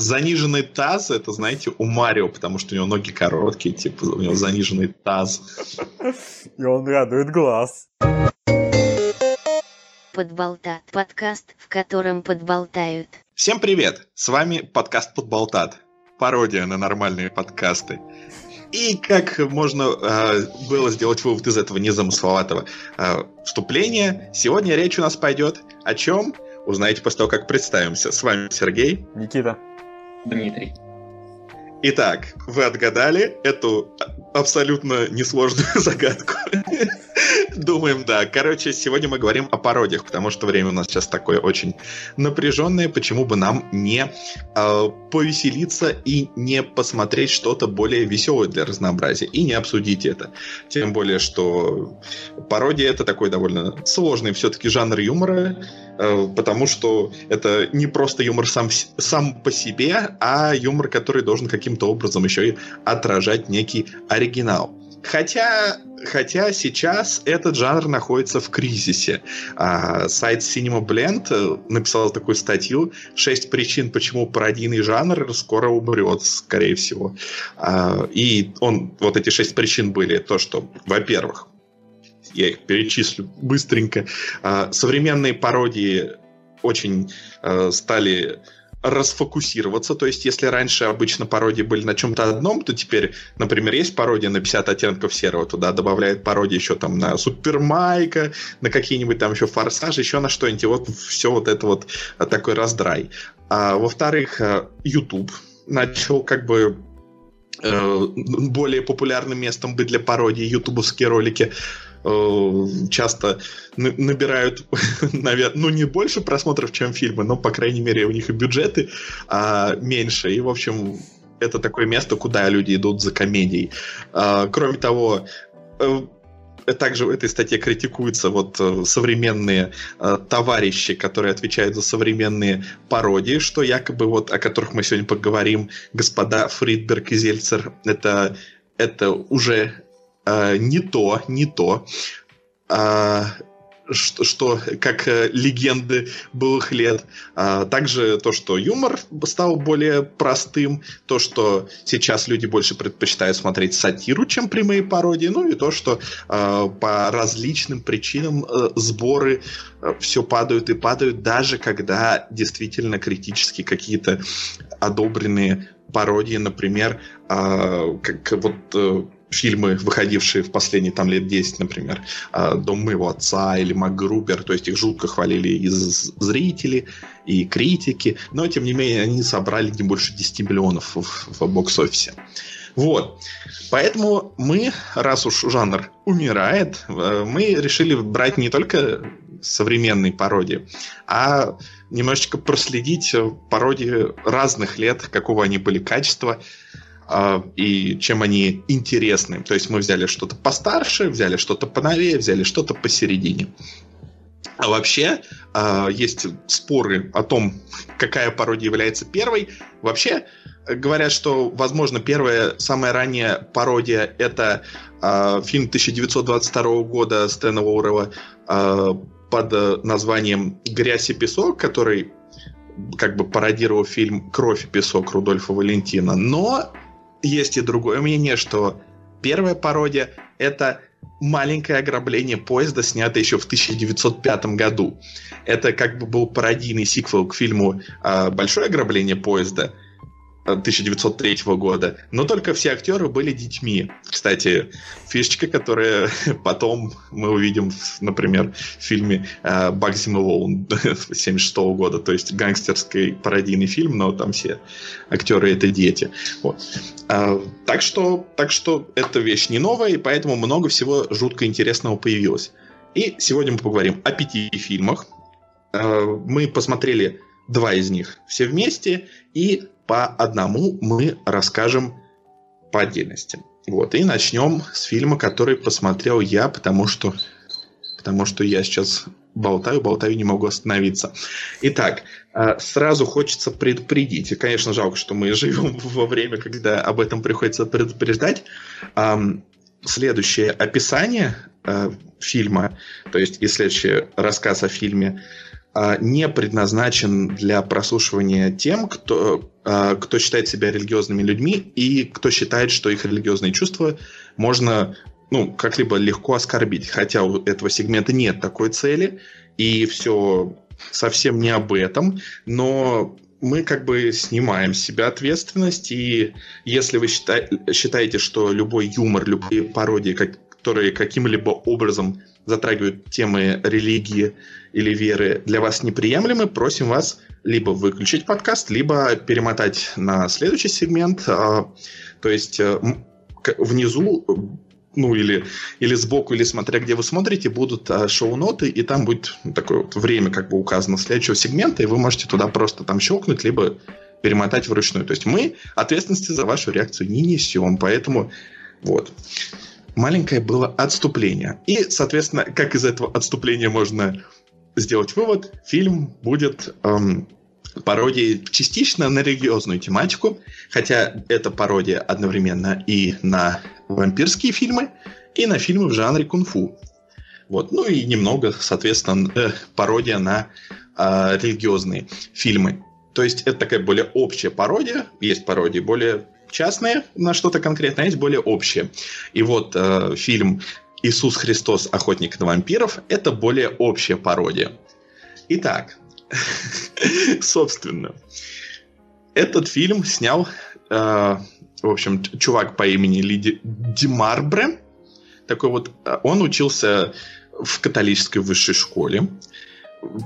Заниженный таз, это, знаете, у Марио, потому что у него ноги короткие, типа, у него заниженный таз. И он радует глаз. Подболтат. Подкаст, в котором подболтают. Всем привет! С вами подкаст Подболтат. Пародия на нормальные подкасты. И как можно э, было сделать вывод из этого незамысловатого э, вступления, сегодня речь у нас пойдет о чем? Узнаете после того, как представимся. С вами Сергей. Никита. Дмитрий. Итак, вы отгадали эту абсолютно несложную загадку. Думаем, да. Короче, сегодня мы говорим о пародиях, потому что время у нас сейчас такое очень напряженное. Почему бы нам не э, повеселиться и не посмотреть что-то более веселое для разнообразия и не обсудить это? Тем более, что пародия это такой довольно сложный все-таки жанр юмора, э, потому что это не просто юмор сам, сам по себе, а юмор, который должен каким-то образом еще и отражать некий оригинал. Хотя, хотя сейчас этот жанр находится в кризисе. А, сайт Cinema Blend э, написал такую статью «Шесть причин, почему пародийный жанр скоро умрет, скорее всего». А, и он, вот эти шесть причин были то, что, во-первых, я их перечислю быстренько, а, современные пародии очень а, стали расфокусироваться. То есть, если раньше обычно пародии были на чем-то одном, то теперь, например, есть пародия на 50 оттенков серого, туда добавляют пародии еще там на Супермайка, на какие-нибудь там еще форсажи, еще на что-нибудь. Вот все вот это вот а, такой раздрай. А, во-вторых, YouTube начал как бы э, более популярным местом быть для пародии ютубовские ролики. Э, часто набирают, наверное, ну не больше просмотров, чем фильмы, но, по крайней мере, у них и бюджеты а, меньше. И, в общем, это такое место, куда люди идут за комедией. А, кроме того, э, также в этой статье критикуются вот э, современные э, товарищи, которые отвечают за современные пародии, что якобы вот о которых мы сегодня поговорим, господа Фридберг и Зельцер, это это уже э, не то, не то, э, что, что как э, легенды былых лет. А также то, что юмор стал более простым, то, что сейчас люди больше предпочитают смотреть сатиру, чем прямые пародии, ну и то, что э, по различным причинам э, сборы э, все падают и падают, даже когда действительно критически какие-то одобренные пародии, например, э, как вот э, фильмы, выходившие в последние там лет 10, например, а, «Дом моего отца» или «МакГрубер», то есть их жутко хвалили и зрители, и критики, но, тем не менее, они собрали не больше 10 миллионов в, в бокс-офисе. Вот. Поэтому мы, раз уж жанр умирает, э, мы решили брать не только современные пародии, а немножечко проследить пародии разных лет, какого они были качества, а, и чем они интересны. То есть мы взяли что-то постарше, взяли что-то поновее, взяли что-то посередине. А вообще э, есть споры о том, какая пародия является первой. Вообще говорят, что, возможно, первая, самая ранняя пародия это э, фильм 1922 года Стэна Уоррелла э, под названием «Грязь и песок», который как бы пародировал фильм «Кровь и песок» Рудольфа Валентина. Но есть и другое мнение, что первая пародия — это маленькое ограбление поезда, снятое еще в 1905 году. Это как бы был пародийный сиквел к фильму а, «Большое ограбление поезда», 1903 года, но только все актеры были детьми. Кстати, фишечка, которая потом мы увидим, например, в фильме «Багзи Мэлоун» 1976 года, то есть гангстерский пародийный фильм, но там все актеры — это дети. Вот. А, так, что, так что эта вещь не новая, и поэтому много всего жутко интересного появилось. И сегодня мы поговорим о пяти фильмах. А, мы посмотрели два из них все вместе, и по одному мы расскажем по отдельности. Вот, и начнем с фильма, который посмотрел я, потому что, потому что я сейчас болтаю, болтаю, не могу остановиться. Итак, э, сразу хочется предупредить. Конечно, жалко, что мы живем во время, когда об этом приходится предупреждать. Следующее описание э, фильма, то есть и следующий рассказ о фильме не предназначен для прослушивания тем, кто, а, кто считает себя религиозными людьми и кто считает, что их религиозные чувства можно ну, как-либо легко оскорбить. Хотя у этого сегмента нет такой цели, и все совсем не об этом, но мы как бы снимаем с себя ответственность, и если вы считаете, что любой юмор, любые пародии, которые каким-либо образом затрагивают темы религии или веры, для вас неприемлемы, просим вас либо выключить подкаст, либо перемотать на следующий сегмент. А, то есть э, внизу ну или, или сбоку, или смотря где вы смотрите, будут а, шоу-ноты, и там будет такое вот время как бы указано следующего сегмента, и вы можете туда просто там щелкнуть, либо перемотать вручную. То есть мы ответственности за вашу реакцию не несем, поэтому вот. Маленькое было отступление. И, соответственно, как из этого отступления можно сделать вывод, фильм будет эм, пародией частично на религиозную тематику, хотя это пародия одновременно и на вампирские фильмы, и на фильмы в жанре кунг-фу. Вот. Ну и немного, соответственно, э, пародия на э, религиозные фильмы. То есть это такая более общая пародия. Есть пародии более частные на что-то конкретное, а есть более общие. И вот э, фильм «Иисус Христос. Охотник на вампиров» — это более общая пародия. Итак, собственно, этот фильм снял э, в общем, чувак по имени Лиди Димарбре. Такой вот, э, он учился в католической высшей школе.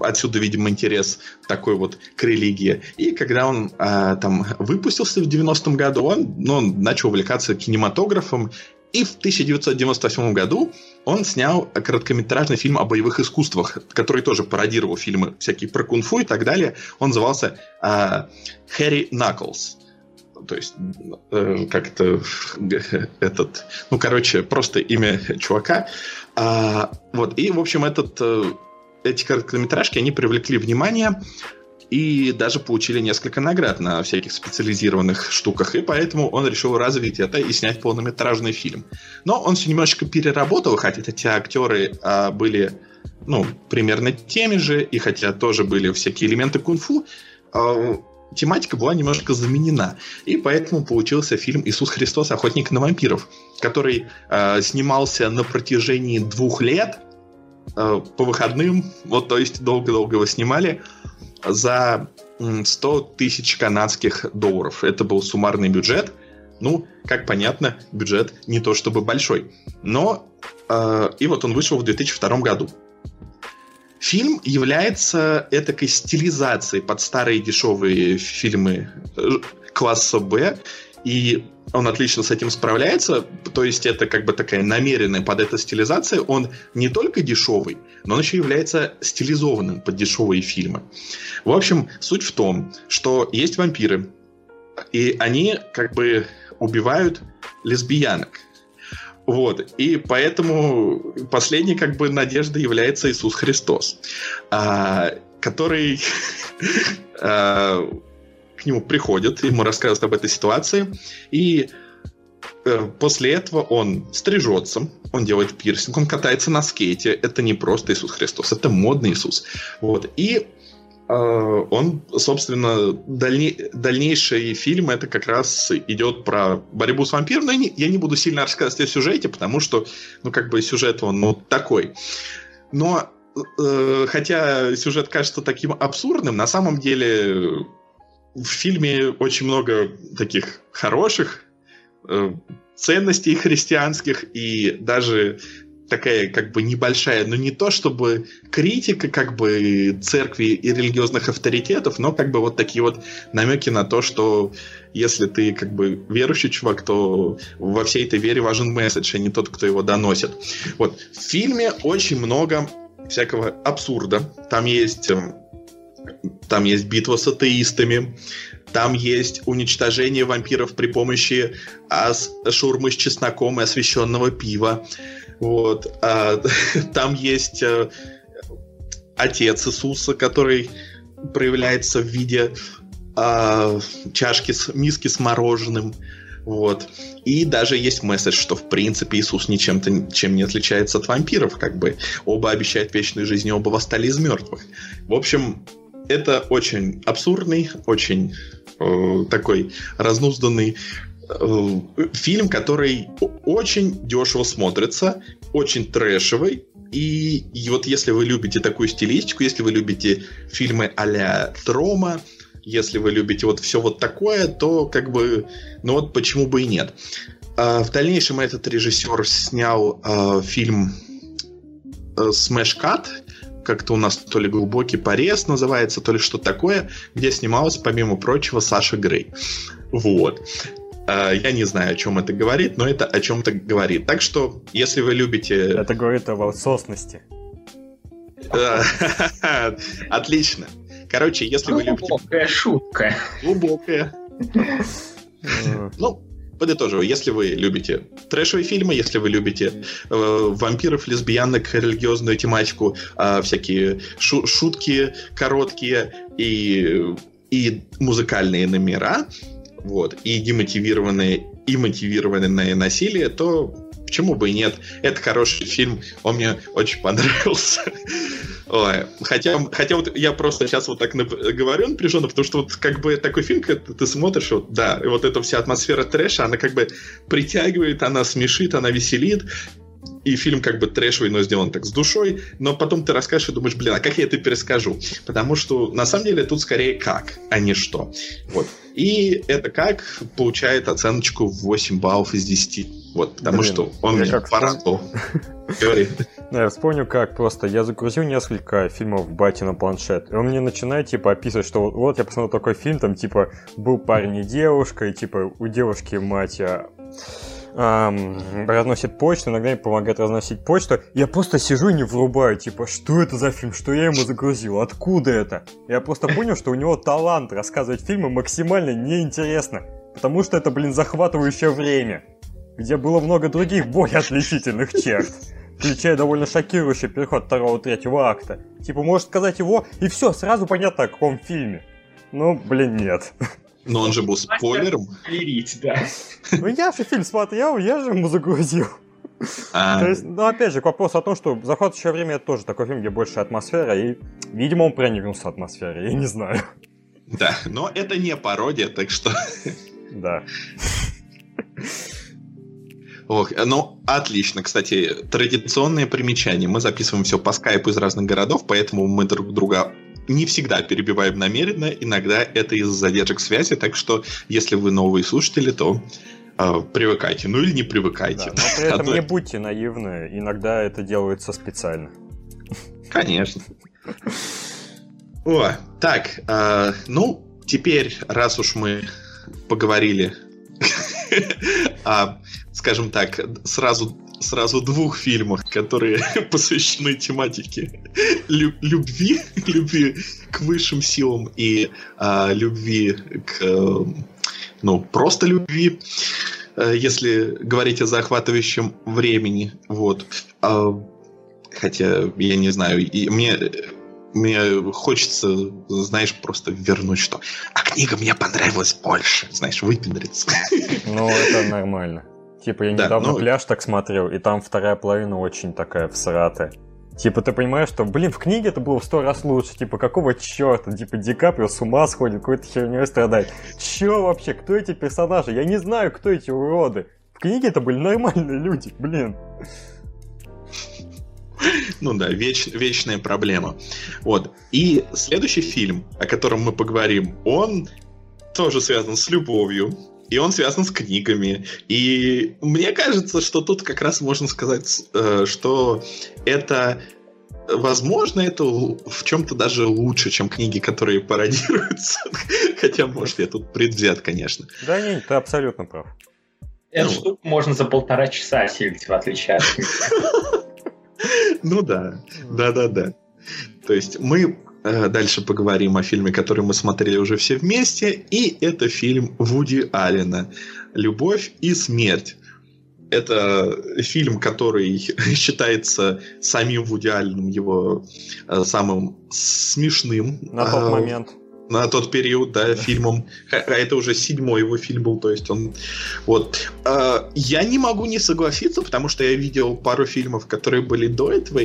Отсюда, видимо, интерес такой вот к религии. И когда он а, там выпустился в 90-м году, он, ну, он начал увлекаться кинематографом. И в 1998 году он снял короткометражный фильм о боевых искусствах, который тоже пародировал фильмы всякие про кунг-фу и так далее. Он назывался а, «Хэри Наклз» то есть э, как-то этот, ну, короче, просто имя чувака. А, вот, и, в общем, этот, э, эти короткометражки, они привлекли внимание и даже получили несколько наград на всяких специализированных штуках, и поэтому он решил развить это и снять полнометражный фильм. Но он все немножечко переработал, хотя эти актеры а, были, ну, примерно теми же, и хотя тоже были всякие элементы кунг-фу, а, тематика была немножко заменена. И поэтому получился фильм «Иисус Христос. Охотник на вампиров», который э, снимался на протяжении двух лет э, по выходным, вот то есть долго-долго его снимали, за 100 тысяч канадских долларов. Это был суммарный бюджет. Ну, как понятно, бюджет не то чтобы большой. Но э, и вот он вышел в 2002 году. Фильм является этакой стилизацией под старые дешевые фильмы э, класса Б, и он отлично с этим справляется, то есть это как бы такая намеренная под эту стилизация, он не только дешевый, но он еще является стилизованным под дешевые фильмы. В общем, суть в том, что есть вампиры, и они как бы убивают лесбиянок. Вот. И поэтому последней как бы надеждой является Иисус Христос, а, который а, к нему приходит, ему рассказывают об этой ситуации, и э, после этого он стрижется, он делает пирсинг, он катается на скейте. Это не просто Иисус Христос, это модный Иисус. Вот. И а, он, собственно, дальней, дальнейший фильм это как раз идет про борьбу с вампиром. Но я не, я не буду сильно рассказывать о сюжете, потому что, ну, как бы сюжет он, ну, такой. Но, э, хотя сюжет кажется таким абсурдным, на самом деле в фильме очень много таких хороших э, ценностей христианских и даже такая как бы небольшая, но не то чтобы критика как бы церкви и религиозных авторитетов, но как бы вот такие вот намеки на то, что если ты как бы верующий чувак, то во всей этой вере важен месседж, а не тот, кто его доносит. Вот. В фильме очень много всякого абсурда. Там есть эм, там есть битва с атеистами, там есть уничтожение вампиров при помощи ас- шурмы с чесноком и освещенного пива. Вот. А, там есть а, отец Иисуса, который проявляется в виде а, чашки, с, миски с мороженым. Вот. И даже есть месседж, что в принципе Иисус ничем-то чем не отличается от вампиров, как бы. Оба обещают вечную жизнь, оба восстали из мертвых. В общем, это очень абсурдный, очень э, такой разнузданный э, фильм, который очень дешево смотрится, очень трэшевый. И, и вот если вы любите такую стилистику, если вы любите фильмы а-ля Трома, если вы любите вот все вот такое, то как бы, ну вот почему бы и нет. А, в дальнейшем этот режиссер снял а, фильм а, Smash Cut, как-то у нас то ли глубокий порез называется, то ли что такое, где снималась, помимо прочего, Саша Грей. Вот. Я не знаю, о чем это говорит, но это о чем-то говорит. Так что, если вы любите... Это говорит о волсосности. Отлично. Короче, если вы любите... Глубокая шутка. Глубокая. Ну, подытоживаю, если вы любите трэшевые фильмы, если вы любите э, вампиров, лесбиянок, религиозную тематику, э, всякие шу- шутки короткие и, и музыкальные номера, вот, и демотивированные, и мотивированное насилие, то почему бы и нет? Это хороший фильм, он мне очень понравился. Ой, хотя, хотя вот я просто сейчас вот так говорю напряженно, потому что вот как бы такой фильм, когда ты смотришь, вот, да, и вот эта вся атмосфера трэша, она как бы притягивает, она смешит, она веселит, и фильм как бы трэшевый, но сделан так с душой, но потом ты расскажешь и думаешь, блин, а как я это перескажу? Потому что на самом деле тут скорее как, а не что. Вот. И это как получает оценочку в 8 баллов из 10. Вот, потому Блин, что он меня как порадовал. Говори. Я вспомню, как просто я загрузил несколько фильмов в бате на планшет, и он мне начинает, типа, описывать, что вот, вот я посмотрел такой фильм, там, типа, был парень и девушка, и, типа, у девушки мать а, эм, разносит почту, иногда им помогает разносить почту. Я просто сижу и не врубаю, типа, что это за фильм, что я ему загрузил, откуда это? Я просто понял, что у него талант рассказывать фильмы максимально неинтересно, потому что это, блин, захватывающее время где было много других более отличительных черт, включая довольно шокирующий переход второго-третьего акта. Типа, может сказать его, и все, сразу понятно, о каком фильме. Ну, блин, нет. Но он же был спойлером. Верить, да. Ну я же фильм смотрел, я же ему загрузил. А... То есть, ну, опять же, к вопросу о том, что «Захватывающее время» это тоже такой фильм, где больше атмосфера, и, видимо, он проникнулся атмосферой, я не знаю. Да, но это не пародия, так что... Да. Ох, ну, отлично. Кстати, традиционное примечание. Мы записываем все по скайпу из разных городов, поэтому мы друг друга не всегда перебиваем намеренно, иногда это из-за задержек связи, так что если вы новые слушатели, то э, привыкайте. Ну или не привыкайте. Да, но при этом не будьте наивны, иногда это делается специально. Конечно. О, так, э, ну, теперь, раз уж мы поговорили о скажем так, сразу сразу двух фильмах, которые посвящены тематике лю- любви, любви к высшим силам и а, любви к, ну, просто любви, э, если говорить о захватывающем времени, вот. А, хотя, я не знаю, и мне мне хочется, знаешь, просто вернуть что. А книга мне понравилась больше, знаешь, выпендриться. Ну, это нормально. Типа, я да, недавно ну... пляж так смотрел, и там вторая половина очень такая всратая. Типа, ты понимаешь, что, блин, в книге это было в сто раз лучше. Типа, какого черта? Типа, Ди Каприо с ума сходит, какой-то херней страдает. Че вообще? Кто эти персонажи? Я не знаю, кто эти уроды. В книге это были нормальные люди, блин. Ну да, веч, вечная проблема. Вот. И следующий фильм, о котором мы поговорим, он тоже связан с любовью, и он связан с книгами. И мне кажется, что тут как раз можно сказать, э, что это Возможно, это в чем-то даже лучше, чем книги, которые пародируются. Хотя, может, я тут предвзят, конечно. Да нет, ты абсолютно прав. Эту ну. штуку можно за полтора часа осилить, в отличие от Ну да, да-да-да. То есть мы дальше поговорим о фильме, который мы смотрели уже все вместе. И это фильм Вуди Аллена «Любовь и смерть». Это фильм, который считается самим Вуди Алленом его э, самым смешным. На тот э, момент. на тот период, да, фильмом. А это уже седьмой его фильм был, то есть он... Вот. Я не могу не согласиться, потому что я видел пару фильмов, которые были до этого,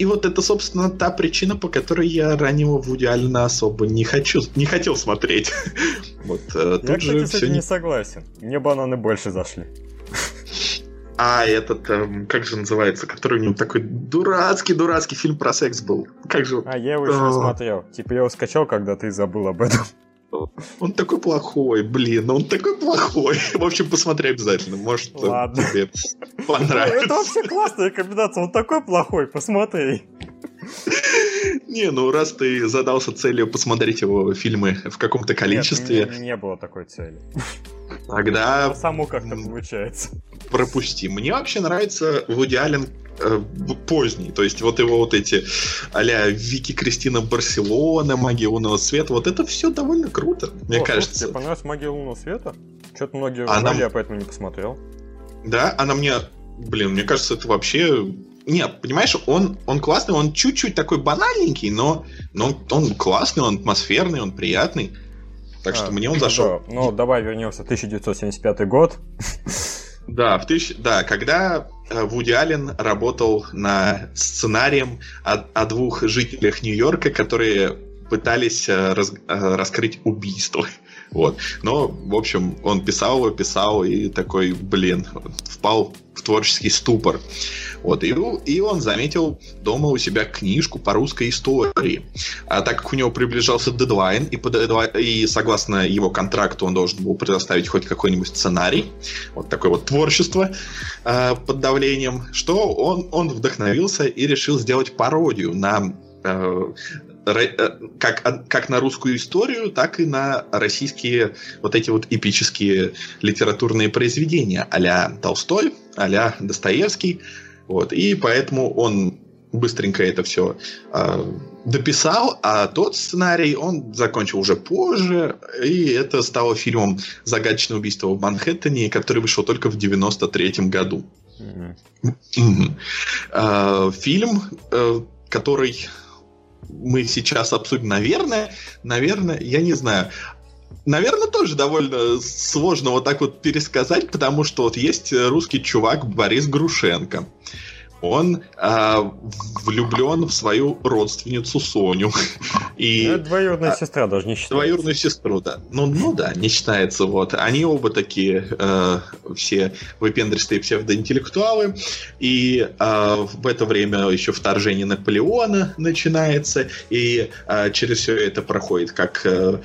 и вот это, собственно, та причина, по которой я раннего Вуди Аллена особо не хочу, не хотел смотреть. Вот, э, я, кстати, с этим не согласен. Мне бананы больше зашли. А этот, эм, как же называется, который у него такой дурацкий-дурацкий фильм про секс был. Как же... А, я его еще не смотрел. Типа я его скачал, когда ты забыл об этом. Он такой плохой, блин, он такой плохой. В общем, посмотри обязательно, может Ладно. тебе понравится. Это вообще классная рекомендация, он такой плохой, посмотри. Не, ну раз ты задался целью посмотреть его фильмы в каком-то количестве... Нет, не было такой цели. Тогда... Само как-то получается. Пропусти. Мне вообще нравится Вуди Аллен э, поздний. То есть вот его вот эти а-ля Вики Кристина Барселона, Магия лунного света, вот это все довольно круто, мне О, кажется. Тебе понравилась Магия лунного света? Что-то многие она... я поэтому не посмотрел. Да, она мне... Блин, мне кажется, это вообще нет, понимаешь, он, он классный, он чуть-чуть такой банальненький, но, но он, он классный, он атмосферный, он приятный. Так а, что мне он зашел. Да. Ну, давай вернемся в 1975 год. Да, в тысяч... да, когда э, Вуди Аллен работал над сценарием о, о двух жителях Нью-Йорка, которые пытались э, раз... Э, раскрыть убийство. Вот. Но, в общем, он писал писал и такой, блин, впал в творческий ступор. Вот, и, и он заметил дома у себя книжку по русской истории. А так как у него приближался дедлайн, и, по и согласно его контракту он должен был предоставить хоть какой-нибудь сценарий, вот такое вот творчество э, под давлением, что он, он вдохновился и решил сделать пародию на Э, как, как на русскую историю, так и на российские вот эти вот эпические литературные произведения а Толстой, а Достоевский. Вот. И поэтому он быстренько это все э, дописал, а тот сценарий он закончил уже позже, и это стало фильмом «Загадочное убийство в Манхэттене», который вышел только в 93 году. Mm-hmm. Mm-hmm. Э, фильм, э, который мы сейчас обсудим, наверное, наверное, я не знаю, наверное, тоже довольно сложно вот так вот пересказать, потому что вот есть русский чувак Борис Грушенко он а, влюблен в свою родственницу Соню. И, ну, двоюродная а, сестра даже не считается. Двоюродную сестру, да. Ну, ну да, не считается. Вот. Они оба такие э, все выпендристые псевдоинтеллектуалы. И э, в это время еще вторжение Наполеона начинается. И э, через все это проходит как э,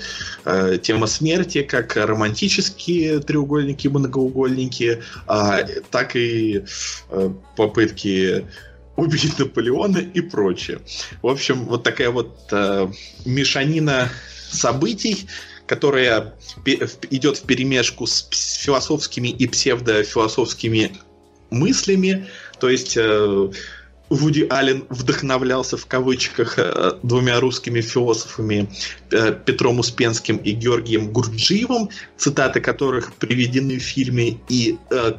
э, тема смерти, как романтические треугольники, многоугольники, э, так и э, попытки убить Наполеона и прочее. В общем, вот такая вот э, мешанина событий, которая идет в перемешку с философскими и псевдофилософскими мыслями. То есть э, Вуди Аллен вдохновлялся в кавычках э, двумя русскими философами э, Петром Успенским и Георгием Гурджиевым, цитаты которых приведены в фильме, и э,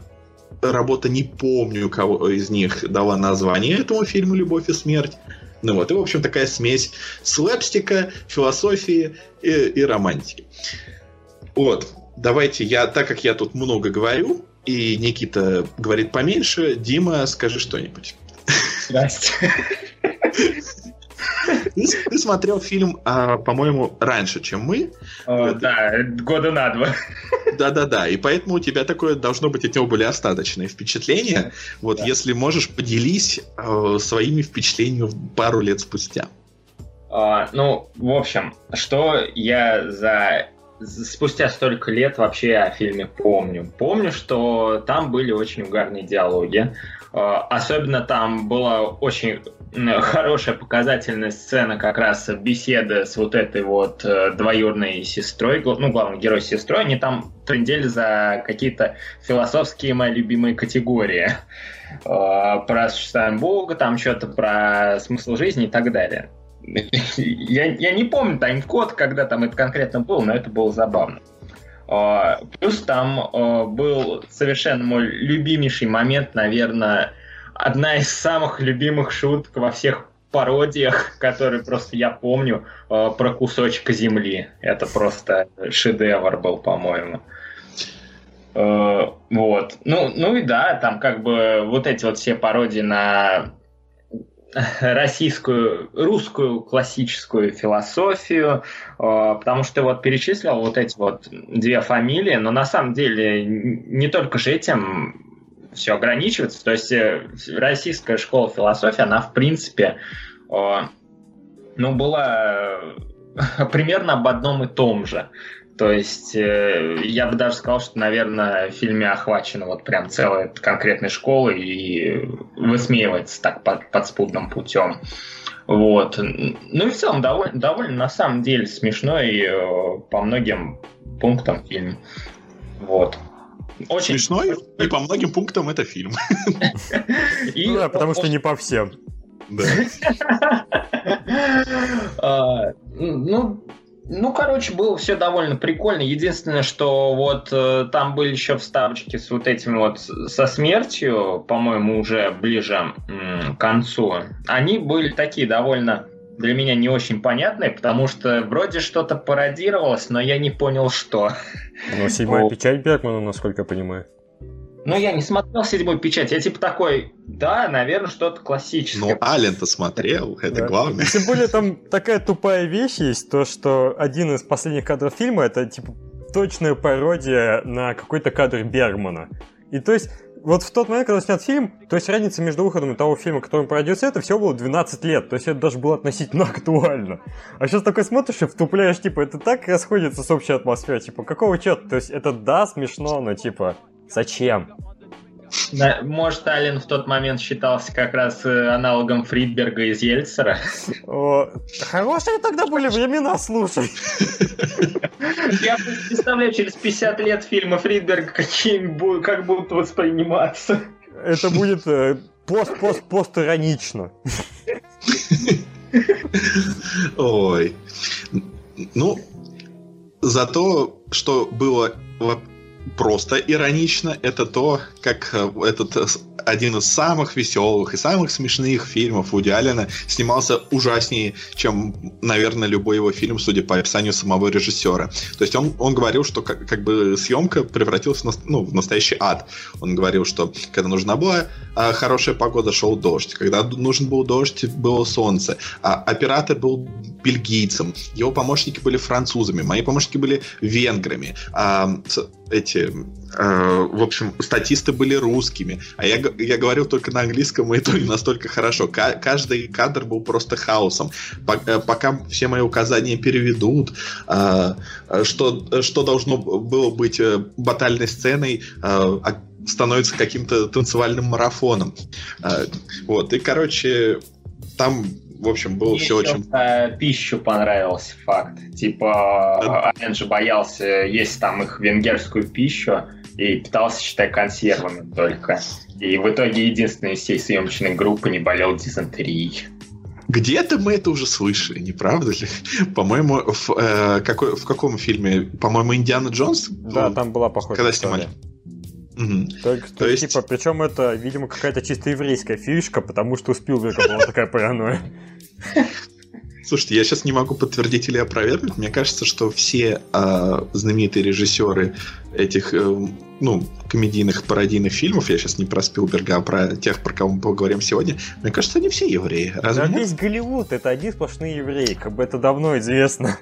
работа, не помню, кого из них дала название этому фильму «Любовь и смерть». Ну вот, и, в общем, такая смесь слэпстика, философии и, и романтики. Вот, давайте я, так как я тут много говорю, и Никита говорит поменьше, Дима, скажи что-нибудь. Здрасте. Ты, ты смотрел фильм, а, по-моему, раньше, чем мы. О, да, года на два. Да-да-да, и поэтому у тебя такое должно быть от него были остаточные впечатления. Вот, да. если можешь, поделись э, своими впечатлениями пару лет спустя. А, ну, в общем, что я за спустя столько лет вообще о фильме помню. Помню, что там были очень угарные диалоги. Особенно там была очень хорошая показательная сцена как раз беседа с вот этой вот э, двоюрной сестрой, ну, главный герой сестрой, они там трендели за какие-то философские мои любимые категории. Э, про существование Бога, там что-то про смысл жизни и так далее. Я, я не помню тайм-код, когда там это конкретно было, но это было забавно. Э, плюс там был совершенно мой любимейший момент, наверное, одна из самых любимых шуток во всех пародиях, которые просто я помню, э, про кусочек земли. Это просто шедевр был, по-моему. Э, вот. Ну, ну и да, там как бы вот эти вот все пародии на российскую, русскую классическую философию, э, потому что вот перечислил вот эти вот две фамилии, но на самом деле не только же этим все ограничивается. То есть э, российская школа философии, она в принципе э, ну, была примерно об одном и том же. То есть э, я бы даже сказал, что, наверное, в фильме охвачена вот прям целая конкретная школа и высмеивается так под, подспудным путем. Вот. Ну и в целом довольно, довольно на самом деле смешной э, по многим пунктам фильм. Вот. Очень смешной, и по многим пунктам это фильм. Ну да, потому что не по всем. Да. А, ну, ну, короче, было все довольно прикольно. Единственное, что вот э, там были еще вставочки с вот этим вот со смертью, по-моему, уже ближе м, к концу. Они были такие довольно для меня не очень понятные, потому что вроде что-то пародировалось, но я не понял, что. Ну, седьмая печать Бергмана, насколько я понимаю. Ну, я не смотрел седьмую печать. Я типа такой, да, наверное, что-то классическое. Ну, Ален-то смотрел, это да. главное. Тем более там такая тупая вещь есть, то, что один из последних кадров фильма это типа точная пародия на какой-то кадр Бергмана. И то есть вот в тот момент, когда снят фильм, то есть разница между выходом того фильма, который продюсер, это все было 12 лет. То есть это даже было относительно актуально. А сейчас такой смотришь и втупляешь, типа, это так расходится с общей атмосферой. Типа, какого черта? То есть это да, смешно, но типа, Зачем? Может, Ален в тот момент считался как раз э, аналогом Фридберга из Ельцера. О, хорошие тогда были времена, слушай. Я представляю, через 50 лет фильмы Фридберга какие как будут восприниматься. Это будет э, пост-пост-пост иронично. Ой. Ну, за то, что было просто иронично, это то, как э, этот э, один из самых веселых и самых смешных фильмов Вуди Аллена снимался ужаснее, чем, наверное, любой его фильм, судя по описанию самого режиссера. То есть он, он говорил, что как, как бы съемка превратилась в, ну, в настоящий ад. Он говорил, что когда нужна была а, хорошая погода, шел дождь. Когда нужен был дождь, было солнце. А оператор был бельгийцем. Его помощники были французами. Мои помощники были венграми. А, эти, э, в общем, статисты были русскими, а я, я говорил только на английском, и то не настолько хорошо. К- каждый кадр был просто хаосом. По- э, пока все мои указания переведут, э, что, что должно было быть э, батальной сценой, э, становится каким-то танцевальным марафоном. Э, вот, и, короче, там в общем, было Мне все очень... пищу понравился факт. Типа, Ален же боялся есть там их венгерскую пищу и питался, считай, консервами только. И в итоге единственный из всей съемочной группы не болел дизентерией. Где-то мы это уже слышали, не правда ли? По-моему, в, э, какой, в каком фильме? По-моему, Индиана Джонс? Да, там была похожая Когда снимали. Угу. Только, то, то есть... типа, причем это, видимо, какая-то чисто еврейская фишка, потому что у Спилберга была такая паранойя. Слушайте, я сейчас не могу подтвердить или опровергнуть. Мне кажется, что все э, знаменитые режиссеры этих, э, ну, комедийных, пародийных фильмов, я сейчас не про Спилберга, а про тех, про кого мы поговорим сегодня, мне кажется, они все евреи. Разве да нет? весь Голливуд это один сплошный еврей, как бы это давно известно.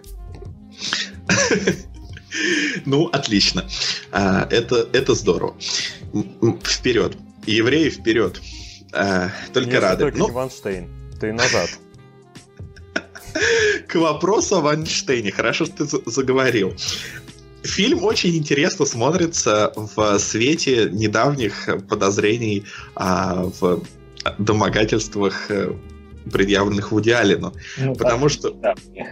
Ну, отлично. А, это, это здорово. Вперед. Евреи вперед. А, только рады. Только ну... Ванштейн. Ты назад. К вопросу о Ванштейне. Хорошо, что ты заговорил. Фильм очень интересно смотрится в свете недавних подозрений а, в домогательствах, э, предъявленных Вуди Аллену. Ну, потому что... Недавних.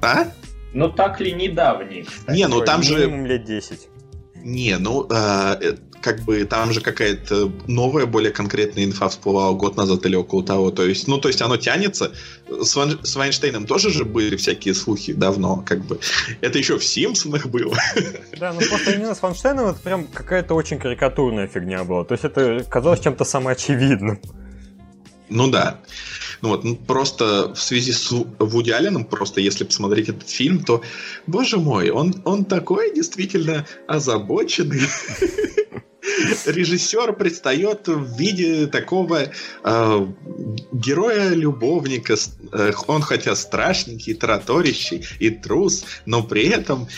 А? Ну так ли недавний? Кстати. Не, ну там же... Минимум лет 10. Не, ну, э, как бы там же какая-то новая, более конкретная инфа всплывала год назад или около того. То есть, ну, то есть оно тянется. С, Ван, с Вайнштейном тоже же были всякие слухи давно, как бы. Это еще в Симпсонах было. Да, ну просто именно с Вайнштейном это прям какая-то очень карикатурная фигня была. То есть это казалось чем-то самым очевидным. Ну да. Ну вот, ну, просто в связи с Вуди Алленом, просто если посмотреть этот фильм, то, боже мой, он, он такой действительно озабоченный. режиссер предстает в виде такого э, героя-любовника. Э, он хотя страшненький, тараторящий и трус, но при этом,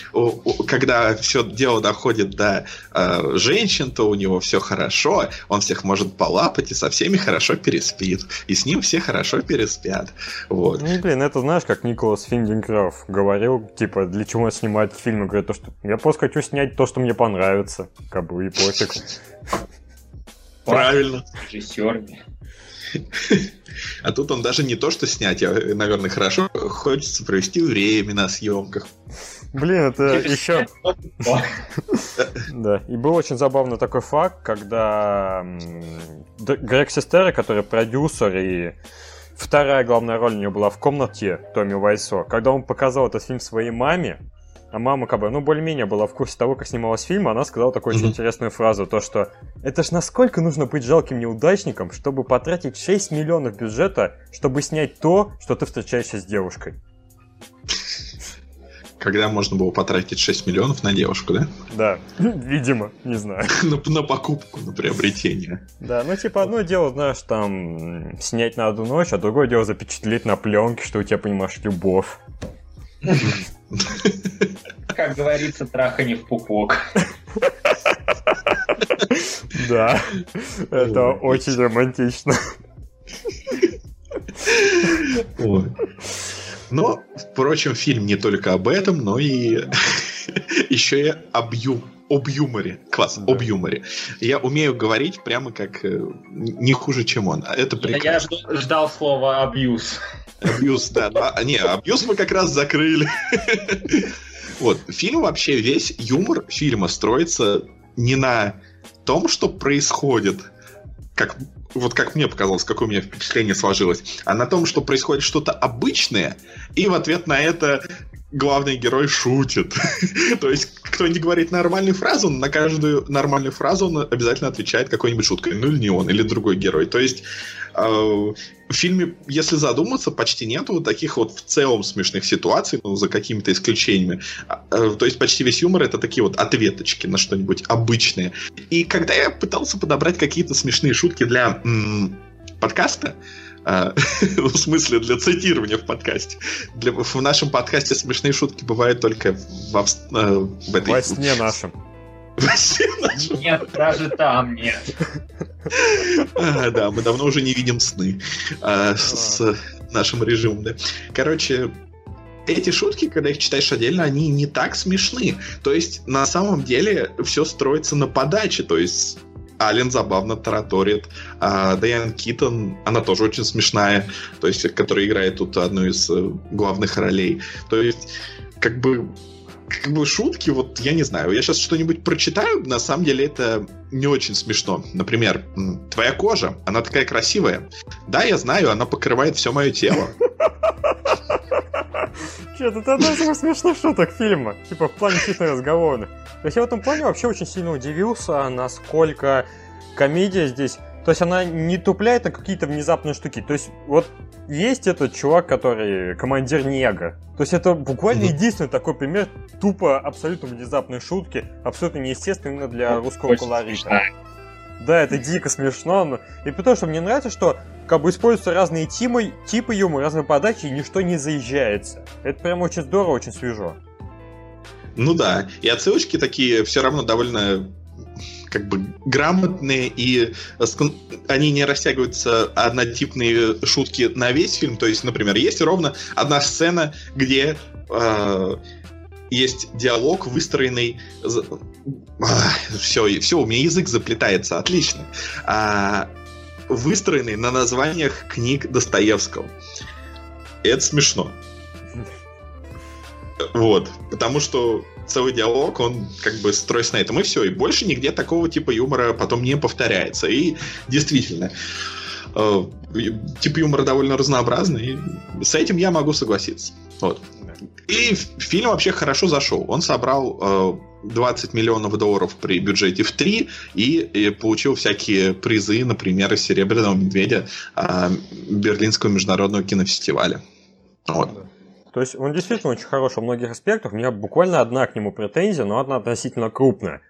когда все дело доходит до э, женщин, то у него все хорошо, он всех может полапать и со всеми хорошо переспит. И с ним все хорошо переспят. Вот. Ну, блин, это знаешь, как Николас Финдинграф говорил, типа, для чего снимать фильмы, говорит, то, что я просто хочу снять то, что мне понравится. Как бы и пофиг. Правильно. Режиссерами. А тут он даже не то, что снять, а, наверное, хорошо хочется провести время на съемках. Блин, это еще... Да, и был очень забавный такой факт, когда Грег Сестера, который продюсер и вторая главная роль у него была в комнате Томми Вайсо, когда он показал этот фильм своей маме, а мама, как бы, ну, более-менее была в курсе того, как снималась фильм, она сказала такую очень интересную фразу, то, что это ж насколько нужно быть жалким неудачником, чтобы потратить 6 миллионов бюджета, чтобы снять то, что ты встречаешься с девушкой. Когда можно было потратить 6 миллионов на девушку, да? Да, видимо, не знаю. на, на покупку, на приобретение. Да, ну типа одно дело, знаешь, там снять на одну ночь, а другое дело запечатлеть на пленке, что у тебя, понимаешь, любовь. Как говорится, трахани в пупок. Да, это очень романтично. Но, впрочем, фильм не только об этом, но и еще и об, ю... об юморе. Класс, да. об юморе. Я умею говорить прямо как э, не хуже, чем он. Это прекрасно. Я ждал слова абьюз. Абьюз, да. Но, а, не, абьюз мы как раз закрыли. Вот, фильм вообще, весь юмор фильма строится не на том, что происходит, как вот как мне показалось, какое у меня впечатление сложилось, а на том, что происходит что-то обычное, и в ответ на это главный герой шутит. То есть кто-нибудь говорит нормальную фразу, на каждую нормальную фразу он обязательно отвечает какой-нибудь шуткой. Ну или не он, или другой герой. То есть э, в фильме, если задуматься, почти нету вот таких вот в целом смешных ситуаций, ну, за какими-то исключениями. А, э, то есть почти весь юмор это такие вот ответочки на что-нибудь обычное. И когда я пытался подобрать какие-то смешные шутки для м- подкаста, в смысле для цитирования в подкасте. Для, в нашем подкасте смешные шутки бывают только в, э, в этой... Во сне нашем. Во сне нашем. Нет, даже там нет. А, да, мы давно уже не видим сны а, с, с нашим режимом, да. Короче, эти шутки, когда их читаешь отдельно, они не так смешны. То есть, на самом деле, все строится на подаче. То есть, Ален забавно тараторит. А Дайан Китон, она тоже очень смешная, то есть, которая играет тут одну из э, главных ролей. То есть, как бы как бы шутки, вот я не знаю, я сейчас что-нибудь прочитаю, на самом деле это не очень смешно. Например, твоя кожа, она такая красивая. Да, я знаю, она покрывает все мое тело. Че, это одна из самых смешных шуток фильма. Типа в плане чисто разговорных. То есть я в этом плане вообще очень сильно удивился, насколько комедия здесь... То есть она не тупляет на какие-то внезапные штуки. То есть вот есть этот чувак, который командир Нега. То есть это буквально mm-hmm. единственный такой пример тупо абсолютно внезапной шутки, абсолютно неестественно для русского колорита. Да, это дико смешно. Но... И потому что мне нравится, что как бы используются разные типы, типы юмора, разные подачи, и ничто не заезжается. Это прям очень здорово, очень свежо. Ну да, и отсылочки такие все равно довольно как бы грамотные, и они не растягиваются однотипные шутки на весь фильм. То есть, например, есть ровно одна сцена, где э, есть диалог, выстроенный... А, все, все, у меня язык заплетается, отлично. А, выстроенный на названиях книг Достоевского. Это смешно. Вот. Потому что целый диалог, он как бы строится на этом, и все. И больше нигде такого типа юмора потом не повторяется. И действительно, э, тип юмора довольно разнообразный, и с этим я могу согласиться. Вот. И фильм вообще хорошо зашел. Он собрал э, 20 миллионов долларов при бюджете в 3 и, и получил всякие призы, например, «Серебряного медведя» а, Берлинского международного кинофестиваля. Вот. То есть он действительно очень хорош во многих аспектах. У меня буквально одна к нему претензия, но одна относительно крупная.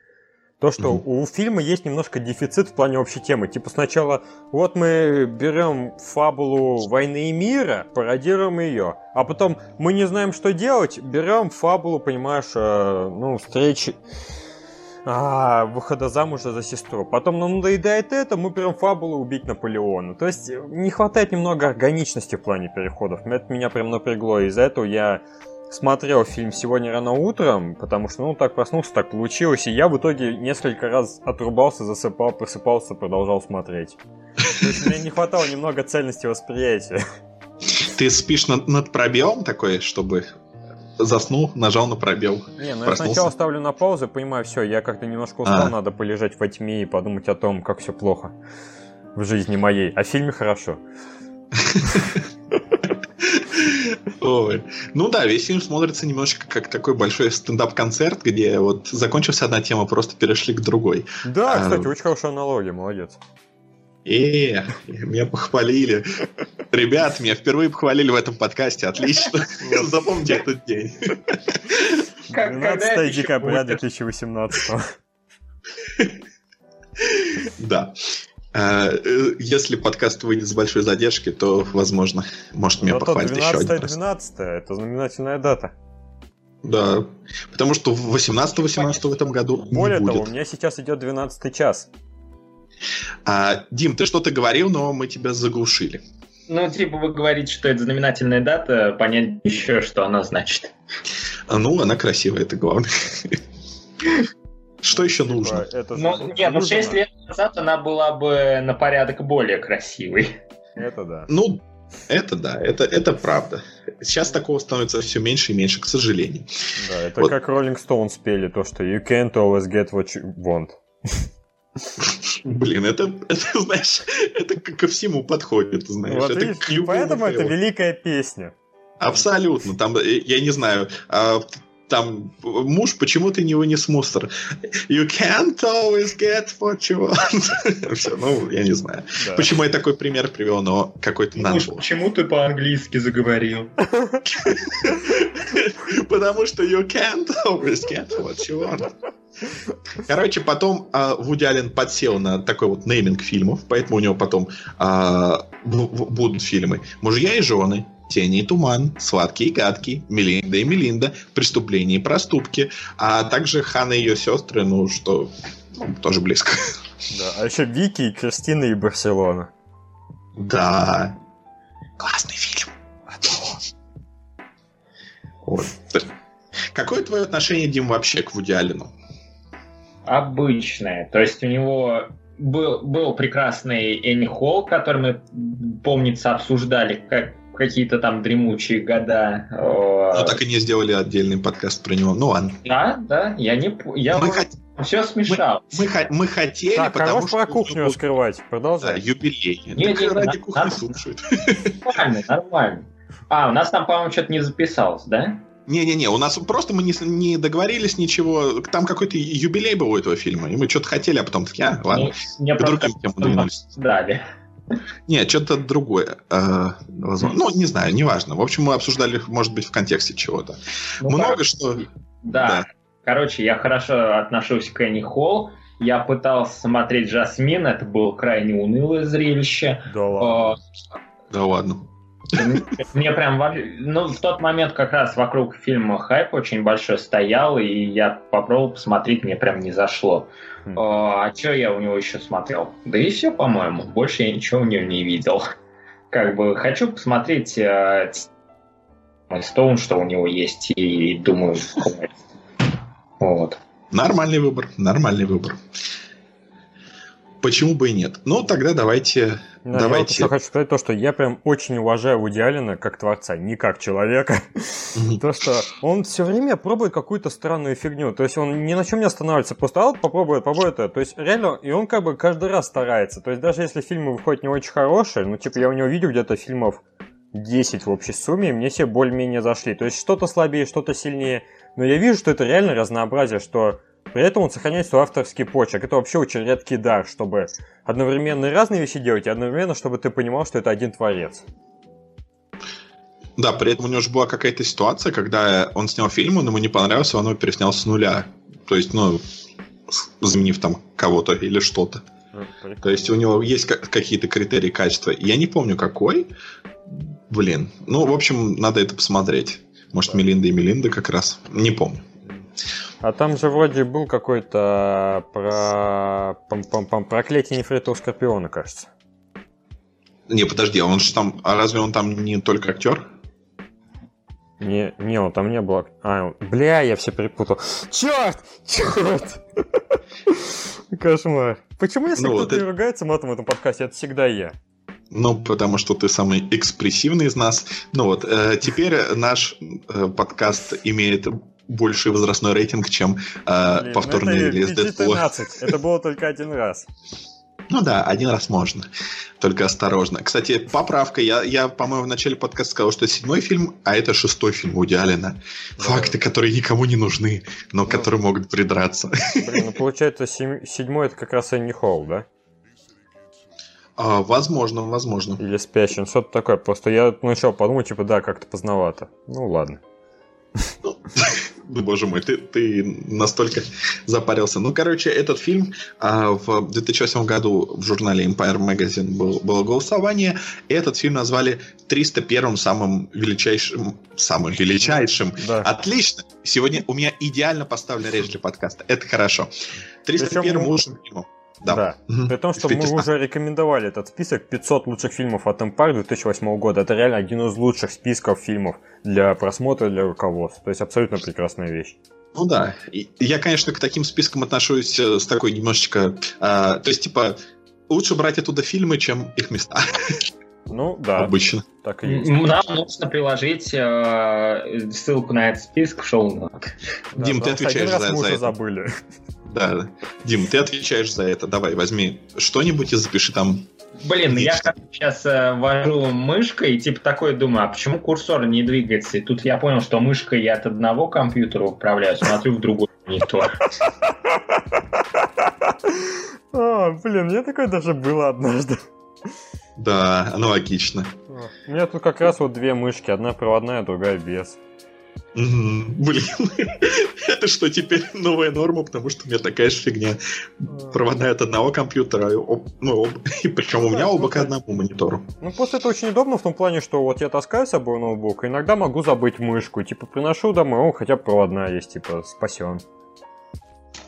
То, что mm-hmm. у фильма есть немножко дефицит в плане общей темы. Типа сначала вот мы берем фабулу войны и мира, пародируем ее, а потом мы не знаем, что делать, берем фабулу, понимаешь, э, ну, встречи а, выхода замуж за сестру. Потом нам надоедает это, мы берем фабулу убить Наполеона. То есть не хватает немного органичности в плане переходов. Это меня прям напрягло. Из-за этого я смотрел фильм сегодня рано утром, потому что, ну, так проснулся, так получилось, и я в итоге несколько раз отрубался, засыпал, просыпался, продолжал смотреть. То есть мне не хватало немного цельности восприятия. Ты спишь над, над пробелом такой, чтобы заснул, нажал на пробел. Не, ну я сначала ставлю на паузу, понимаю, все, я как-то немножко устал, а. надо полежать во тьме и подумать о том, как все плохо в жизни моей. А в фильме хорошо. Ой. Ну да, весь фильм смотрится немножко как такой большой стендап-концерт, где вот закончилась одна тема, просто перешли к другой. Да, а, кстати, очень хорошая аналогия, молодец. Э, меня похвалили. Ребят, меня впервые похвалили в этом подкасте. Отлично. Запомните этот день. 12 декабря 2018. Да. А, э, если подкаст выйдет с большой задержкой, то, возможно, может меня похвалить еще один 12 это знаменательная дата. Да, потому что 18-18 в этом году Более не того, у меня сейчас идет 12 час. А, Дим, ты что-то говорил, но мы тебя заглушили. Ну, типа вы говорите, что это знаменательная дата, понять еще, что она значит. А, ну, она красивая, это главное. Что еще нужно? Это ну, нет, ну 6 лет назад она была бы на порядок более красивой. Это да. Ну, это да, это, это правда. Сейчас такого становится все меньше и меньше, к сожалению. Да, это вот. как Rolling Stones спели то, что you can't always get what you want. Блин, это, это, знаешь, это ко всему подходит, знаешь. Вот это видишь, поэтому это великая песня. Абсолютно. Там, э, я не знаю, а, там муж, почему ты не вынес мусор? You can't always get what you want. Все, ну, я не знаю. Да. Почему я такой пример привел, но какой-то надо Муж, почему ты по-английски заговорил? Потому что you can't always get what you want. Короче, потом э, Вуди Аллен подсел на такой вот нейминг фильмов, поэтому у него потом э, будут фильмы «Мужья и жены», Тени и туман, сладкие и гадкие, Мелинда и Мелинда, преступления и проступки, а также Хана и ее сестры, ну что, ну, тоже близко. Да, а еще Вики, и Кристина и Барселона. Да. Классный фильм. Вот. Какое твое отношение, Дим, вообще к Вуди Аллену? Обычное. То есть у него был, был прекрасный Энни Холл, который мы, помнится, обсуждали как какие-то там дремучие года. Ну, так и не сделали отдельный подкаст про него. Ну, ладно. Да, да, я не... Я мы хот... Все смешал. Мы, мы, мы хотели, так, потому что... про кухню раскрывать. Продолжай. Да, юбилей. Не, так не, ради не, кухни слушают. Нормально, нормально. А, у нас там, по-моему, что-то не записалось, да? Не-не-не, у нас просто мы не, не договорились ничего. Там какой-то юбилей был у этого фильма, и мы что-то хотели, а потом такие, а, ладно. Не, не другим темам двинулись. Дали. Нет, что-то другое. Э, возможно. Ну, не знаю, неважно. В общем, мы обсуждали, может быть, в контексте чего-то. Ну, Много короче, что... Да. да. Короче, я хорошо отношусь к Энни Холл. Я пытался смотреть Жасмин, это было крайне унылое зрелище. Да ладно. А, да ладно. Мне прям ну в тот момент как раз вокруг фильма хайп очень большой стоял, и я попробовал посмотреть, мне прям не зашло. А, а что я у него еще смотрел? Да и все, по-моему. Больше я ничего у него не видел. Как бы хочу посмотреть э, Стоун, что у него есть, и думаю, вот. Нормальный выбор, нормальный выбор. Почему бы и нет? Ну, тогда давайте... Да, давайте... Я вот хочу сказать то, что я прям очень уважаю Вуди как творца, не как человека. То, что он все время пробует какую-то странную фигню. То есть он ни на чем не останавливается. Просто а попробует, попробует это. То есть реально, и он как бы каждый раз старается. То есть даже если фильмы выходят не очень хорошие, ну типа я у него видел где-то фильмов 10 в общей сумме, и мне все более-менее зашли. То есть что-то слабее, что-то сильнее. Но я вижу, что это реально разнообразие, что При этом он сохраняет свой авторский почерк. Это вообще очень редкий дар, чтобы одновременно разные вещи делать, и одновременно, чтобы ты понимал, что это один творец. Да, при этом у него же была какая-то ситуация, когда он снял фильм, он ему не понравился, он его переснял с нуля. То есть, ну, заменив там кого-то или что-то. Ну, То есть у него есть какие-то критерии качества. Я не помню какой. Блин. Ну, в общем, надо это посмотреть. Может, Мелинда и Мелинда как раз. Не помню. А там же вроде был какой-то про пам -пам -пам, проклятие нефритового скорпиона, кажется. Не, подожди, а он же там. А разве он там не только актер? Не, не, он там не был. А, бля, я все перепутал. Черт! Черт! Кошмар. Почему, если ну, кто-то вот ругается матом в этом подкасте, это всегда я? Ну, потому что ты самый экспрессивный из нас. Ну вот, э, теперь наш э, подкаст имеет больший возрастной рейтинг, чем э, Блин, повторный ну релиз Дэдпула. Это было только один раз. Ну да, один раз можно. Только осторожно. Кстати, поправка. Я, я по-моему, в начале подкаста сказал, что это седьмой фильм, а это шестой фильм Вуди Аллена. Да. Факты, которые никому не нужны, но ну, которые могут придраться. Блин, ну получается, седьмой это как раз Энни Холл, да? А, возможно, возможно. Или спящий, что-то такое. Просто я начал подумать, типа, да, как-то поздновато. Ну ладно. Ну, боже мой, ты, ты настолько запарился. Ну, короче, этот фильм а, в 2008 году в журнале Empire Magazine был, было голосование, и этот фильм назвали 301-м самым величайшим, самым величайшим. Да. Отлично! Сегодня у меня идеально поставлена речь для подкаста. Это хорошо. 301-м лучшим фильмом. Да. да. Угу. При том, что мы уже рекомендовали этот список 500 лучших фильмов от Empire 2008 года. Это реально один из лучших списков фильмов для просмотра, для руководства. То есть абсолютно прекрасная вещь. Ну да. Я, конечно, к таким спискам отношусь э, с такой немножечко... Э, то есть, типа, лучше брать оттуда фильмы, чем их места. Ну, да. Обычно. Так и есть. Нам нужно приложить э, ссылку на этот список в шоу Дим, ты отвечаешь за, за это. забыли. Да, Дим, ты отвечаешь за это. Давай, возьми что-нибудь и запиши там. Блин, я сейчас э, вожу мышкой и типа такой думаю, а почему курсор не двигается? И тут я понял, что мышкой я от одного компьютера управляю, смотрю в другой монитор. А, блин, мне такое даже было однажды. Да, аналогично. У меня тут как раз вот две мышки, одна проводная, другая без. Блин, это что, теперь новая норма, потому что у меня такая же фигня. Проводная от одного компьютера, ну, и причем у меня оба к одному монитору. Ну, просто это очень удобно в том плане, что вот я таскаю с собой ноутбук, и иногда могу забыть мышку, типа приношу домой, о, хотя бы проводная есть, типа спасен.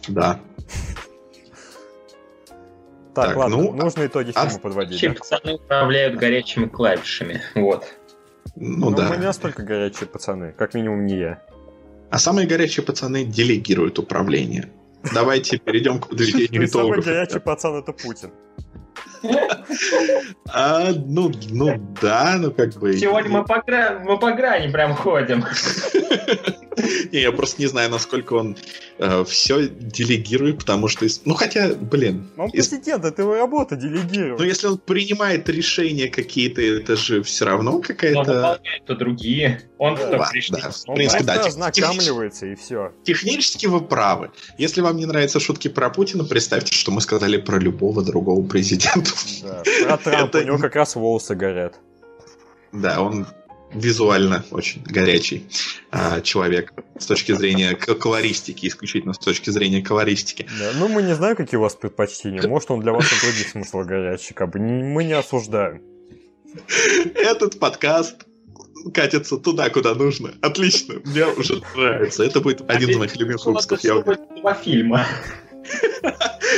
Да. Так, так ладно, ну, нужно итоги а... фильма подводить. Да? пацаны управляют горячими клавишами, вот. Ну, ну да. мы не настолько горячие пацаны, как минимум не я. А самые горячие пацаны делегируют управление. Давайте перейдем к подведению итогов. Самый горячий пацан это Путин. А, ну, ну да, ну как бы. Сегодня мы по, грани, мы по грани прям ходим. Я просто не знаю, насколько он э, все делегирует, потому что... Ну, хотя, блин... Он президент, это его работа делегирует. Но если он принимает решения какие-то, это же все равно какая-то... Выполняет-то другие. Он да, да, да. В принципе, да. ознакомливается и все. Технически вы правы. Если вам не нравятся шутки про Путина, представьте, что мы сказали про любого другого президента. Да, про Трампа, у него как раз волосы горят. Да, он визуально очень горячий а, человек с точки зрения колористики, исключительно с точки зрения колористики. Да, ну, мы не знаем, какие у вас предпочтения. Может, он для вас и других смыслов горячий. Как бы мы не осуждаем. Этот подкаст катится туда, куда нужно. Отлично, мне уже нравится. Это будет один из моих любимых выпусков. Я два фильма.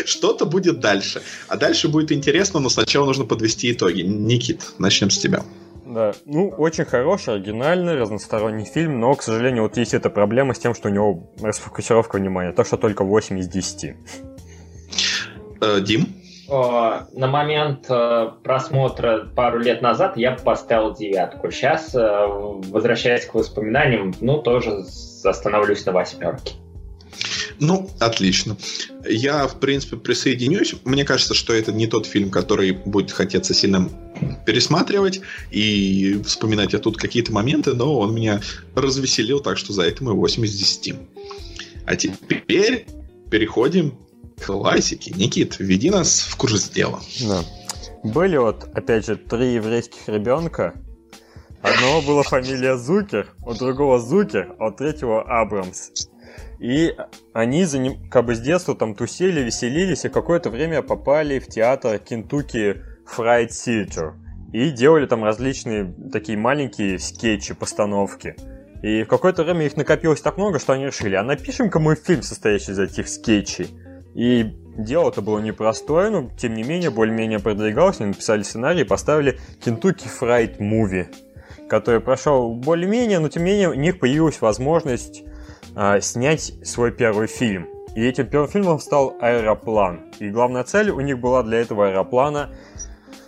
Что-то будет дальше. А дальше будет интересно, но сначала нужно подвести итоги. Никит, начнем с тебя. Да, ну, очень хороший, оригинальный, разносторонний фильм, но, к сожалению, вот есть эта проблема с тем, что у него расфокусировка внимания, так что только 8 из 10. Э, Дим? На момент э, просмотра пару лет назад я поставил девятку. Сейчас, э, возвращаясь к воспоминаниям, ну, тоже остановлюсь на восьмерке. Ну, отлично. Я, в принципе, присоединюсь. Мне кажется, что это не тот фильм, который будет хотеться сильно пересматривать и вспоминать а тут какие-то моменты, но он меня развеселил, так что за это мы 8 из 10. А теперь переходим к классике. Никит, веди нас в курс дела. Да. Были вот, опять же, три еврейских ребенка. Одного была фамилия Зукер, у другого Зукер, а у третьего Абрамс. И они за ним, как бы с детства там тусили, веселились, и какое-то время попали в театр Кентукки Fried Theater. И делали там различные такие маленькие скетчи, постановки. И в какое-то время их накопилось так много, что они решили, а напишем-ка мы фильм, состоящий из этих скетчей. И дело это было непростое, но тем не менее более-менее продвигалось. Они написали сценарий и поставили Kentucky Fried Movie, который прошел более-менее, но тем не менее у них появилась возможность а, снять свой первый фильм. И этим первым фильмом стал «Аэроплан». И главная цель у них была для этого аэроплана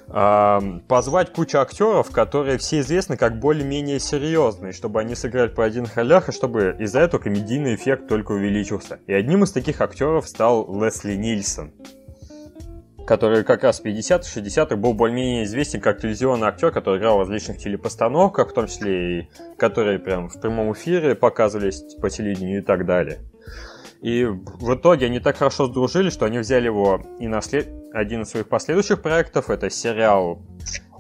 позвать кучу актеров, которые все известны как более-менее серьезные, чтобы они сыграли по один ролях, и чтобы из-за этого комедийный эффект только увеличился. И одним из таких актеров стал Лесли Нильсон, который как раз в 50-60-х был более-менее известен как телевизионный актер, который играл в различных телепостановках, в том числе и которые прям в прямом эфире показывались по телевидению и так далее. И в итоге они так хорошо сдружились, что они взяли его и на след... один из своих последующих проектов. Это сериал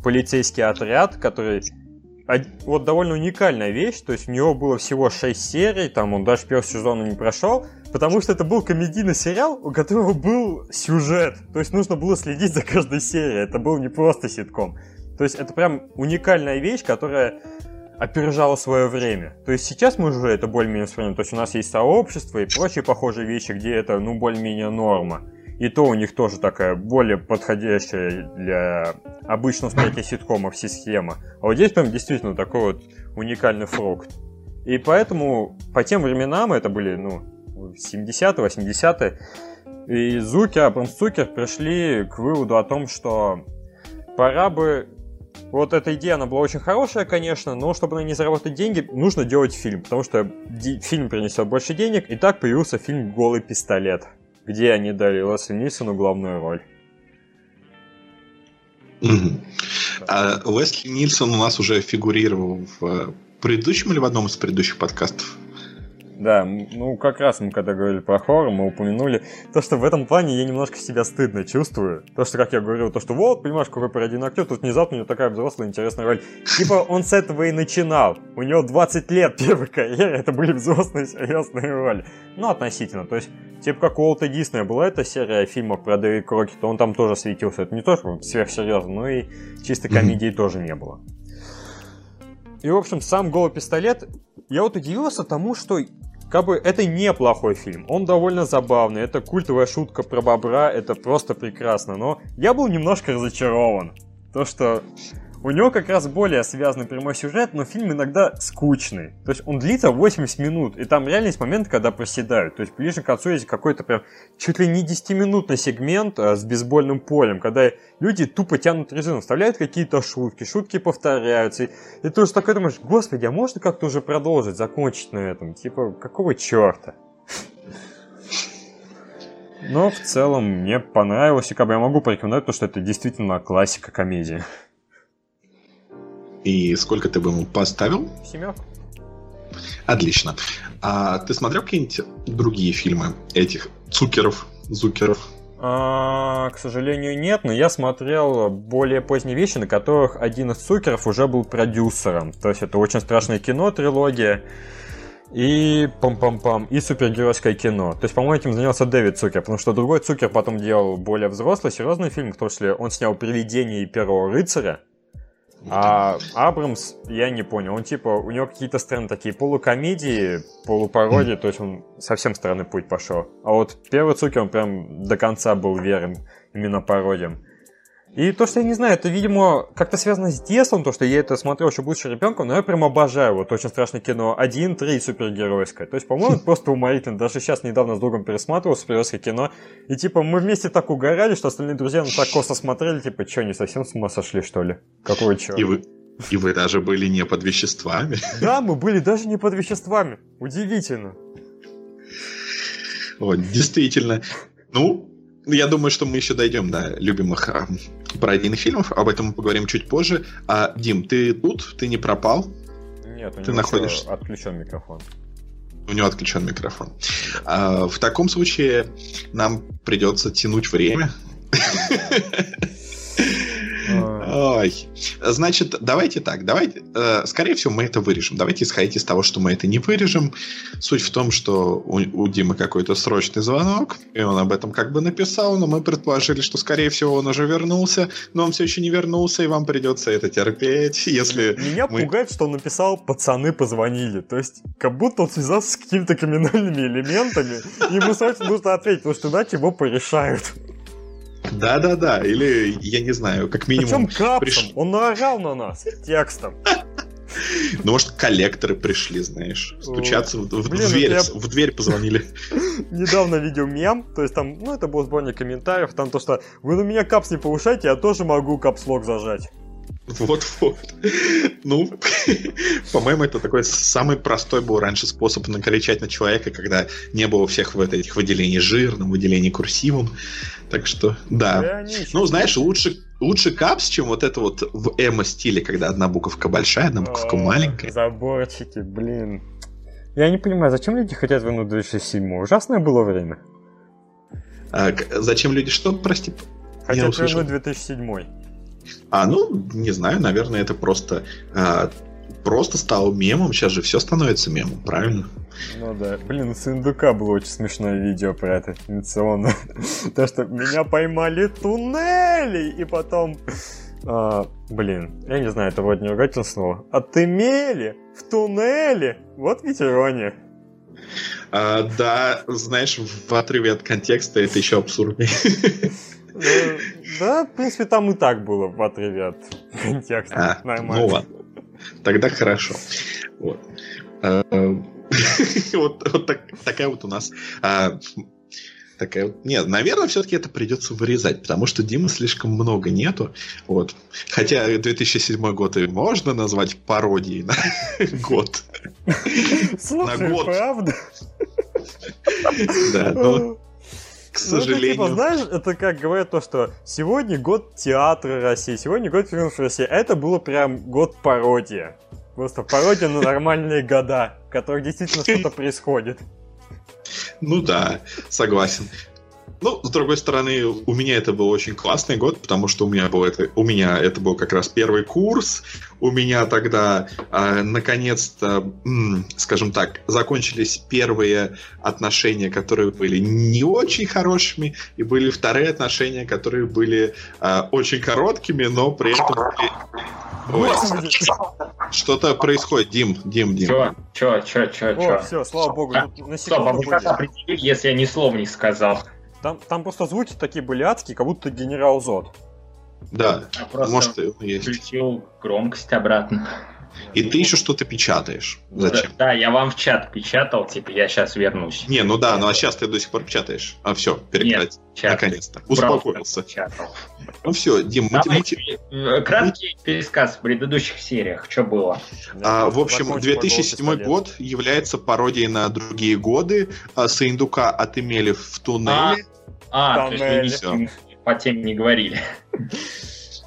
«Полицейский отряд», который вот довольно уникальная вещь, то есть у него было всего 6 серий, там он даже первый сезон не прошел, потому что это был комедийный сериал, у которого был сюжет, то есть нужно было следить за каждой серией, это был не просто ситком. То есть это прям уникальная вещь, которая опережало свое время. То есть сейчас мы уже это более-менее вспоминаем. То есть у нас есть сообщество и прочие похожие вещи, где это, ну, более-менее норма. И то у них тоже такая более подходящая для обычного восприятия ситкомов система. А вот здесь прям действительно такой вот уникальный фрукт. И поэтому по тем временам, это были, ну, 70-е, 80-е, и Зуки, Абрамс Цукер пришли к выводу о том, что пора бы вот эта идея, она была очень хорошая, конечно, но чтобы на ней заработать деньги, нужно делать фильм, потому что фильм принесет больше денег, и так появился фильм «Голый пистолет», где они дали Лесли Нильсону главную роль. А Лесли Нильсон у нас уже фигурировал в предыдущем или в одном из предыдущих подкастов? Да, ну как раз мы когда говорили про хоррор, мы упомянули то, что в этом плане я немножко себя стыдно чувствую. То, что, как я говорил, то, что вот, понимаешь, какой пародийный актер, тут внезапно у него такая взрослая интересная роль. Типа он с этого и начинал. У него 20 лет первой карьеры, это были взрослые серьезные роли. Ну, относительно. То есть, типа как у Уолта Диснея была эта серия фильмов про Дэви то он там тоже светился. Это не то, что сверхсерьезно, но и чисто комедии mm-hmm. тоже не было. И, в общем, сам голый пистолет, я вот удивился тому, что как бы это неплохой фильм, он довольно забавный, это культовая шутка про бобра, это просто прекрасно, но я был немножко разочарован. То, что у него как раз более связанный прямой сюжет, но фильм иногда скучный. То есть он длится 80 минут, и там реально есть момент, когда проседают. То есть ближе к концу есть какой-то прям чуть ли не 10-минутный сегмент а, с бейсбольным полем, когда люди тупо тянут резину, вставляют какие-то шутки, шутки повторяются. И, ты уже такой думаешь, господи, а можно как-то уже продолжить, закончить на этом? Типа, какого черта? Но в целом мне понравилось, и как бы я могу порекомендовать, потому что это действительно классика комедии. И сколько ты бы ему поставил? Семерку. Отлично. А ты смотрел какие-нибудь другие фильмы этих цукеров, зукеров? А, к сожалению, нет, но я смотрел более поздние вещи, на которых один из цукеров уже был продюсером. То есть это очень страшное кино, трилогия. И пам-пам-пам, и супергеройское кино. То есть, по-моему, этим занялся Дэвид Цукер, потому что другой Цукер потом делал более взрослый, серьезный фильм, в том числе он снял «Привидение» и «Первого рыцаря», а Абрамс, я не понял, он типа, у него какие-то странные такие полукомедии, полупародии, то есть он совсем странный путь пошел. А вот первый Цукер, он прям до конца был верен именно пародиям. И то, что я не знаю, это, видимо, как-то связано с детством, то, что я это смотрел еще будучи ребенком, но я прям обожаю вот очень страшное кино 1-3 супергеройское. То есть, по-моему, просто уморительно. Даже сейчас недавно с другом пересматривал супергеройское кино, и типа мы вместе так угорали, что остальные друзья на так косо смотрели, типа, что, не совсем с ума сошли, что ли? Какого черта? И вы, и вы даже были не под веществами. Да, мы были даже не под веществами. Удивительно. Вот, действительно. Ну, я думаю, что мы еще дойдем до любимых а, пародийных фильмов. Об этом мы поговорим чуть позже. А, Дим, ты тут? Ты не пропал? Нет, у ты находишься. Отключен микрофон. У него отключен микрофон. А, в таком случае нам придется тянуть время. Ой. Значит, давайте так, давайте, э, скорее всего, мы это вырежем. Давайте исходить из того, что мы это не вырежем. Суть в том, что у, у Димы какой-то срочный звонок, и он об этом как бы написал, но мы предположили, что, скорее всего, он уже вернулся, но он все еще не вернулся, и вам придется это терпеть, если... Меня мы... пугает, что он написал «пацаны позвонили». То есть, как будто он связался с какими-то криминальными элементами, и ему срочно нужно ответить, потому что иначе его порешают. Да-да-да, или, я не знаю, как минимум... Причем капсом, приш... он наорал на нас текстом. Ну, может, коллекторы пришли, знаешь, стучаться в, в, Блин, дверь, я... в дверь позвонили. Недавно видел мем, то есть там, ну, это был сборник комментариев, там то, что вы на меня капс не повышайте, я тоже могу капслог зажать. Вот-вот. Ну, по-моему, это такой самый простой был раньше способ накричать на человека, когда не было всех вот этих выделений жирным, выделений курсивом. Так что, да. Ну, знаешь, лучше, лучше капс, чем вот это вот в эмо-стиле, когда одна буковка большая, одна буковка маленькая. Заборчики, блин. Я не понимаю, зачем люди хотят вернуть 2007 Ужасное было время. А, зачем люди что, прости? Хотят вернуть 2007 а, ну, не знаю, наверное, это просто а, просто стал мемом. Сейчас же все становится мемом, правильно? Ну да. Блин, у Сундука было очень смешное видео про это инновационно. То, что меня поймали туннели, и потом... А, блин, я не знаю, это вроде не ругательное слово. Отымели в туннеле. Вот ведь ирония. А, да, знаешь, в отрыве от контекста это еще абсурднее. Ну, да, в принципе, там и так было в отрыве от контекста. А, Нормально. Ну ладно. Тогда хорошо. Вот. А, вот, вот так, такая вот у нас а, такая вот... Нет, наверное, все-таки это придется вырезать, потому что Димы слишком много нету. Вот. Хотя 2007 год и можно назвать пародией на год. Слушай, на год. правда? Да, но к сожалению. Ну, это, типа, знаешь, это как говорят то, что сегодня год театра России, сегодня год фильмов России. А это было прям год пародия. Просто пародия на нормальные года, в которых действительно что-то происходит. Ну да, согласен. Ну, с другой стороны, у меня это был очень классный год, потому что у меня был это, у меня это был как раз первый курс. У меня тогда э, наконец-то, м, скажем так, закончились первые отношения, которые были не очень хорошими, и были вторые отношения, которые были э, очень короткими, но при этом Ой, что-то происходит, Дим, Дим, Дим. Чё, чё, чё, чё, чё? О, все, слава богу, а, на секунду. Стоп, а вы как определили, если я ни слова не сказал? Там, там просто звуки такие были адские, как будто генерал Зод. Да, а может есть. включил громкость обратно. И ты еще что-то печатаешь. Зачем? Да, да, я вам в чат печатал, типа, я сейчас вернусь. Не, ну да, ну а сейчас ты до сих пор печатаешь. А все, перекрати. Наконец-то. Успокоился. Ну все, Дим, мы... Давай, Краткий пересказ в предыдущих сериях. Что было? А, в общем, 2007 год является пародией на другие годы. А, Саиндука отымели в туннеле. А, а то есть мы не, по теме не говорили.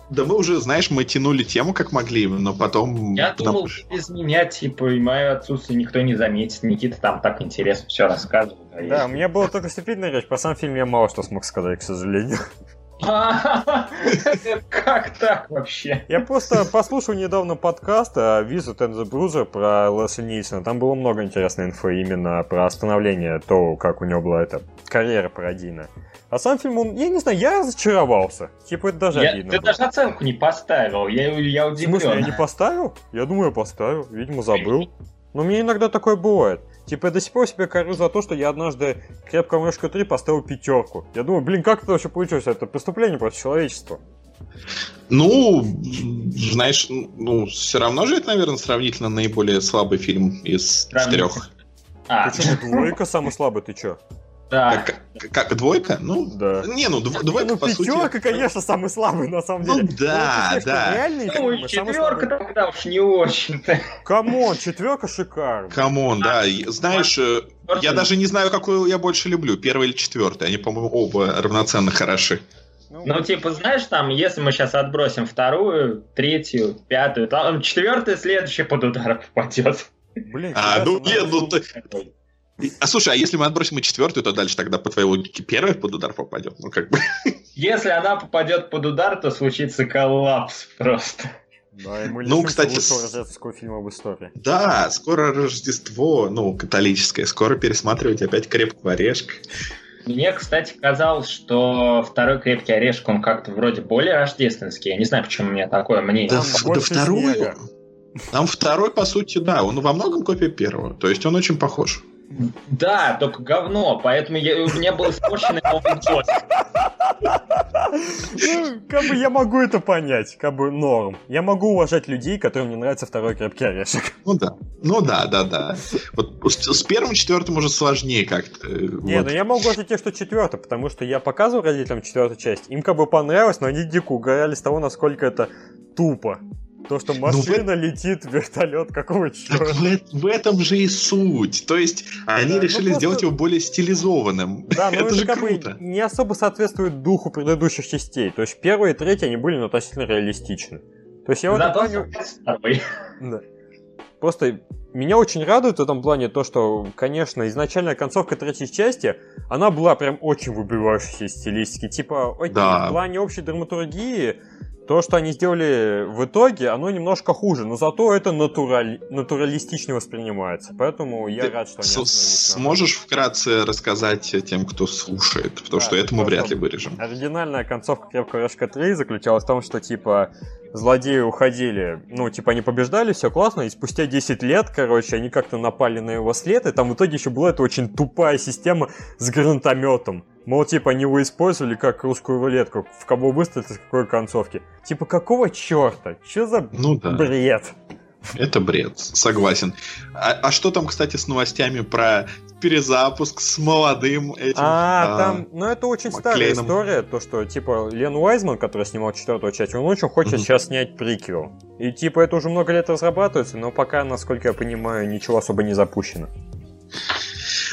Да мы уже, знаешь, мы тянули тему как могли, но потом... Я думал, без меня, типа, и мое отсутствие никто не заметит. Никита там так интересно все рассказывает. А да, у меня было только вступительная речь. По сам фильм я мало что смог сказать, к сожалению. Как так вообще? Я просто послушал недавно подкаст Visit and the Bruiser про Лесли Нильсона. Там было много интересной инфы именно про остановление, то, как у него была эта карьера пародийная. А сам фильм, он, я не знаю, я разочаровался. Типа, это даже я, обидно Ты было. даже оценку не поставил, я, я удивлен. В смысле, я не поставил? Я думаю, я поставил, видимо, забыл. Но мне иногда такое бывает. Типа, я до сих пор себе корю за то, что я однажды крепкому мышку 3 поставил пятерку. Я думаю, блин, как это вообще получилось? Это преступление против человечества. Ну, знаешь, ну, все равно же это, наверное, сравнительно наиболее слабый фильм из четырех. А. Почему двойка самый слабый, ты чё? Да. Как, как двойка? Ну, да. Не, ну дв, двойка, ну, по сути... Пятерка, конечно, самый слабый, на самом деле. Ну, да, ну, да. Реальный ну, и четверка тогда уж не очень-то. Come on, четверка шикарная. Come on, да. Знаешь, э, я даже не знаю, какую я больше люблю, первый или четвертый. Они, по-моему, оба равноценно хороши. Ну, ну, типа, знаешь, там, если мы сейчас отбросим вторую, третью, пятую, там четвертая, следующая под удар попадет. Блин, а, ну нет, ну ты... А слушай, а если мы отбросим и четвертую, то дальше тогда по твоей логике первая под удар попадет? Ну, как бы. Если она попадет под удар, то случится коллапс просто. Да, и мы Ну, кстати, лучшего рождественского фильма в истории. Да, скоро Рождество, ну, католическое. Скоро пересматривать опять крепкого орешка. Мне, кстати, казалось, что второй крепкий орешек, он как-то вроде более рождественский. Я не знаю, почему у меня такое мнение. Да, да больше второй. снега. Там второй, по сути, да, он во многом копия первого. То есть он очень похож. Да, только говно, поэтому я- у меня был испорченный. Ну, как бы я могу это понять, как бы норм. Я могу уважать людей, которым не нравится второй крепкий орешек. Ну да. Ну да, да, да. Вот с, с первым, четвертым уже сложнее как-то. э, Не, вот. ну я могу уважать тех, что четвертый, потому что я показывал родителям четвертую часть. Им как бы понравилось, но они дико угорали с того, насколько это тупо. То, что машина летит, вертолет, какого Так черта. в, в этом же и суть. То есть они Да, ну решили просто- сделать его более стилизованным. Да, но это это же как бы круто. не особо соответствует духу предыдущих частей. То есть первые и третьи, они были ну, относительно реалистичны. То есть я в этом Зато плане... Да. Просто меня очень радует в этом плане то, что, конечно, изначальная концовка третьей части, она была прям очень выбивающейся стилистики. Типа, окей, Да. в плане общей драматургии, то, что они сделали в итоге, оно немножко хуже, но зато это натураль... натуралистично воспринимается. Поэтому я Ты рад, что они Сможешь вкратце рассказать тем, кто слушает? Потому Да, что это мы вряд ли вырежем. Оригинальная концовка Крепкого Орешка 3 заключалась в том, что, типа, злодеи уходили, ну, типа, они побеждали, все классно, и спустя 10 лет, короче, они как-то напали на его след, и там в итоге еще была эта очень тупая система с гранатометом. Мол, типа, они его использовали как русскую рулетку, в кого выстрелить из какой концовки. Типа, какого черта? Че за Ну да, бред? Это бред, согласен. А, а что там, кстати, с новостями про перезапуск с молодым этим? А, а, там, ну это очень старая Маклейном. история, то что, типа, Лен Уайзман, который снимал четвертую часть, он очень хочет Мгм. сейчас снять приквел. И, типа, это уже много лет разрабатывается, но пока, насколько я понимаю, ничего особо не запущено.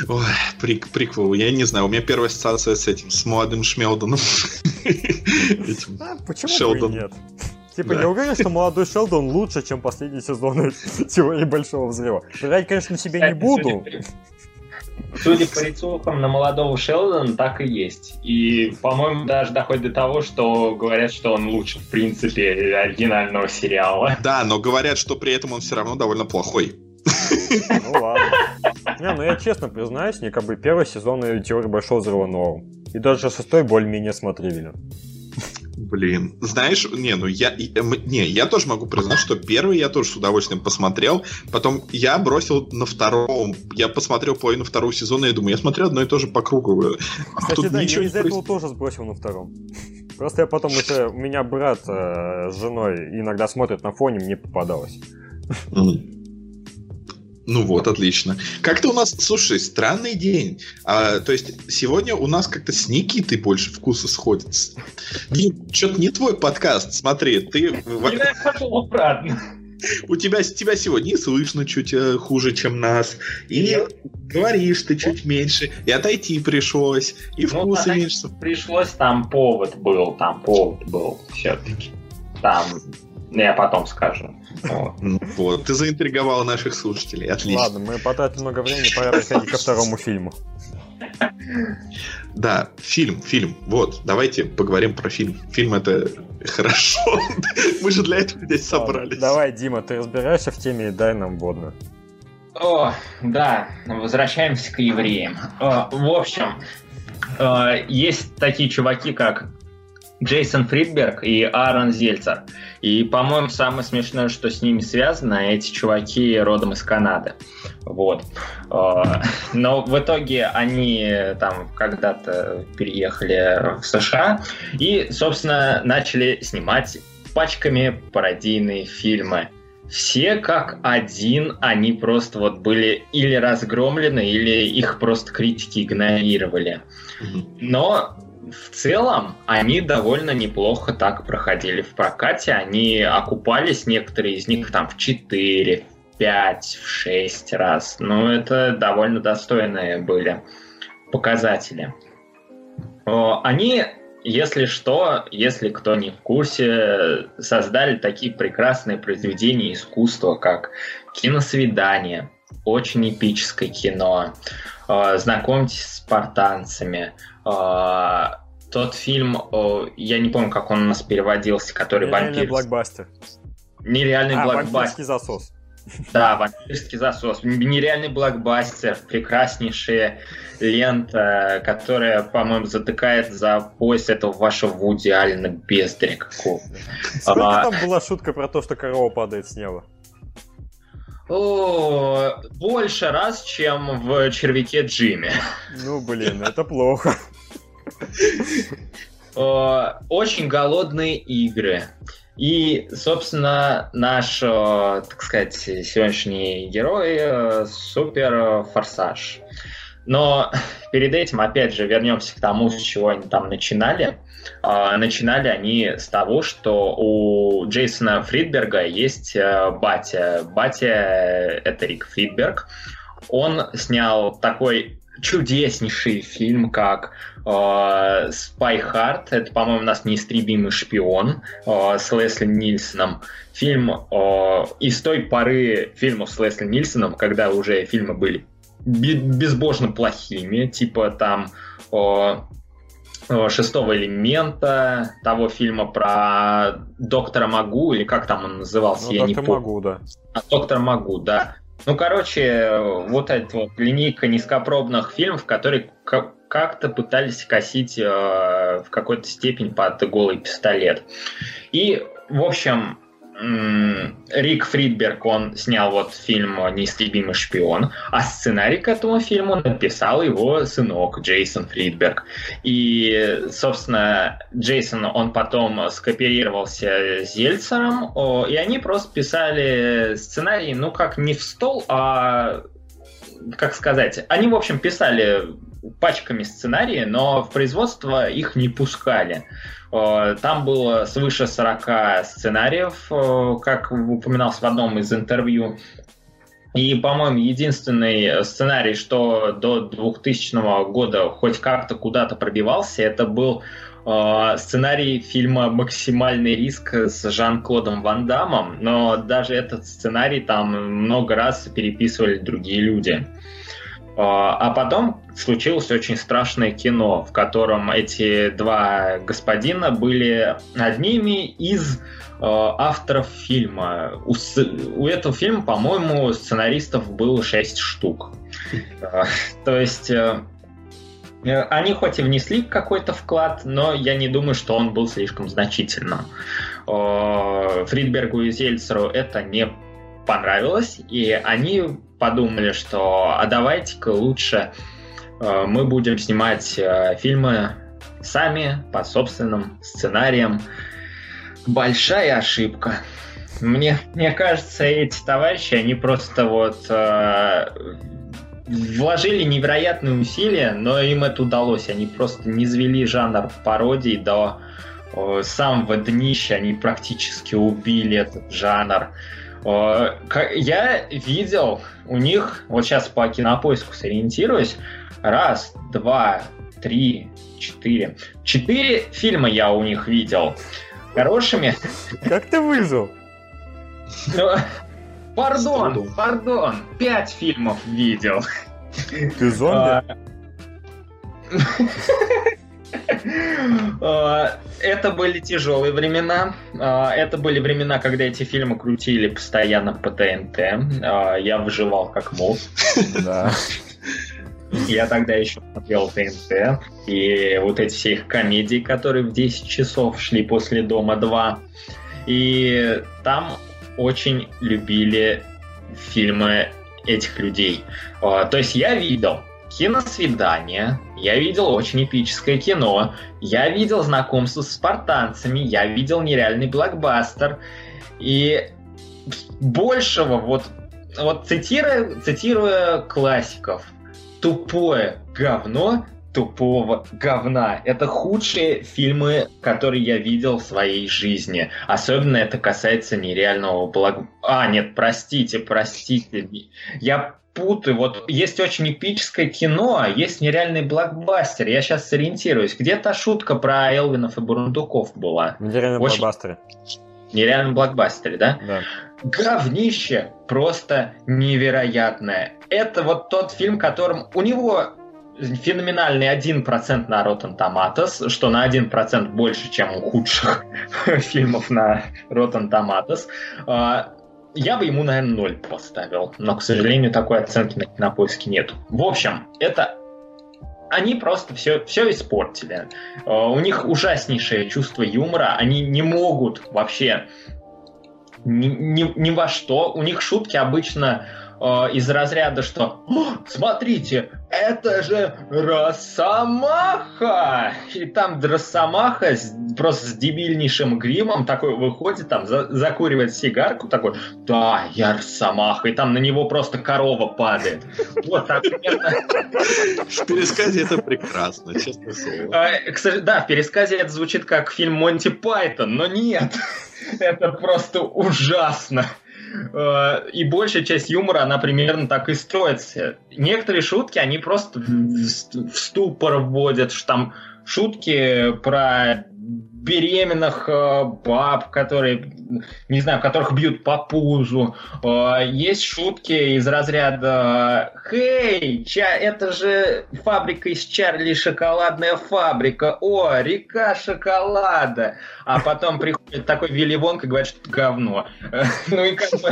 Ой, прик, приквел, я не знаю, у меня первая ассоциация с этим, с молодым Шмелдоном. А, почему нет? Типа, Да. я уверен, что молодой Шелдон лучше, чем последний сезон теории Большого Взрыва. Врать, конечно, себе не буду. Судя по, рисункам на молодого Шелдона, так и есть. И, по-моему, даже доходит до того, что говорят, что он лучше, в принципе, оригинального сериала. Да, но говорят, что при этом он все равно довольно плохой. Ну ладно. Не, ну я честно признаюсь, мне как бы первый сезон теории Большого Взрыва норм. И даже шестой более-менее смотрибелен. Блин, знаешь, не, ну я, эм, не, я тоже могу признать, что первый я тоже с удовольствием посмотрел, потом я бросил на втором, я посмотрел половину второго сезона и думаю, я смотрю одно и то же по кругу. Кстати, Тут да, ничего я из-за этого происходит. тоже сбросил на втором. Просто я потом уже... У меня брат э, с женой иногда смотрит на фоне, мне попадалось. М. Ну вот, отлично. Как-то у нас, слушай, странный день. А, то есть сегодня у нас как-то с Никитой больше вкуса сходится. Что-то не твой подкаст, смотри, ты Я пошел обратно. у тебя, тебя сегодня и слышно чуть э, хуже, чем нас, и говоришь ты чуть меньше, и отойти пришлось, и Ну, вкусы отойти. меньше. Пришлось, там повод был, там повод был все-таки. Там, ну, я потом скажу. Вот. Ну Вот, ты заинтриговал наших слушателей, отлично. Ладно, мы потратили много времени, пора переходить ко второму фильму. Да, фильм, фильм. Вот, давайте поговорим про фильм. Фильм это хорошо. Мы же для этого здесь собрались. Давай, Дима, ты разбираешься в теме и дай нам водную. О, да, возвращаемся к евреям. О, в общем, э, есть такие чуваки, как Джейсон Фридберг и Аарон Зельцер. И, по-моему, самое смешное, что с ними связано, эти чуваки родом из Канады. Вот. Э, Но в итоге они там когда-то переехали в США и, собственно, начали снимать пачками пародийные фильмы все как один, они просто вот были или разгромлены, или их просто критики игнорировали. Но в целом они довольно неплохо так проходили в прокате. Они окупались, некоторые из них там в 4, в 5, в 6 раз. Ну, это довольно достойные были показатели. Они, если что, если кто не в курсе, создали такие прекрасные произведения искусства, как киносвидание, очень эпическое кино, знакомьтесь с спартанцами. Э, тот фильм, я не помню, как он у нас переводился, который вампир. блокбастер. Нереальный а, блокбастер. засос. Да, вампирский засос. Нереальный блокбастер, прекраснейшая лента, которая, по-моему, затыкает за пояс этого вашего Вуди Алина бездаря какого Сколько а... там была шутка про то, что корова падает с неба? О, больше раз, чем в червяке Джимми. Ну, блин, это плохо. Очень голодные игры. И, собственно, наш, э, так сказать, сегодняшний герой э, супер форсаж. Но перед этим, опять же, вернемся к тому, с чего они там начинали. Э, начинали они с того, что у Джейсона Фридберга есть батя. Батя — это Рик Фридберг. Он снял такой чудеснейший фильм, как Spy Hard, это, по-моему, у нас неистребимый шпион э, с Лесли Нильсоном. Фильм э, из той поры фильмов с Лесли Нильсоном, когда уже фильмы были безбожно плохими, типа там э, шестого элемента, того фильма про доктора Магу, или как там он назывался, ну, я доктор не помню. Магу, да. А, доктор Магу, да. Ну, короче, вот эта вот линейка низкопробных фильмов, которые как-то пытались косить э, в какой-то степень под голый пистолет. И, в общем, Рик Фридберг, он снял вот фильм «Неистребимый шпион», а сценарий к этому фильму написал его сынок Джейсон Фридберг. И, собственно, Джейсон, он потом скооперировался с Зельцером, и они просто писали сценарий, ну, как не в стол, а как сказать, они, в общем, писали пачками сценарии, но в производство их не пускали. Э, там было свыше 40 сценариев, э, как упоминалось в одном из интервью. И, по-моему, единственный сценарий, что до 2000 года хоть как-то куда-то пробивался, это был э, сценарий фильма «Максимальный риск» с Жан-Клодом Ван Дамом, но даже этот сценарий там много раз переписывали другие люди. А, а потом случилось очень страшное кино, в котором эти два господина были одними из а, авторов фильма. У, у этого фильма, по-моему, сценаристов было шесть штук. А, то есть э, они хоть и внесли какой-то вклад, но я не думаю, что он был слишком значительным. Фридбергу и Зельцеру это не понравилось, и они подумали, что а давайте-ка лучше э, мы будем снимать э, фильмы сами, по собственным сценариям. Большая ошибка. Мне, мне кажется, эти товарищи, они просто вот э, вложили невероятные усилия, но им это удалось. Они просто не звели жанр пародий до э, самого днища, они практически убили этот жанр. Я видел у них, вот сейчас по кинопоиску сориентируюсь, раз, два, три, четыре. Четыре фильма я у них видел. Хорошими. Как ты выжил? Ну, пардон, пардон. Пять фильмов видел. Ты зомби? А, это были тяжелые времена. А, это были времена, когда эти фильмы крутили постоянно по ТНТ. А, я выживал как мог. Да. Я тогда еще смотрел ТНТ. И вот эти все их комедии, которые в 10 часов шли после Дома 2. И там очень любили фильмы этих людей. То есть я видел киносвидание, я видел очень эпическое кино, я видел знакомство с спартанцами, я видел нереальный блокбастер. И большего, вот, вот цитируя, цитируя классиков, тупое говно тупого говна. Это худшие фильмы, которые я видел в своей жизни. Особенно это касается нереального блок... А, нет, простите, простите. Я путаю. Вот есть очень эпическое кино, а есть нереальный блокбастер. Я сейчас сориентируюсь. Где то шутка про Элвинов и Бурундуков была? В нереальном очень... блокбастере. Нереальном блокбастере, да? Да. говнище просто невероятное. Это вот тот фильм, которым у него феноменальный 1% на Rotten Tomatoes, что на 1% больше, чем у худших фильмов на Rotten Tomatoes. Я бы ему, наверное, 0 поставил, но, к сожалению, такой оценки на кинопоиске нет. В общем, это они просто все, все испортили. А, у них ужаснейшее чувство юмора, они не могут вообще ни, ни, ни во что. У них шутки обычно э, из разряда, что смотрите, это же Росомаха! И там Росомаха с, просто с дебильнейшим гримом такой выходит, там за, закуривает сигарку, такой, да, я Росомаха, и там на него просто корова падает. Вот так В пересказе это прекрасно, честно слово. А, да, в пересказе это звучит как фильм Монти Пайтон, но нет. Это просто ужасно. Э, и большая часть юмора, она примерно так и строится. Некоторые шутки, они просто в ступор вводят, что там шутки про беременных э, баб, которые, не знаю, которых бьют по пузу. Э, есть шутки из разряда «Хей, ча, это же фабрика из Чарли, шоколадная фабрика. О, река шоколада!» А потом приходит такой Вилли Вонг и говорит, что это говно. Ну и как бы...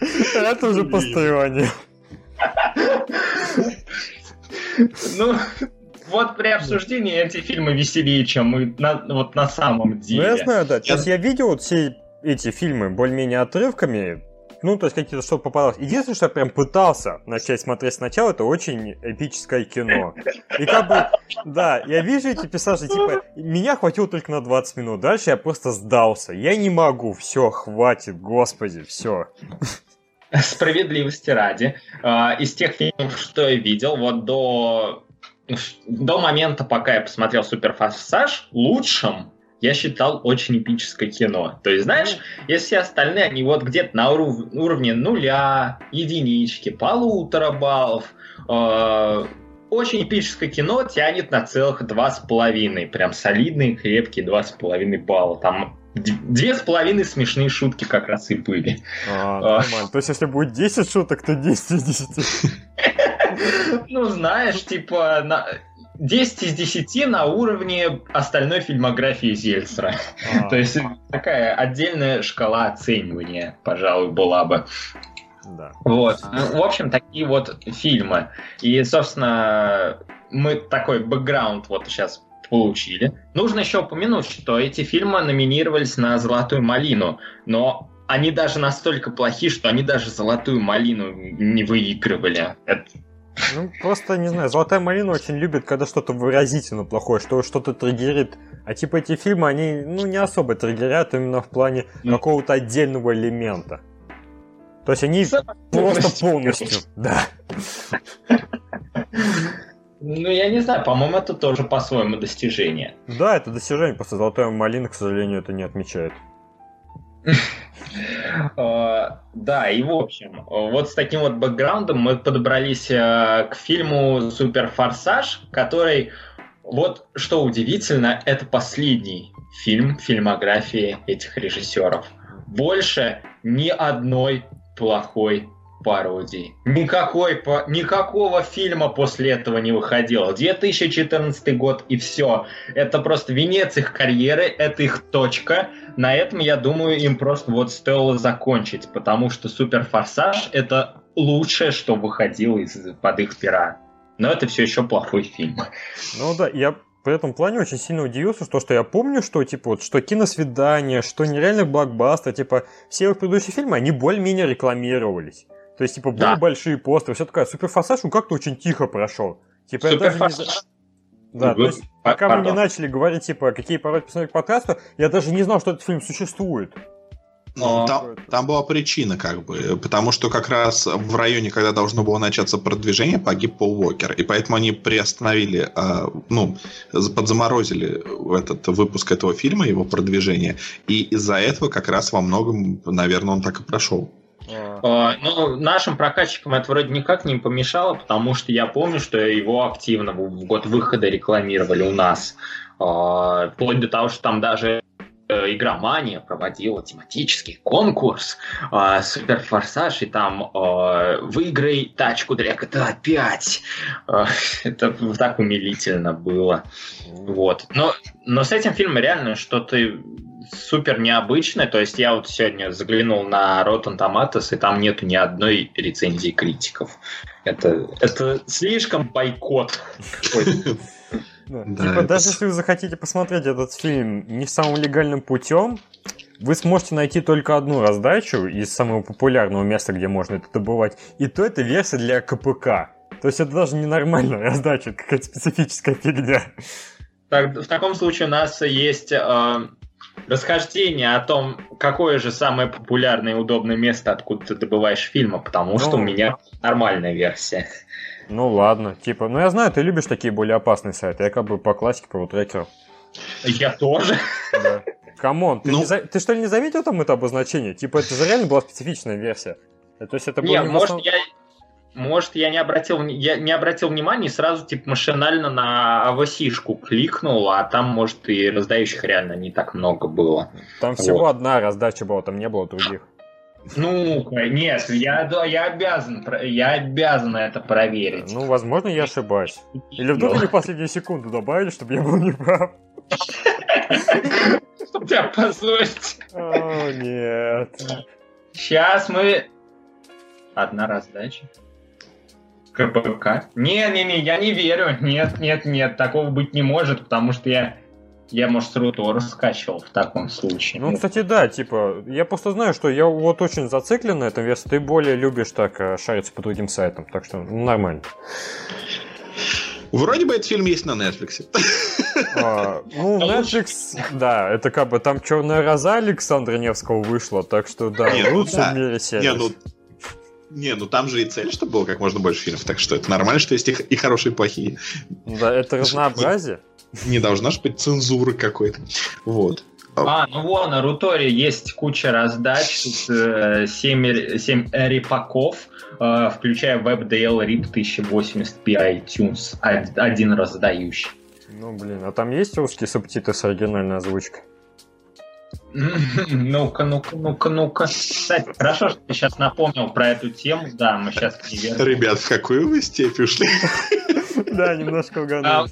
Это уже постояние. Ну, вот при обсуждении эти фильмы веселее, чем мы на, вот на самом деле. Ну, я знаю, да. Есть я видел вот все эти фильмы более-менее отрывками, ну, то есть какие-то что попадалось. Единственное, что я прям пытался начать смотреть сначала, это очень эпическое кино. И как бы, да, я вижу эти пейзажи, типа, меня хватило только на 20 минут. Дальше я просто сдался. Я не могу, все, хватит, господи, все. Справедливости ради. А, из тех фильмов, что я видел, вот до до момента, пока я посмотрел Суперфорсаж, лучшим я считал очень эпическое кино. То есть, знаешь, если все остальные, они вот где-то на уров- уровне нуля, единички, полутора баллов, э- очень эпическое кино тянет на целых два с половиной. Прям солидные, крепкие два с половиной балла. Там две с половиной смешные шутки как раз и были. А, а. нормально. То есть, если будет 10 шуток, то 10 из 10. Ну, знаешь, типа, на... 10 из 10 на уровне остальной фильмографии Зельцера. А. То есть такая отдельная шкала оценивания, пожалуй, была бы. Да. Вот. Ну, в общем, такие вот фильмы. И, собственно, мы такой бэкграунд вот сейчас получили. Нужно еще упомянуть, что эти фильмы номинировались на «Золотую малину», но они даже настолько плохи, что они даже «Золотую малину» не выигрывали. Это ну, просто, не знаю, «Золотая малина» очень любит, когда что-то выразительно плохое, что что-то триггерит. А типа эти фильмы, они, ну, не особо триггерят именно в плане mm. какого-то отдельного элемента. То есть они Сам просто полностью, да. Ну, я не знаю, по-моему, это тоже по-своему достижение. Да, это достижение, просто «Золотая малина», к сожалению, это не отмечает. А, да, и в общем, вот с таким вот бэкграундом мы подобрались э, к фильму «Супер Форсаж», который, вот что удивительно, это последний фильм фильмографии этих режиссеров. Больше ни одной плохой пародий. Никакой, никакого фильма после этого не выходило. 2014 год и все. Это просто венец их карьеры, это их точка. На этом, я думаю, им просто вот стоило закончить, потому что Супер Форсаж это лучшее, что выходило из-под их пера. Но это все еще плохой фильм. Ну да, я по этому плане очень сильно удивился, что, что я помню, что типа вот, что киносвидание, что нереальный блокбастер, типа все их предыдущие фильмы, они более-менее рекламировались. То есть, типа, были да. большие постеры, все такое. Суперфорсаж, он как-то очень тихо прошел. Типа, я даже не... Да, то есть, пока мы не начали говорить, типа, какие пародии посмотреть подкаста, я даже не знал, что этот фильм существует. Ну, там, там была причина, как бы, потому что как раз в районе, когда должно было начаться продвижение, погиб Пол Уокер, и поэтому они приостановили, э, ну, подзаморозили этот выпуск этого фильма, его продвижение, и из-за этого как раз во многом, наверное, он так и прошел. А, ну, нашим прокатчикам это вроде никак не помешало, потому что я помню, что его активно в год выхода рекламировали у нас. А, вплоть до того, что там даже э, игромания проводила тематический конкурс э, Суперфорсаж, и там э, выиграй тачку для GTA 5. Э, это так умилительно было. Вот. Но, но с этим фильмом реально что-то супер необычное. То есть я вот сегодня заглянул на Rotten Tomatoes, и там нету ни одной рецензии критиков. Это, это слишком бойкот. Типа, даже если вы захотите посмотреть этот фильм не самым легальным путем, вы сможете найти только одну раздачу из самого популярного места, где можно это добывать. И то это версия для КПК. То есть это даже не нормальная раздача, это какая-то специфическая фигня. Так, в таком случае у нас есть э, расхождение о том, какое же самое популярное и удобное место, откуда ты добываешь фильмы, потому ну, что у меня нормальная версия. Ну ладно, типа, ну я знаю, ты любишь такие более опасные сайты, я как бы по классике по трекеру. Я тоже. Да. Come on, ты, ну... за... ты что ли не заметил там это обозначение? Типа, это же реально была специфичная версия. То есть это было не, не может, основ... я, может, я не обратил, я не обратил внимания и сразу типа машинально на авосишку кликнул, а там, может, и раздающих реально не так много было. Там всего вот. одна раздача была, там не было других. Ну, нет, я, я обязан, я обязан это проверить. Ну, возможно, я ошибаюсь. Или вдруг они последнюю секунду добавили, чтобы я был неправ. Чтобы тебя позорить. О, нет. Сейчас мы... Одна раздача. КПК? Не-не-не, я не верю. Нет, нет, нет, такого быть не может, потому что я я, может, с Рутора скачивал в таком случае. Ну, кстати, да, типа, я просто знаю, что я вот очень зациклен на этом версии, ты более любишь так э, шариться по другим сайтам, так что ну, нормально. Вроде бы этот фильм есть на Netflix. А, ну, Netflix, да, это как бы там Черная роза Александра Невского вышла, так что да, не, лучше да. в мире сервис. Не, ну, не, ну там же и цель, чтобы было как можно больше фильмов, так что это нормально, что есть и, и хорошие, и плохие. Да, это разнообразие. Не должна же быть цензуры какой-то. Вот. А, ну вон, на Руторе есть куча раздач, тут э, 7, 7 репаков, э, включая WebDL RIP 1080p iTunes, один раздающий. Ну, блин, а там есть русские субтитры с оригинальной озвучкой? Ну-ка, ну-ка, ну-ка, ну-ка. Кстати, хорошо, что ты сейчас напомнил про эту тему. Да, мы сейчас Ребят, в какую вы степь ушли? Да, немножко угадали.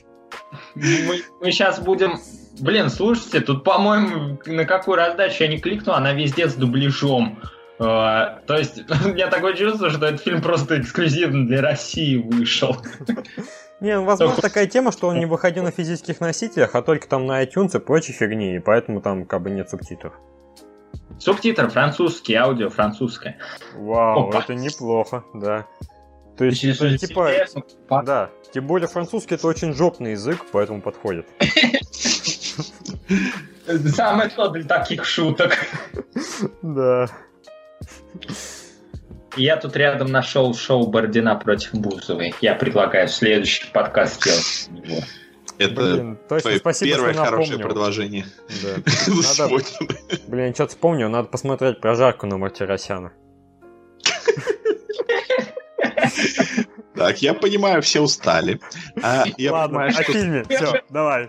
Мы, мы сейчас будем... Блин, слушайте, тут, по-моему, на какую раздачу я не кликну, она везде с дубляжом. Uh, то есть, у меня такое чувство, что этот фильм просто эксклюзивно для России вышел. Не, ну, возможно, такая тема, что он не выходил на физических носителях, а только там на iTunes и прочей фигни, и поэтому там как бы нет субтитров. Субтитр французский, аудио французское. Вау, Опа. это неплохо, да. То есть, это, типа, да, тем более французский это очень жопный язык, поэтому подходит. Самое то для таких шуток. Да. Я тут рядом нашел шоу Бородина против Бузовой. Я предлагаю следующий подкаст сделать. Это Блин, точно, спасибо, первое что хорошее предложение. Да. Надо... Блин, что-то вспомнил, надо посмотреть прожарку на Мартиросяна. Так, я понимаю, все устали. А, я Ладно, понимаю, о что... фильме, все, давай.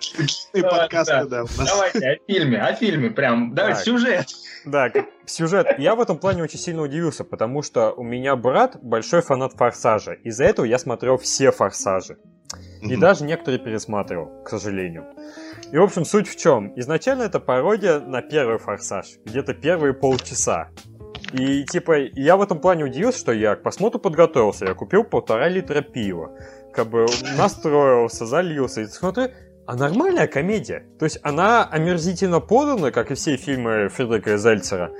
подкасты, да. Давайте о фильме, о фильме, прям, давай, сюжет. Да, сюжет. Я в этом плане очень сильно удивился, потому что у меня брат большой фанат Форсажа. Из-за этого я смотрел все Форсажи. И даже некоторые пересматривал, к сожалению. И, в общем, суть в чем? Изначально это пародия на первый Форсаж, где-то первые полчаса. И типа, я в этом плане удивился, что я к просмотру подготовился. Я купил полтора литра пива. Как бы настроился, залился. И смотрю, а нормальная комедия. То есть она омерзительно подана, как и все фильмы Фредерика Зельцера.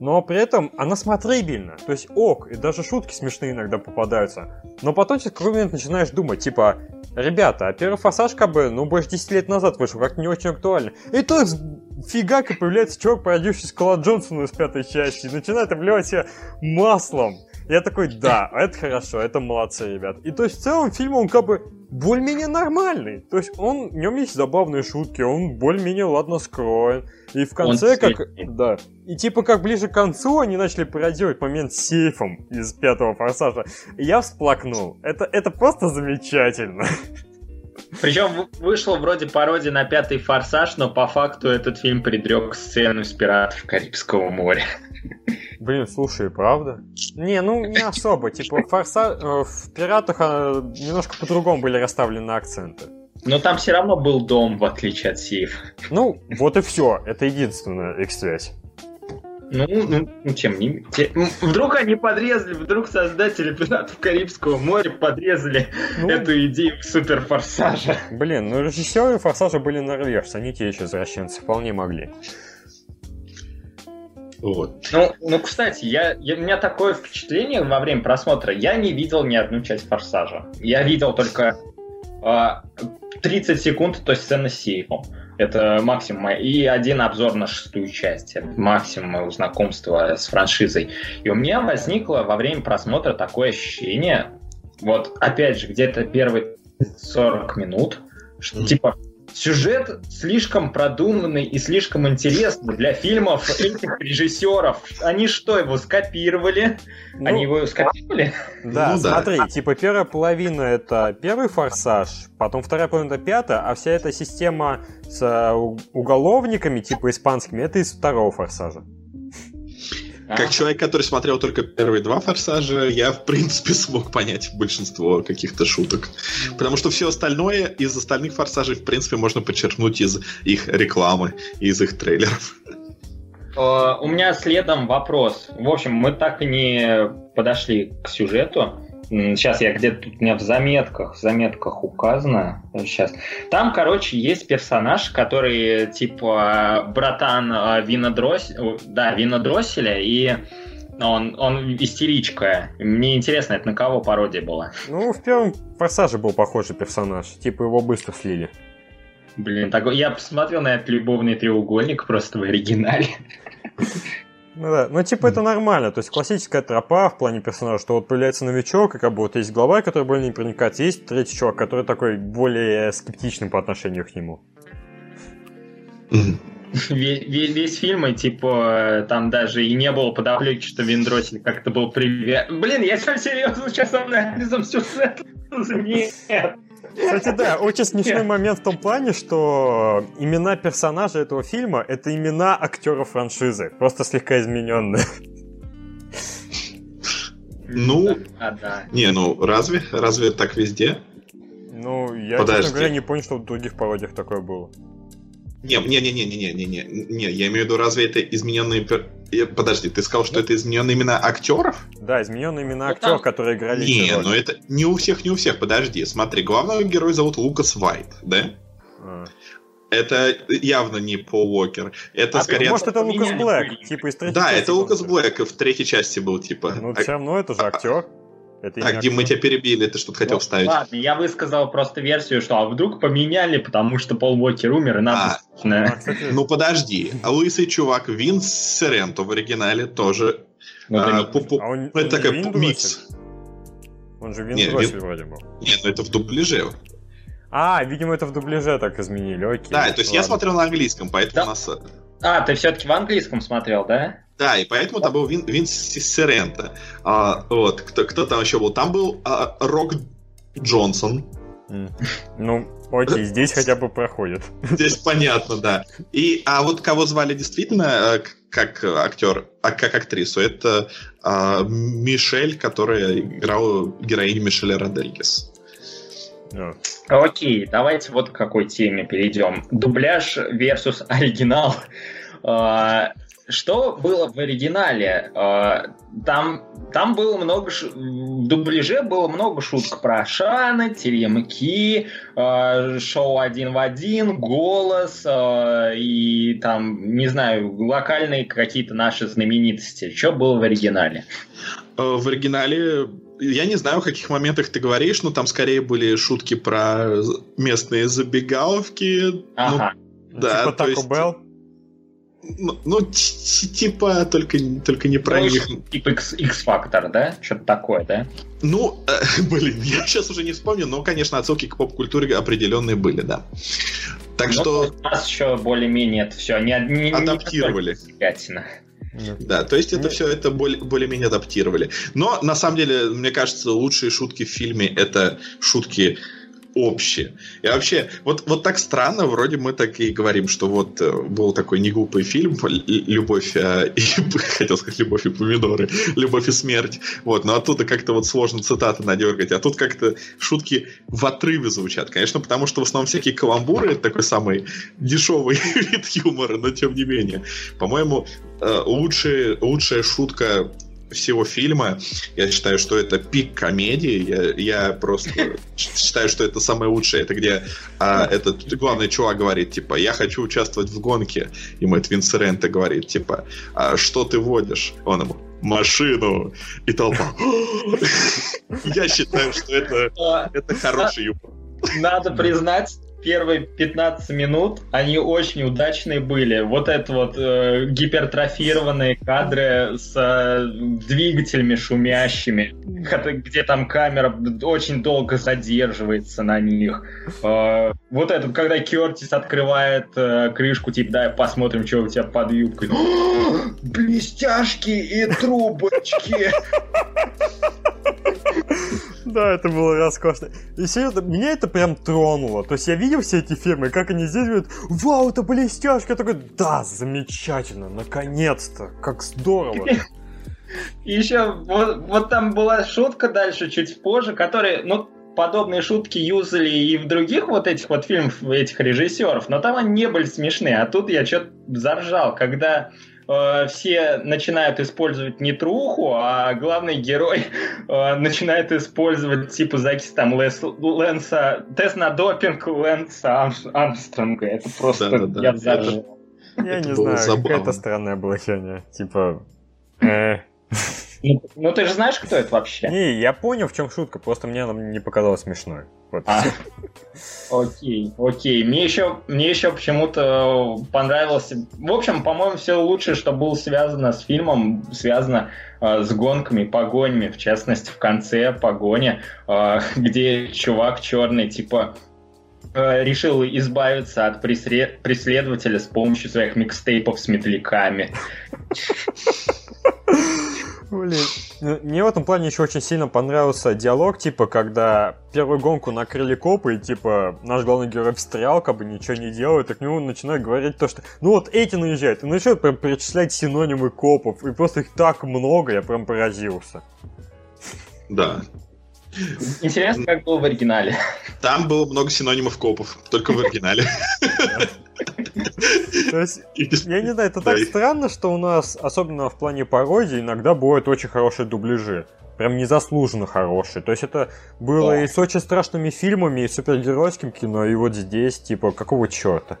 Но при этом она смотрибельна. То есть ок, и даже шутки смешные иногда попадаются. Но потом через какой момент начинаешь думать, типа, ребята, а первый форсаж бы, ну, больше 10 лет назад вышел, как не очень актуально. И тут фигака появляется чувак, породивший Скала Джонсона из пятой части, и начинает обливать себя маслом. Я такой, да, это хорошо, это молодцы, ребят. И то есть в целом фильм, он как бы более-менее нормальный. То есть он, в нем есть забавные шутки, он более-менее ладно скроен. И в конце, он как... Средний. Да. И типа как ближе к концу они начали пародировать момент с сейфом из пятого форсажа. И я всплакнул. Это, это просто замечательно. Причем вышло вроде пародия на пятый форсаж, но по факту этот фильм предрек сцену с пиратов Карибского моря. Блин, слушай, правда? Не, ну не особо. Типа форса... Э, в пиратах а, немножко по-другому были расставлены акценты. Но там все равно был дом, в отличие от Сиев. Ну, вот и все. Это единственная X-связь. Ну, ну, ну, тем не Вдруг они подрезали, вдруг создатели пиратов Карибского моря подрезали ну, эту идею суперфорсажа. Блин, ну режиссеры форсажа были норвежцы, они те еще извращенцы, вполне могли. Вот. Ну, ну, кстати, я, я, у меня такое впечатление во время просмотра. Я не видел ни одну часть «Форсажа». Я видел только э, а, 30 секунд той сцены с сейфом. Это максимум. И один обзор на шестую часть. Это максимум моего знакомства с франшизой. И у меня возникло во время просмотра такое ощущение, вот опять же, где-то первые 40 минут, что типа сюжет слишком продуманный и слишком интересный для фильмов этих режиссеров. Они что, его скопировали? Ну, Они его скопировали? Да, ну, смотри, да. типа первая половина это первый форсаж, потом вторая половина это пятая, а вся эта система с э, уголовниками, типа испанскими, это из второго форсажа. Как человек, который смотрел только первые два форсажа, я, в принципе, смог понять большинство каких-то шуток. Потому что все остальное из остальных форсажей, в принципе, можно подчеркнуть из их рекламы, из их трейлеров. У меня следом вопрос. В общем, мы так и не подошли к сюжету. Сейчас я где-то тут у меня в заметках, в заметках указано. Сейчас. Там, короче, есть персонаж, который типа братан а, Вина Дрос... да, Вина Дросселя, и он, он истеричка. Мне интересно, это на кого пародия была? Ну, в первом форсаже был похожий персонаж. Типа его быстро слили. Блин, так, я посмотрел на этот любовный треугольник просто в оригинале. Ну да, ну типа это нормально, то есть классическая тропа в плане персонажа, что вот появляется новичок, и как бы вот есть глава, который более не проникается, есть третий чувак, который такой более скептичный по отношению к нему. Весь, весь, весь фильм, и типа там даже и не было подоплеки, что Виндросель как-то был привет. Блин, я что, серьезно сейчас анализом сюжета? Нет. Кстати, да, очень смешной момент в том плане, что имена персонажей этого фильма — это имена актеров франшизы, просто слегка измененные. Ну, а, да. не, ну разве? Разве так везде? Ну, я, Подожди. честно говоря, не понял, что в других пародиях такое было. Не, не, не, не, не, не, не, не, не, я имею в виду, разве это измененные пер... Подожди, ты сказал, что ну, это измененные имена актеров? Да, измененные имена ну, актеров, которые играли. Не, но это не у всех, не у всех. Подожди, смотри, главного героя зовут Лукас Вайт, да? А. Это явно не Пол Уокер. Это а, скорее... Может, это Лукас Блэк, типа из третьей Да, это Лукас Блэк в третьей части был, типа. Ну, все равно это же актер. Это так, Дим, мы тебя перебили, ты что-то хотел ну, вставить. Ладно, я высказал просто версию, что а вдруг поменяли, потому что Пол Уокер умер, и надо... А, а, ну подожди, а лысый чувак Винс Сиренто в оригинале тоже... Ну, а, а он, это он такой микс. Он же Вин не, Вин... вроде был. Нет, ну это в дубляже. А, видимо, это в дубляже так изменили, окей. Да, то есть ладно. я смотрел на английском, поэтому да? у нас... А, ты все-таки в английском смотрел, да? Да, и поэтому там был Вин, Винс Сирента. А, вот, кто, кто там еще был? Там был а, Рок Джонсон. Ну, окей, здесь хотя бы проходит. Здесь понятно, да. И, а вот кого звали действительно э, как актер, а как актрису, это а, Мишель, которая играла героиню Мишеля Родригес. Окей, давайте вот к какой теме перейдем. Дубляж versus оригинал. А, что было в оригинале? А, там, там было много... Ш... В дубляже было много шуток про Шана, Теремки, а, шоу один в один, голос и там, не знаю, локальные какие-то наши знаменитости. Что было в оригинале? Э, в оригинале я не знаю, в каких моментах ты говоришь, но там скорее были шутки про местные забегаловки. Ага. Ну, да, типа Taco Bell? Ну, ну типа, только, только не про ну, них. Типа X-Factor, да? Что-то такое, да? Ну, э, блин, я сейчас уже не вспомню, но, конечно, отсылки к поп-культуре определенные были, да. Так но ну, что... У нас еще более-менее это все не, не адаптировали. Не да, то есть это все это более, более-менее адаптировали. Но на самом деле, мне кажется, лучшие шутки в фильме это шутки общее. И вообще, вот, вот так странно, вроде мы так и говорим, что вот э, был такой неглупый фильм «Любовь а, и...» Хотел сказать «Любовь и помидоры», «Любовь и смерть». Вот, но оттуда как-то вот сложно цитаты надергать, а тут как-то шутки в отрыве звучат. Конечно, потому что в основном всякие каламбуры — это такой самый дешевый вид юмора, но тем не менее. По-моему, э, лучшая, лучшая шутка всего фильма. Я считаю, что это пик комедии. Я, я просто считаю, что это самое лучшее. Это где а, этот главный чувак говорит, типа, я хочу участвовать в гонке. И Мэтт Винсерента говорит, типа, а что ты водишь? Он ему, машину. И толпа. Я считаю, что это, это хороший юмор. Надо признать, первые 15 минут, они очень удачные были. Вот это вот э, гипертрофированные кадры с э, двигателями шумящими, где там камера очень долго задерживается на них. Э, вот это, когда Кертис открывает э, крышку, типа, да, посмотрим, что у тебя под юбкой. Блестяшки и трубочки! Да, это было роскошно. И серьезно, меня это прям тронуло. То есть я видел все эти фильмы, как они здесь говорят, вау, это блестяшка. Я такой, да, замечательно, наконец-то, как здорово. И еще вот, вот там была шутка дальше, чуть позже, которая, ну, подобные шутки юзали и в других вот этих вот фильмах этих режиссеров, но там они не были смешные, а тут я что-то заржал, когда э, все начинают использовать не труху, а главный герой э, начинает использовать типа закись там Лес, Лэнса, тест на допинг Лэнса Армстронга. Это просто да, да, да. я зажил. Я не знаю, какая-то странная была херня. Типа... Э. Ну, ну ты же знаешь, кто это вообще? Не, я понял, в чем шутка, просто мне она не показалась смешной. Вот. А. Окей, окей. Мне еще, мне еще почему-то понравилось. В общем, по-моему, все лучшее, что было связано с фильмом, связано э, с гонками, погонями, в частности, в конце погони, э, где чувак черный, типа, э, решил избавиться от преследователя с помощью своих микстейпов с метляками. Блин. Ну, мне в этом плане еще очень сильно понравился диалог, типа, когда первую гонку накрыли копы, и, типа, наш главный герой встрял, как бы ничего не делает, и к нему начинают говорить то, что, ну вот эти наезжают, и начинают прям перечислять синонимы копов, и просто их так много, я прям поразился. Да. Интересно, как было в оригинале. Там было много синонимов копов, только в оригинале. То есть, я не знаю, это так странно, что у нас, особенно в плане пародии, иногда бывают очень хорошие дубляжи. Прям незаслуженно хорошие. То есть это было да. и с очень страшными фильмами, и супергеройским кино, и вот здесь, типа, какого черта?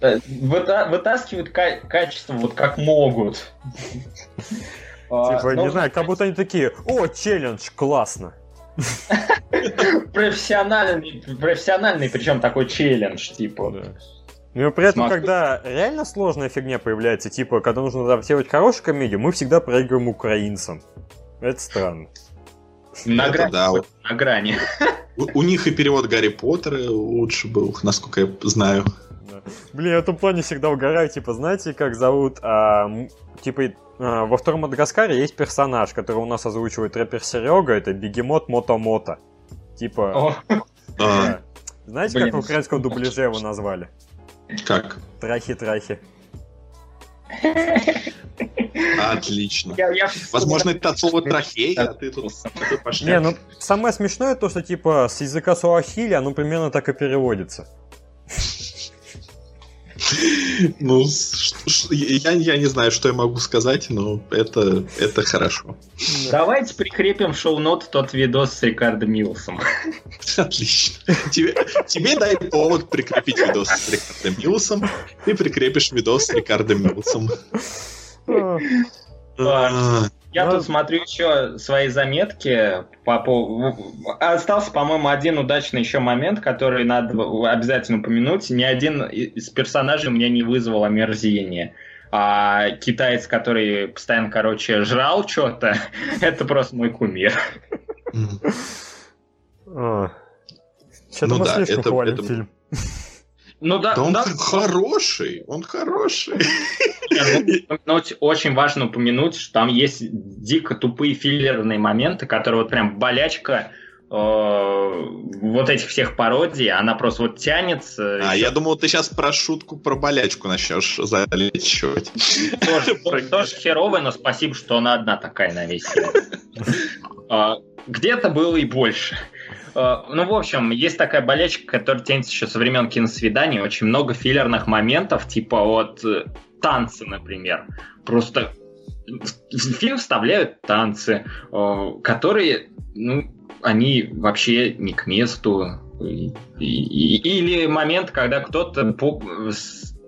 Э, вытаскивают качество вот как могут. Типа, не знаю, как будто они такие, о, челлендж, классно. Профессиональный, профессиональный, причем такой челлендж, типа. Да. Ну при этом, когда реально сложная фигня появляется, типа, когда нужно адаптировать хорошую комедию, мы всегда проигрываем украинцам. Это странно. На Это грани. Да. На грани. У, у них и перевод Гарри Поттера лучше был, насколько я знаю. Да. Блин, я в этом плане всегда угораю, типа, знаете, как зовут, а, типа, а, во втором Мадагаскаре есть персонаж, который у нас озвучивает рэпер Серега, это Бегемот Мото-Мото. Типа... Да. Знаете, Блин, как в украинском дубляже его назвали? Как? Трахи-трахи. Отлично. Я, я Возможно, это от слова трахея, а ты тут Не, ну самое смешное то, что типа с языка суахили оно примерно так и переводится. Ну, я, я не знаю, что я могу сказать, но это, это хорошо. Давайте прикрепим в шоу-нот тот видос с Рикардо Милсом. Отлично. Тебе, тебе дай повод прикрепить видос с Рикардо Милсом, ты прикрепишь видос с Рикардо Милсом. Я тут смотрю еще свои заметки. По, по, остался, по-моему, один удачный еще момент, который надо обязательно упомянуть. Ни один из персонажей меня не вызвал омерзение. А китаец, который постоянно, короче, жрал что-то, это просто мой кумир. А. Что-то мы слишком хвалим фильм. Ну да, да он хороший, он хороший. Ну, ну, очень важно упомянуть, что там есть дико тупые филлерные моменты, которые вот прям болячка вот этих всех пародий, она просто вот тянется. А, еще... я думал, ты сейчас про шутку про болячку начнешь залечивать. Тоже, тоже херовая, но спасибо, что она одна такая на весь а, Где-то было и больше. А, ну, в общем, есть такая болячка, которая тянется еще со времен киносвиданий. Очень много филлерных моментов, типа вот э, танцы, например. Просто в фильм вставляют танцы, э, которые, ну, они вообще не к месту. Или момент, когда кто-то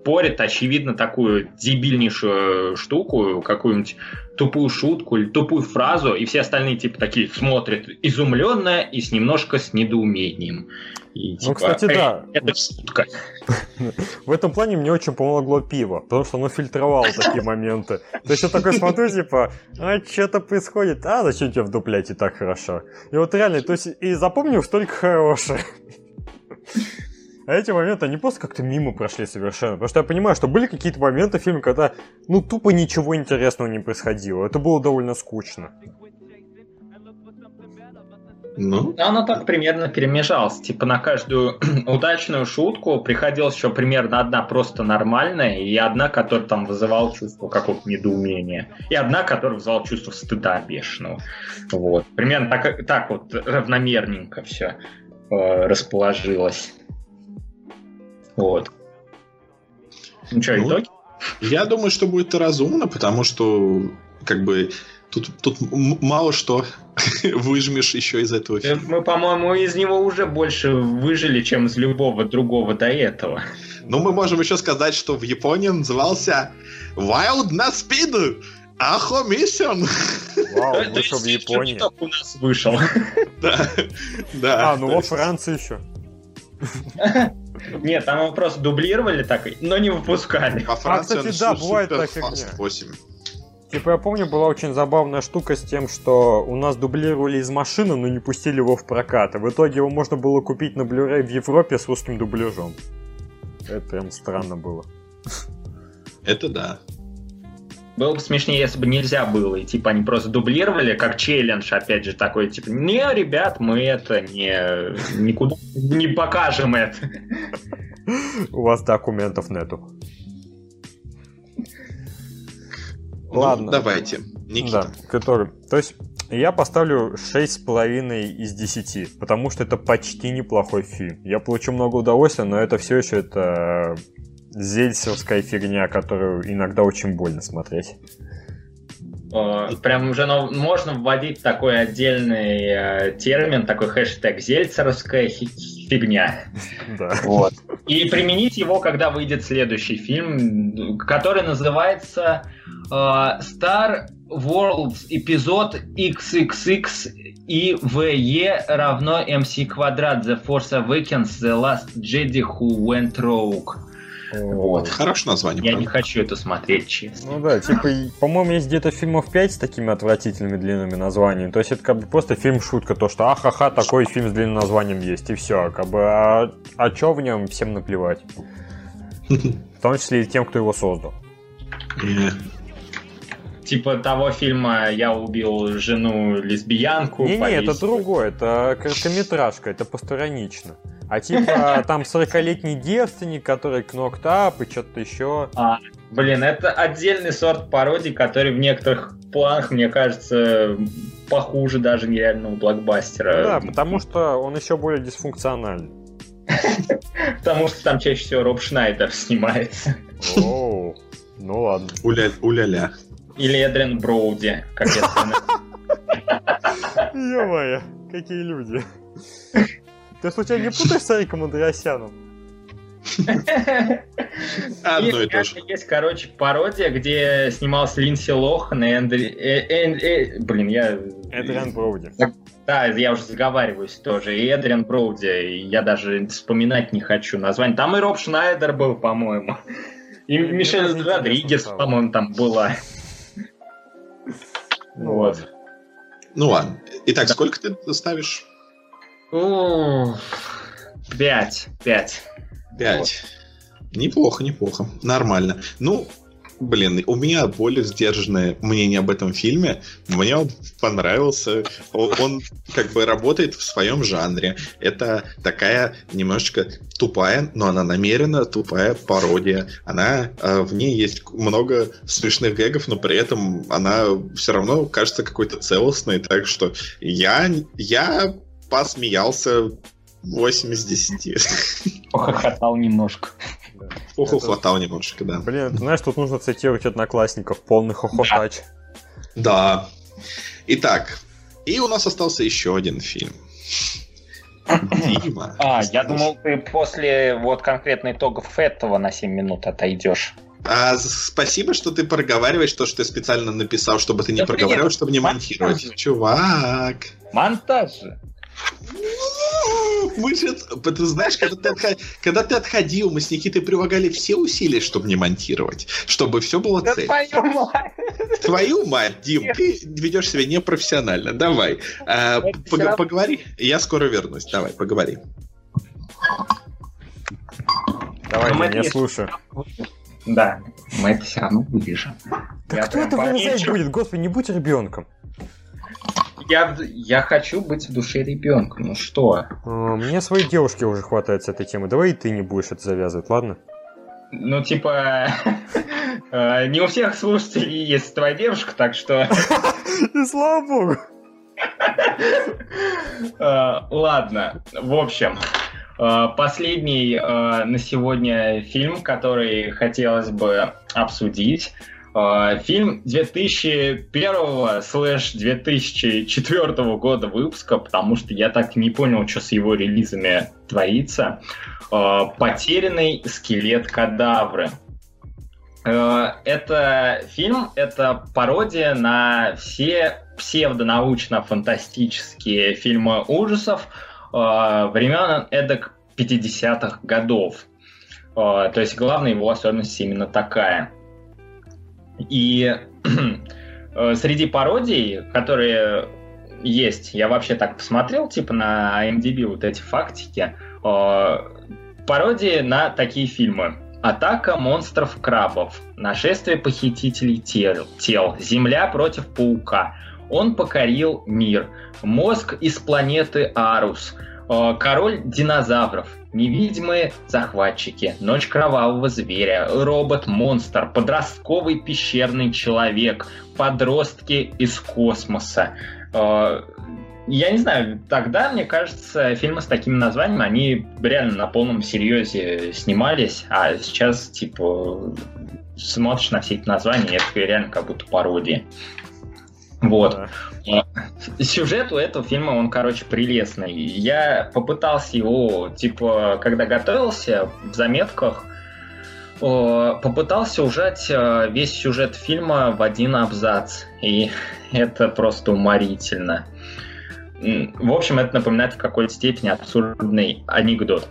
спорит, очевидно, такую дебильнейшую штуку, какую-нибудь тупую шутку или тупую фразу, и все остальные типа такие смотрят изумленно и с немножко с недоумением. И, ну, типа, кстати, да. Это шутка. В этом плане мне очень помогло пиво, потому что оно фильтровало такие моменты. То есть я такой смотрю, типа, а что-то происходит, а зачем тебе вдуплять и так хорошо? И вот реально, то есть и запомнил столько хорошее. А эти моменты, они просто как-то мимо прошли совершенно. Потому что я понимаю, что были какие-то моменты в фильме, когда, ну, тупо ничего интересного не происходило. Это было довольно скучно. Ну? Оно так примерно перемежалось. Типа на каждую удачную шутку приходилось еще примерно одна просто нормальная, и одна, которая там вызывала чувство какого-то недоумения, и одна, которая вызывала чувство стыда бешеного. Вот. Примерно так, так вот равномерненько все э, расположилось. Вот. Ну что, ну, итоги? Я думаю, что будет разумно, потому что как бы тут, тут мало что выжмешь еще из этого фильма. Мы, по-моему, из него уже больше выжили, чем из любого другого до этого. Ну, мы можем еще сказать, что в Японии он назывался Wild на Speed. Ахо Mission. Вау, вышел в Японии. у нас вышел. Да, да. А, ну во Франции еще. Нет, там его просто дублировали так, но не выпускали. Во Франции а, кстати, да, бывает так фигня. 8. Типа, я помню, была очень забавная штука с тем, что у нас дублировали из машины, но не пустили его в прокат. И в итоге его можно было купить на Blu-ray в Европе с русским дубляжом. Это прям странно было. Это да. Было бы смешнее, если бы нельзя было. И типа они просто дублировали, как челлендж, опять же, такой, типа, не, ребят, мы это не никуда не покажем это. У вас документов нету. Ну, Ладно. давайте. Никита. Да, который... То есть я поставлю 6,5 из 10, потому что это почти неплохой фильм. Я получу много удовольствия, но это все еще это зельсовская фигня, которую иногда очень больно смотреть. Прям уже ну, можно вводить такой отдельный э, термин, такой хэштег зельцеровская фигня. Да. Вот. И применить его, когда выйдет следующий фильм, который называется э, Star World эпизод XXX и VE равно MC квадрат The Force Awakens The Last Jedi Who Went Rogue. Вот. Хорошее название. Я правда. не хочу это смотреть, честно. Ну да, типа, по-моему, есть где-то фильмов 5 с такими отвратительными длинными названиями. То есть это как бы просто фильм-шутка, то, что ахаха, такой фильм с длинным названием есть, и все. Как бы, а, а что в нем, всем наплевать. В том числе и тем, кто его создал. Типа того фильма «Я убил жену лесбиянку». Не-не, это другое, это короткометражка, это постранично. А типа там 40-летний девственник, который кноктап и что-то еще. А, блин, это отдельный сорт пародий, который в некоторых планах, мне кажется, похуже даже нереального блокбастера. Ну да, потому что он еще более дисфункциональный. Потому что там чаще всего Роб Шнайдер снимается. Оу, ну ладно. Уля-ля. Или Эдрин Броуди, как я Ё-моё, какие люди. Ты случайно не путаешь с Ариком Андреасяном? Одно и то же. Есть, короче, пародия, где снимался Линдси Лохан и Эндри... Э, э, э, блин, я... Эдриан Броуди. Да, я уже заговариваюсь тоже. И Эдриан Броуди, я даже вспоминать не хочу название. Там и Роб Шнайдер был, по-моему. И Мишель Родригес, по-моему, там была. Ну вот. Ну ладно. Итак, сколько ты ставишь? Пять. Пять. Пять. Неплохо, неплохо. Нормально. Ну, Блин, у меня более сдержанное мнение об этом фильме. Мне он понравился. Он, он как бы работает в своем жанре. Это такая немножечко тупая, но она намеренно тупая пародия. Она э, в ней есть много смешных гэгов, но при этом она все равно кажется какой-то целостной. Так что я, я посмеялся 8 из 10. Похохотал немножко. Хватал немножко, да. Блин, ты знаешь, тут нужно цитировать одноклассников, полный хохотач. Да. Итак, и у нас остался еще один фильм. Дима. А, я думал, ты после вот конкретно итогов этого на 7 минут отойдешь. А, спасибо, что ты проговариваешь то, что ты специально написал, чтобы ты не проговаривал, чтобы не монтировать. Чувак. Монтаж же. Мы же, ты знаешь, когда ты, отход... когда ты отходил, мы с Никитой прилагали все усилия, чтобы не монтировать, чтобы все было да цель. Твою мать! Твою мать, Дим, ты ведешь себя непрофессионально. Давай, а, пог... поговори. Я скоро вернусь. Давай, поговори. Давай, я не слушаю. Да, мы это все равно вырежем. Да кто это вырезать будет? Господи, не будь ребенком. Я, я хочу быть в душе ребенком. Ну что? А, мне своей девушки уже хватает с этой темы. Давай и ты не будешь это завязывать, ладно? Ну, типа, э, не у всех слушателей есть твоя девушка, так что... И слава богу. Э, ладно, в общем, э, последний на сегодня фильм, который хотелось бы обсудить, а, фильм 2001-2004 года выпуска, потому что я так не понял, что с его релизами творится. А, «Потерянный скелет кадавры». А, это фильм, это пародия на все псевдонаучно-фантастические фильмы ужасов времен эдак 50-х годов. То есть главная его особенность именно такая – и э, среди пародий, которые есть, я вообще так посмотрел, типа на IMDb вот эти фактики, э, пародии на такие фильмы. Атака монстров-крабов, нашествие похитителей тел, тел, Земля против паука, он покорил мир, мозг из планеты Арус, король динозавров, невидимые захватчики, ночь кровавого зверя, робот-монстр, подростковый пещерный человек, подростки из космоса. Э, я не знаю, тогда, мне кажется, фильмы с такими названиями, они реально на полном серьезе снимались, а сейчас, типа, смотришь на все эти названия, это реально как будто пародия. Вот. Да. Сюжет у этого фильма, он, короче, прелестный. Я попытался его, типа, когда готовился, в заметках, попытался ужать э, весь сюжет фильма в один абзац. И это просто уморительно. В общем, это напоминает в какой-то степени абсурдный анекдот.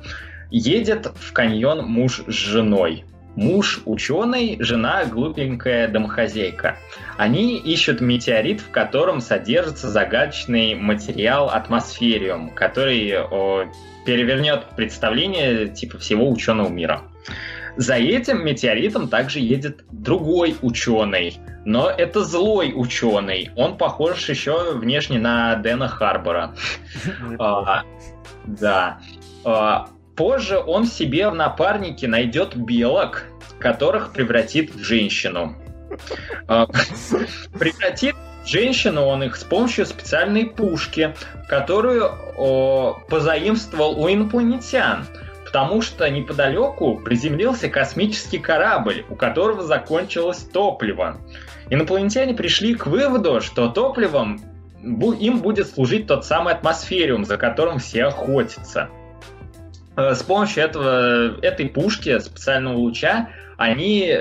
Едет в каньон муж с женой. Муж ученый, жена глупенькая домохозяйка. Они ищут метеорит, в котором содержится загадочный материал атмосфериум, который о, перевернет представление типа всего ученого мира. За этим метеоритом также едет другой ученый, но это злой ученый. Он похож еще внешне на Дэна Харбора. А, да. Позже он себе в напарнике найдет белок, которых превратит в женщину. А, превратит женщину он их с помощью специальной пушки, которую позаимствовал у инопланетян потому что неподалеку приземлился космический корабль, у которого закончилось топливо. Инопланетяне пришли к выводу, что топливом им будет служить тот самый атмосфериум, за которым все охотятся. Э, с помощью этого, этой пушки, специального луча, они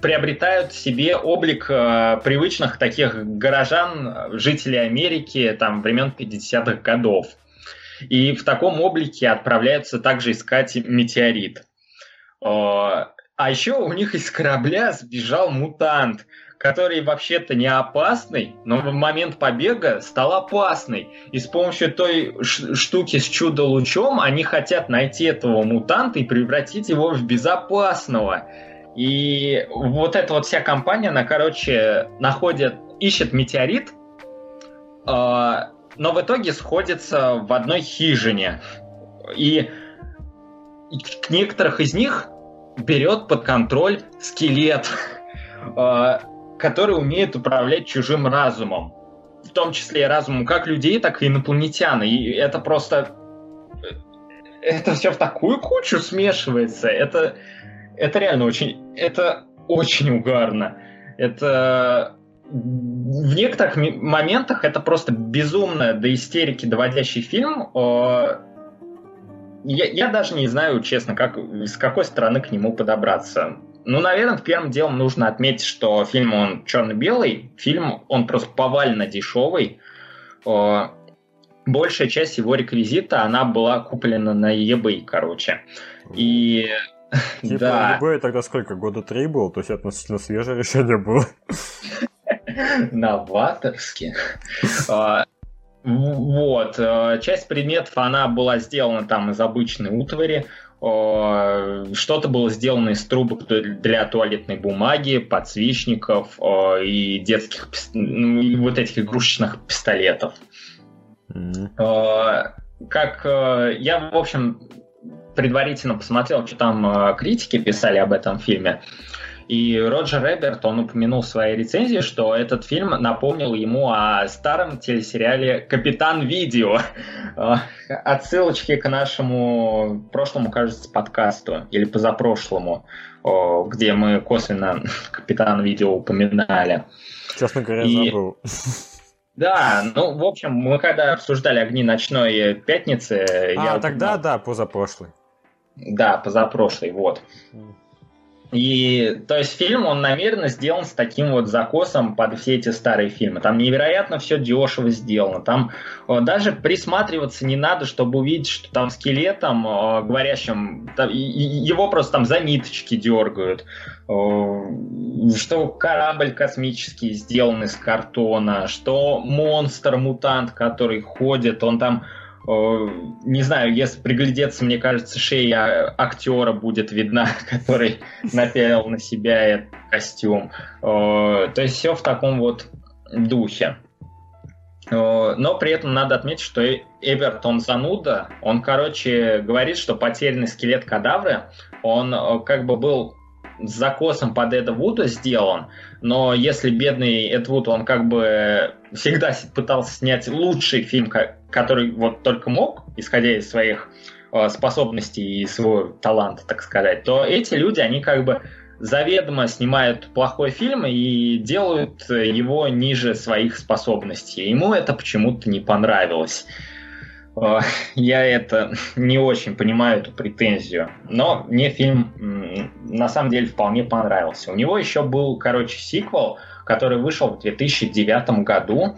приобретают себе облик э, привычных таких горожан, жителей Америки там, времен 50-х годов. И в таком облике отправляются также искать метеорит. Э, а еще у них из корабля сбежал мутант, который вообще-то не опасный, но в момент побега стал опасный. И с помощью той штуки с чудо-лучом они хотят найти этого мутанта и превратить его в безопасного. И вот эта вот вся компания, она, короче, находит, ищет метеорит, э, но в итоге сходится в одной хижине. И к некоторых из них берет под контроль скелет, э, который умеет управлять чужим разумом. В том числе и разумом как людей, так и инопланетян. И это просто... Это все в такую кучу смешивается. Это это реально очень, это очень угарно. Это в некоторых моментах это просто безумно до истерики доводящий фильм. Я, я даже не знаю, честно, как, с какой стороны к нему подобраться. Ну, наверное, первым делом нужно отметить, что фильм он черно-белый, фильм он просто повально дешевый. Большая часть его реквизита, она была куплена на eBay, короче. И Типа, да. eBay тогда сколько? Года три было? То есть относительно свежее решение было. Новаторски. А, вот. Э, часть предметов, она была сделана там из обычной утвари. Что-то было сделано из трубок для туалетной бумаги, подсвечников и детских, ну, вот этих игрушечных пистолетов. Mm-hmm. Как э, я, в общем, предварительно посмотрел, что там э, критики писали об этом фильме. И Роджер Эберт, он упомянул в своей рецензии, что этот фильм напомнил ему о старом телесериале «Капитан Видео». Э, отсылочки к нашему прошлому, кажется, подкасту, или позапрошлому, где мы косвенно «Капитан Видео» упоминали. Честно говоря, И... забыл. Да, ну, в общем, мы когда обсуждали «Огни ночной пятницы...» А, я тогда, упоминал... да, позапрошлый. Да, позапрошлый, вот. И, то есть, фильм, он намеренно сделан с таким вот закосом под все эти старые фильмы. Там невероятно все дешево сделано. Там о, даже присматриваться не надо, чтобы увидеть, что там скелетом, о, говорящим, там, и, его просто там за ниточки дергают. О, что корабль космический сделан из картона, что монстр-мутант, который ходит, он там не знаю, если приглядеться, мне кажется, шея актера будет видна, который напялил на себя этот костюм. То есть все в таком вот духе. Но при этом надо отметить, что Эбертон зануда, он, короче, говорит, что потерянный скелет кадавры, он как бы был с закосом под Эда Вуда сделан, но если бедный Эд Вуд, он как бы всегда пытался снять лучший фильм, который вот только мог, исходя из своих э, способностей и своего таланта, так сказать, то эти люди, они как бы заведомо снимают плохой фильм и делают его ниже своих способностей. Ему это почему-то не понравилось. Э, я это не очень понимаю, эту претензию. Но мне фильм на самом деле вполне понравился. У него еще был, короче, сиквел, который вышел в 2009 году.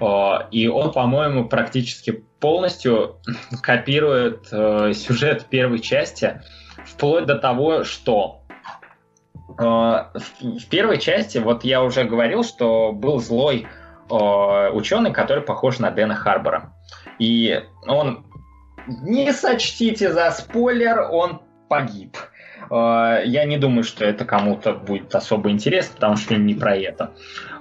Э, и он, по-моему, практически полностью копирует э, сюжет первой части, вплоть до того, что в первой части, вот я уже говорил, что был злой ученый, который похож на Дэна Харбора. И он, не сочтите за спойлер, он погиб. А, я не думаю, что это кому-то будет особо интересно, потому что фильм не про это.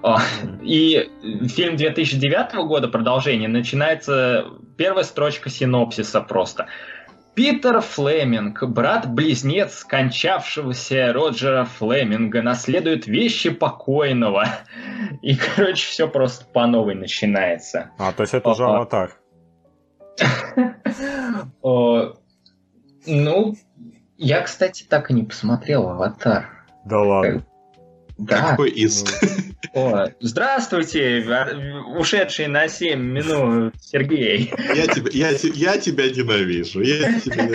А, и фильм 2009 года, продолжение, начинается первая строчка синопсиса просто. Питер Флеминг, брат-близнец скончавшегося Роджера Флеминга, наследует вещи покойного. И, короче, все просто по новой начинается. А, то есть это уже аватар. Ну, я, кстати, так и не посмотрел «Аватар». Да ладно. Да. Какой из? О, здравствуйте, ушедший на 7 минут Сергей. Я тебя, я, я тебя ненавижу. Я тебя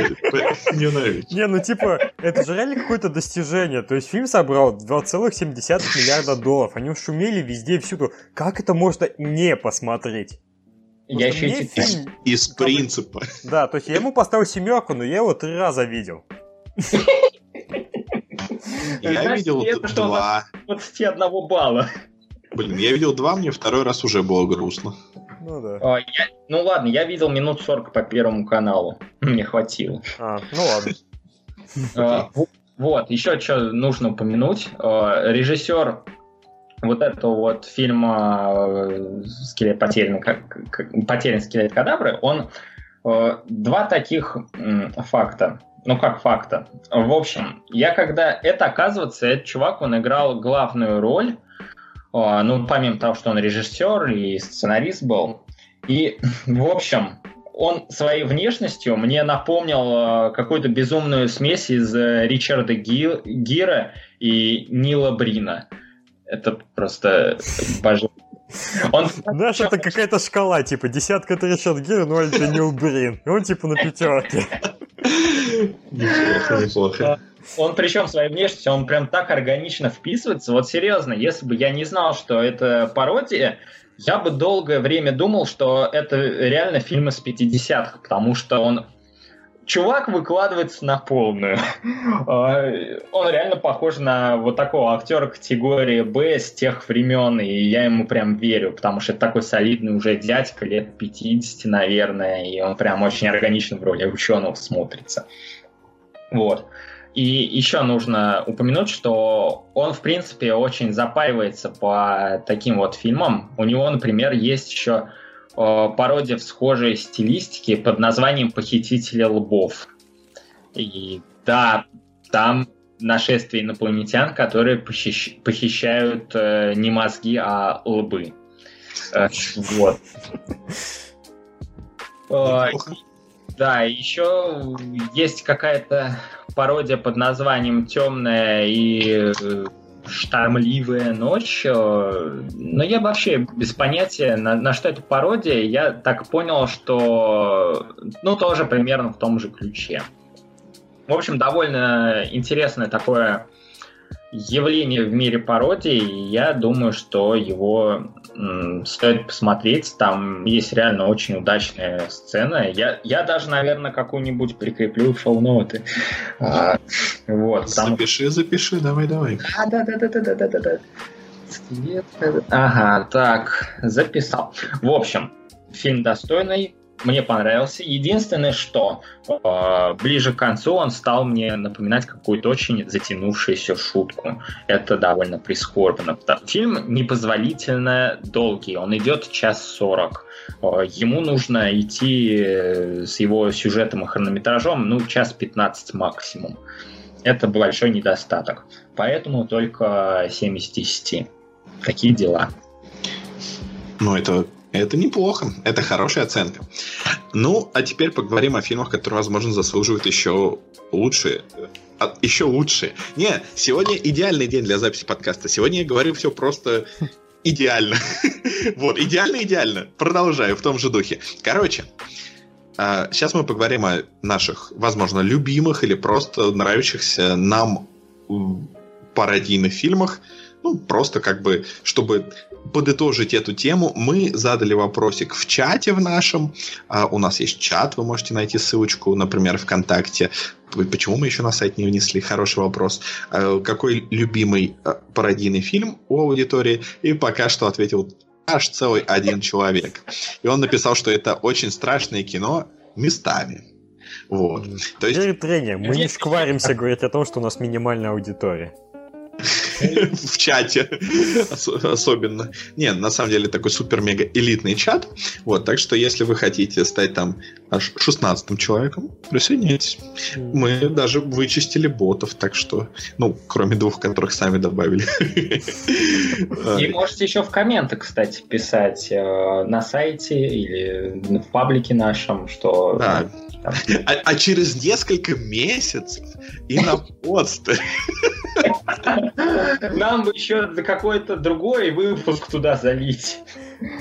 ненавижу. Не, ну типа, это же реально какое-то достижение. То есть фильм собрал 2,7 миллиарда долларов. Они шумели везде, всюду. Как это можно не посмотреть? Я еще эти фильм... Из принципа. Да, то есть я ему поставил семерку, но я его три раза видел. Я видел два. 21 балла. Блин, я видел два, мне второй раз уже было грустно. Ну да. А, я, ну ладно, я видел минут 40 по первому каналу. Мне хватило. А, ну ладно. А, вот, еще что нужно упомянуть. Э, режиссер вот этого вот фильма «Скелет потерянный, потерянный скелет Кадабры», он два таких факта. Ну как факта? В общем, я когда... Это, оказывается, этот чувак, он играл главную роль, ну, помимо того, что он режиссер и сценарист был. И, в общем, он своей внешностью мне напомнил какую-то безумную смесь из Ричарда Ги... Гира и Нила Брина. Это просто божественно. Он... Знаешь, это какая-то шкала, типа, десятка это Ричард Гир, ноль это Нил Брин. И он типа на пятерке. Неплохо, неплохо. Он причем своей внешностью, он прям так органично вписывается. Вот серьезно, если бы я не знал, что это пародия, я бы долгое время думал, что это реально фильм из 50-х, потому что он чувак выкладывается на полную. А, он реально похож на вот такого актера категории Б с тех времен, и я ему прям верю, потому что это такой солидный уже дядька, лет 50, наверное, и он прям очень органично в роли ученого смотрится. Вот. И еще нужно упомянуть, что он, в принципе, очень запаивается по таким вот фильмам. У него, например, есть еще пародия в схожей стилистике под названием «Похитители лбов». И да, там нашествие инопланетян, которые похищ... похищают э, не мозги, а лбы. Э, вот. Э, да, еще есть какая-то пародия под названием «Темная и э, штормливая ночь. Э, но я вообще без понятия, на, на что это пародия. Я так понял, что ну тоже примерно в том же ключе. В общем, довольно интересное такое явление в мире пародии. Я думаю, что его стоит посмотреть. Там есть реально очень удачная сцена. Я, я даже, наверное, какую-нибудь прикреплю в шоу-ноты. А, вот, там... Запиши, запиши, давай, давай. А, да, да, да, да, да, да, да, да. Ага, так, записал. В общем, фильм достойный, мне понравился. Единственное, что э, ближе к концу он стал мне напоминать какую-то очень затянувшуюся шутку. Это довольно прискорбно. Фильм непозволительно долгий, он идет час сорок. Э, ему нужно идти э, с его сюжетом и хронометражом, ну, час пятнадцать максимум. Это большой недостаток. Поэтому только 7 из 10. Такие дела. Ну, это это неплохо, это хорошая оценка. Ну, а теперь поговорим о фильмах, которые, возможно, заслуживают еще лучше. А, еще лучше. Не, сегодня идеальный день для записи подкаста. Сегодня я говорю все просто идеально. вот, идеально-идеально. Продолжаю в том же духе. Короче, сейчас а, мы поговорим о наших, возможно, любимых или просто нравящихся нам пародийных фильмах. Ну, просто как бы, чтобы подытожить эту тему, мы задали вопросик в чате в нашем. А, у нас есть чат, вы можете найти ссылочку, например, ВКонтакте. Почему мы еще на сайт не внесли? Хороший вопрос. А, какой любимый а, пародийный фильм у аудитории? И пока что ответил аж целый один человек. И он написал, что это очень страшное кино местами. Вот. То есть... Тренер, мы не шкваримся говорить о том, что у нас минимальная аудитория. в чате особенно. Не, на самом деле такой супер-мега элитный чат. Вот, так что если вы хотите стать там аж 16 человеком, присоединяйтесь. Мы даже вычистили ботов, так что, ну, кроме двух, которых сами добавили. И можете еще в комменты, кстати, писать э, на сайте или в паблике нашем, что... Да. А, а через несколько месяцев и на подстере нам бы еще какой-то другой выпуск туда залить.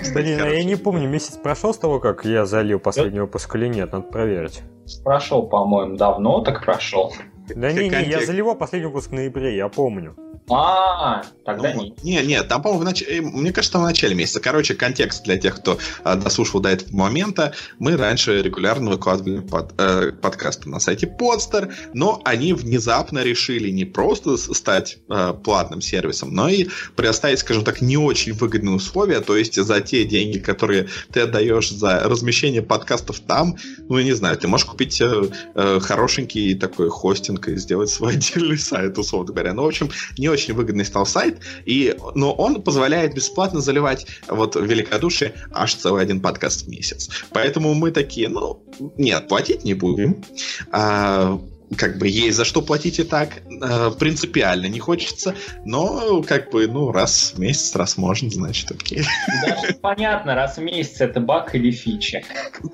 Кстати, я не помню, месяц прошел с того, как я залил последний выпуск или нет, надо проверить. Прошел, по-моему, давно так прошел. Да не, не, я заливал последний выпуск в ноябре, я помню. А, тогда ну, нет. Не, нет, там, по-моему, в нач... Э, мне кажется, там в начале месяца. Короче, контекст для тех, кто а, дослушал до этого момента. Мы раньше регулярно выкладывали под, э, подкасты на сайте Podster, но они внезапно решили не просто стать э, платным сервисом, но и предоставить, скажем так, не очень выгодные условия, то есть за те деньги, которые ты отдаешь за размещение подкастов там, ну, я не знаю, ты можешь купить э, э, хорошенький такой хостинг ребенка и сделать свой отдельный сайт, условно говоря. Ну, в общем, не очень выгодный стал сайт, и, но он позволяет бесплатно заливать вот великодушие аж целый один подкаст в месяц. Поэтому мы такие, ну, нет, платить не будем. А, как бы есть за что платить и так э, принципиально не хочется, но как бы ну раз в месяц, раз можно, значит окей. Даже понятно, раз в месяц это баг или фича.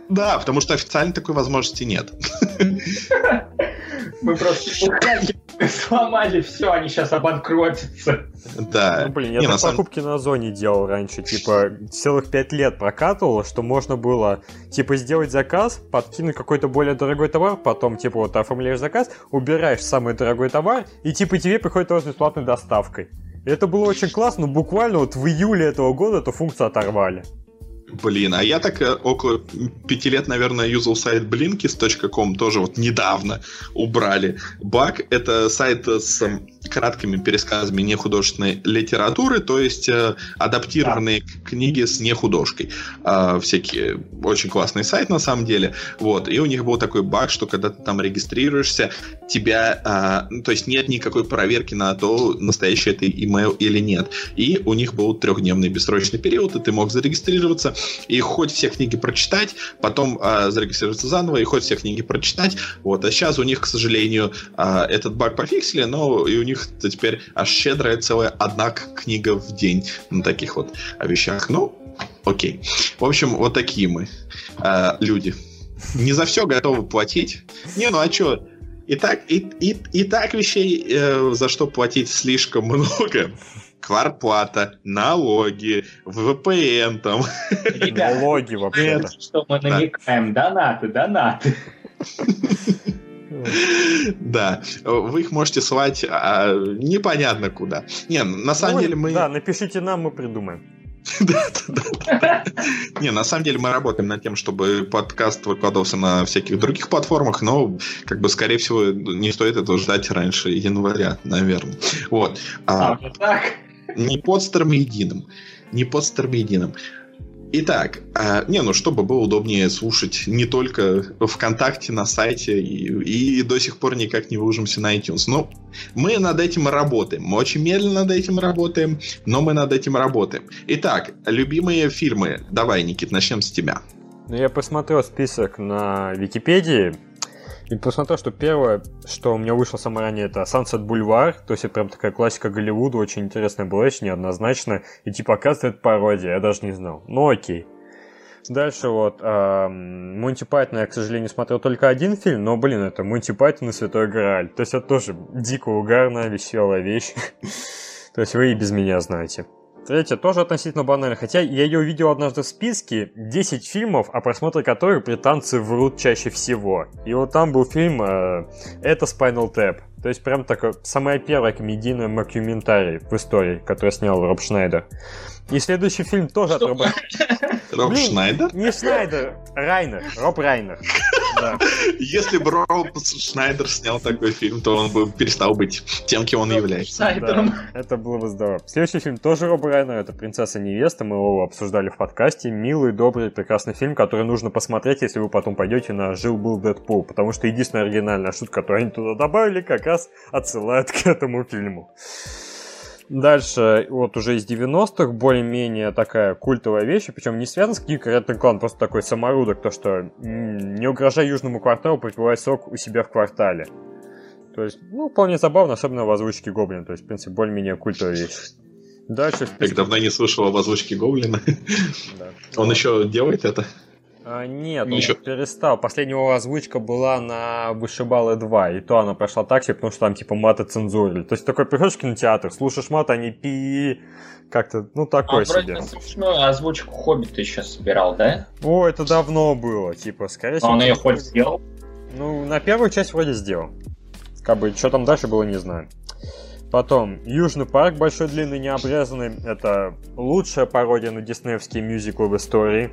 Да, потому что официально такой возможности нет. Мы просто сломали все, они сейчас обанкротятся. Да. Ну, блин, я не, так на покупки самом... на зоне делал раньше, типа, целых пять лет прокатывал, что можно было, типа, сделать заказ, подкинуть какой-то более дорогой товар, потом, типа, вот оформляешь заказ, убираешь самый дорогой товар, и, типа, тебе приходит тоже бесплатной доставкой. И это было очень классно, но буквально вот в июле этого года эту функцию оторвали. Блин, а я так э, около пяти лет, наверное, юзал сайт blinkist.com, тоже вот недавно убрали. Баг — это сайт с краткими пересказами нехудожественной литературы, то есть э, адаптированные да. книги с нехудожкой. Э, всякие очень классный сайт на самом деле. Вот. И у них был такой баг, что когда ты там регистрируешься, тебя, э, то есть нет никакой проверки на то, настоящий это email или нет. И у них был трехдневный бессрочный период, и ты мог зарегистрироваться, и хоть все книги прочитать, потом э, зарегистрироваться заново, и хоть все книги прочитать. Вот. А сейчас у них, к сожалению, э, этот баг пофиксили, но и у них теперь аж щедрая целая одна книга в день на таких вот вещах. Ну, окей. В общем, вот такие мы э, люди. Не за все готовы платить. Не, ну а что? И так, и, и, и так вещей, э, за что платить слишком много кварплата, налоги, VPN там. Налоги вообще. Что мы намекаем? Донаты, донаты. Да, вы их можете слать а, непонятно куда. Не, на самом ну, деле мы... Да, напишите нам, мы придумаем. Не, на самом деле мы работаем над тем, чтобы подкаст выкладывался на всяких других платформах, но, как бы, скорее всего, не стоит этого ждать раньше января, наверное. Вот. А, а не под единым. Не под единым. Итак, а, не, ну чтобы было удобнее слушать не только ВКонтакте, на сайте, и, и до сих пор никак не выложимся на iTunes. Но мы над этим работаем. Мы очень медленно над этим работаем, но мы над этим работаем. Итак, любимые фильмы. Давай, Никит, начнем с тебя. Ну, я посмотрел список на Википедии. И посмотрел, что первое, что у меня вышло самое ранее, это Sunset Boulevard, то есть это прям такая классика Голливуда, очень интересная была, очень неоднозначно, и типа оказывается это пародия, я даже не знал. Ну окей. Дальше вот Монти Пайтон я, к сожалению, смотрел только один фильм, но, блин, это Монти Пайтон и Святой Грааль. То есть это тоже дико угарная, веселая вещь. То есть вы и без меня знаете. Третье тоже относительно банально, хотя я ее увидел однажды в списке 10 фильмов, о просмотре которых британцы врут чаще всего. И вот там был фильм э, «Это Spinal Tap». То есть прям такое самое первое комедийное мокюментарий в истории, которое снял Роб Шнайдер. И следующий фильм тоже Что? от Роба... Роб Шнайдер? Не Шнайдер, Райнер, Роб Райнер. Да. Если бы Роб Шнайдер снял такой фильм, то он бы перестал быть тем, кем он является. Да, это было бы здорово. Следующий фильм тоже Роб Райнер, это «Принцесса невеста», мы его обсуждали в подкасте. Милый, добрый, прекрасный фильм, который нужно посмотреть, если вы потом пойдете на «Жил-был Дэдпул», потому что единственная оригинальная шутка, которую они туда добавили, как раз отсылает к этому фильму. Дальше, вот уже из 90-х, более-менее такая культовая вещь, причем не связана с книгой Red Клан, просто такой саморудок, то что не угрожая южному кварталу, попивай сок у себя в квартале. То есть, ну, вполне забавно, особенно в озвучке Гоблина, то есть, в принципе, более-менее культовая вещь. Дальше... Так давно не слышал об озвучке Гоблина. Да. Он еще делает это? А, нет, он Еще... перестал. Последняя его озвучка была на Вышибалы 2, и то она прошла так себе, потому что там типа маты цензурили. То есть такой приходишь в кинотеатр, слушаешь мат, они пи как-то, ну, такой а, себе. вроде смешную озвучку Хоббита еще собирал, да? О, это давно было, типа, скорее всего... А он ее хоть сделал? Ну, на первую часть вроде сделал. Как бы, что там дальше было, не знаю. Потом, Южный парк, большой, длинный, необрезанный. Это лучшая пародия на диснеевский мюзикл в истории.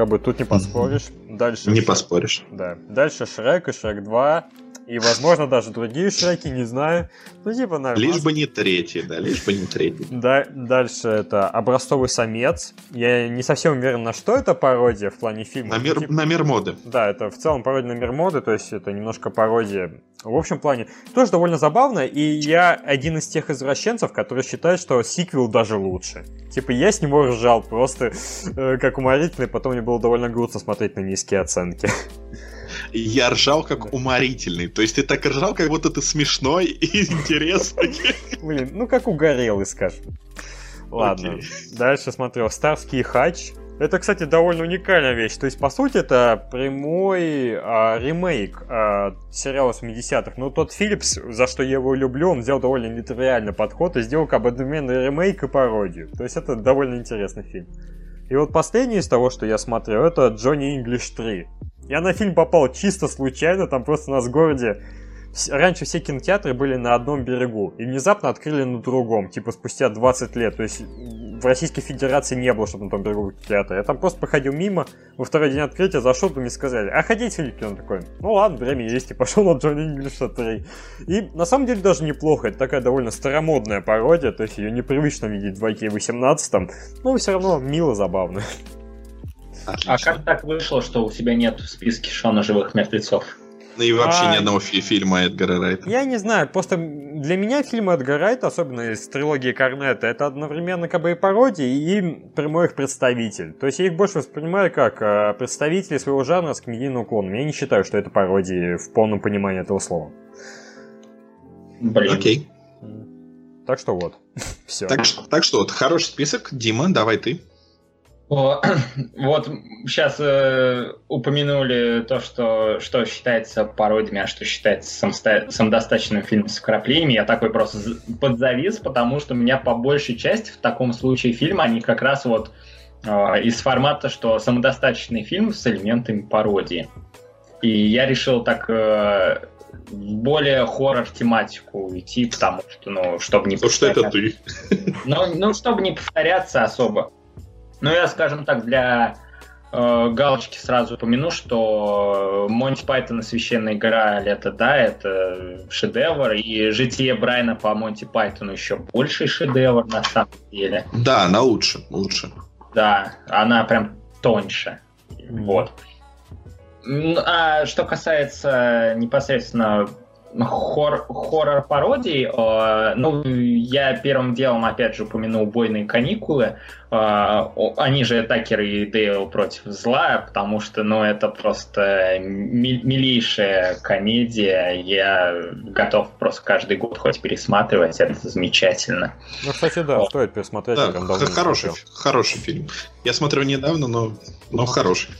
Как бы тут не поспоришь. Дальше не Шрек, поспоришь. Да. Дальше Шрек и Шрек 2. И, возможно, даже другие Шреки, не знаю. Ну, типа, нормально. Лишь бы не третий, да, лишь бы не третий. Да, дальше это «Образцовый самец». Я не совсем уверен, на что это пародия в плане фильма. На мир, Типа- на мир моды. Да, это в целом пародия на мир моды, то есть это немножко пародия. В общем плане, тоже довольно забавно, и я один из тех извращенцев, которые считают, что сиквел даже лучше. Типа, я с него ржал просто э, как уморительный, потом мне было довольно грустно смотреть на низкие оценки. Я ржал как уморительный. То есть ты так ржал, как будто ты смешной и интересный. Блин, ну как угорелый, скажем. Ладно, дальше смотрел «Старский хач». Это, кстати, довольно уникальная вещь. То есть, по сути, это прямой а, ремейк а, сериала 70-х. Но тот Филлипс, за что я его люблю, он взял довольно нетривиальный подход и сделал как бы одновременно ремейк и пародию. То есть, это довольно интересный фильм. И вот последний из того, что я смотрел, это «Джонни Инглиш 3». Я на фильм попал чисто случайно, там просто у нас в городе раньше все кинотеатры были на одном берегу, и внезапно открыли на другом, типа спустя 20 лет. То есть в Российской Федерации не было, чтобы на том берегу кинотеатра. Я там просто проходил мимо, во второй день открытия зашел, там мне сказали, а хотите Филипп? Он такой, ну ладно, время есть, и пошел на Джонни Инглиша 3. И на самом деле даже неплохо, это такая довольно старомодная пародия, то есть ее непривычно видеть в 2К18, но все равно мило, забавно. А как так вышло, что у тебя нет в списке Шона живых мертвецов? Ну и вообще А. ни одного фи- фильма Эдгара Райта. Я не знаю, просто для меня фильмы Эдгара Райта, особенно из трилогии Корнета, это одновременно как бы и пародия, и прямой их представитель. То есть я их больше воспринимаю как э, представители своего жанра с комедийным уклоном. Я не считаю, что это пародии в полном понимании этого слова. Блин. Окей. Так что вот. Все. Так, так что вот, хороший список. Дима, давай ты. Вот сейчас упомянули то, что, что считается пародиями, а что считается самоста- самодостаточным фильмом с вкраплениями. Я такой просто подзавис, потому что у меня по большей части в таком случае фильмы, они как раз вот э, из формата, что самодостаточный фильм с элементами пародии. И я решил так э, в более хоррор-тематику уйти, потому что, ну, чтобы не Потому что это ты. Ну, ну, чтобы не повторяться особо. Ну, я, скажем так, для э, галочки сразу упомяну, что Монти Пайтон и Священная гора это да, это шедевр, и житие Брайана по Монти Пайтону еще больший шедевр на самом деле. Да, она лучше. Лучше. Да, она прям тоньше. Вот. А что касается непосредственно хор- хоррор-пародий, э, ну, я первым делом, опять же, упомянул «Убойные каникулы». О- они же Такер и Дейл против зла, потому что, ну, это просто ми- милейшая комедия. Я готов просто каждый год хоть пересматривать, это замечательно. Ну, кстати, да, стоит пересмотреть. Да, прям давно хороший, смотрел. хороший фильм. Я смотрел недавно, но, но хороший.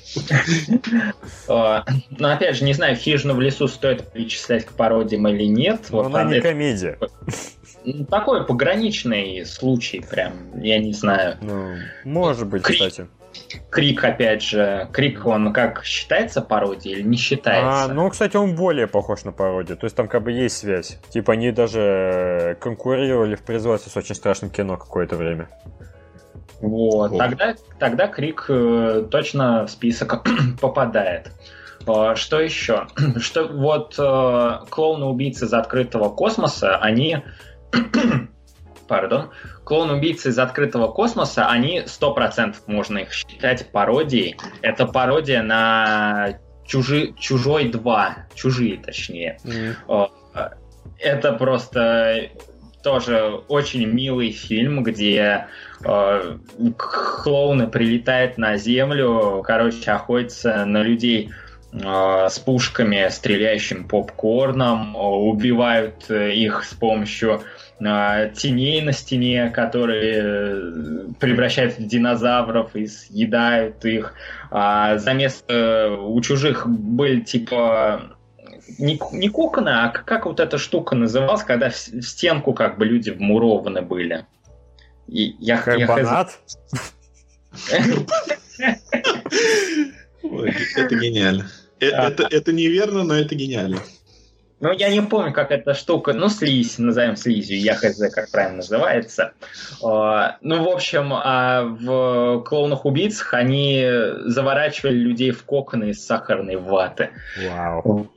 Э, Но опять же, не знаю, хижину в лесу стоит причислять к пародиям или нет. Она там не комедия. ну, такой пограничный случай, прям, я не знаю. Ну, может быть, Крик. кстати. Крик, опять же, Крик, он как считается пародией или не считается? А, ну, кстати, он более похож на пародию. То есть там как бы есть связь. Типа они даже э, конкурировали в производстве с очень страшным кино какое-то время. Вот, О. тогда, тогда Крик э, точно в список попадает. Э, Что еще? Что вот э, клоуны-убийцы из открытого космоса, они... Пардон. Клоун-убийцы из открытого космоса, они 100% можно их считать пародией. Это пародия на Чужи... Чужой 2. Чужие, точнее. Это просто тоже очень милый фильм, где э, клоуны прилетают на землю, короче, охотятся на людей э, с пушками, стреляющим попкорном, убивают э, их с помощью теней на стене, которые э, превращают в динозавров и съедают их. А заместо э, у чужих были типа не, не коконы, а как, вот эта штука называлась, когда в, в стенку как бы люди вмурованы были. И я, Карбонат? Это гениально. Э, А. Это, это неверно, но это гениально. Ну, я не помню, как эта штука, ну, слизь, назовем слизью, я хз, как правильно называется. А, Ну, в общем, а в клоунах-убийцах они заворачивали людей в коконы из сахарной ваты. Вау.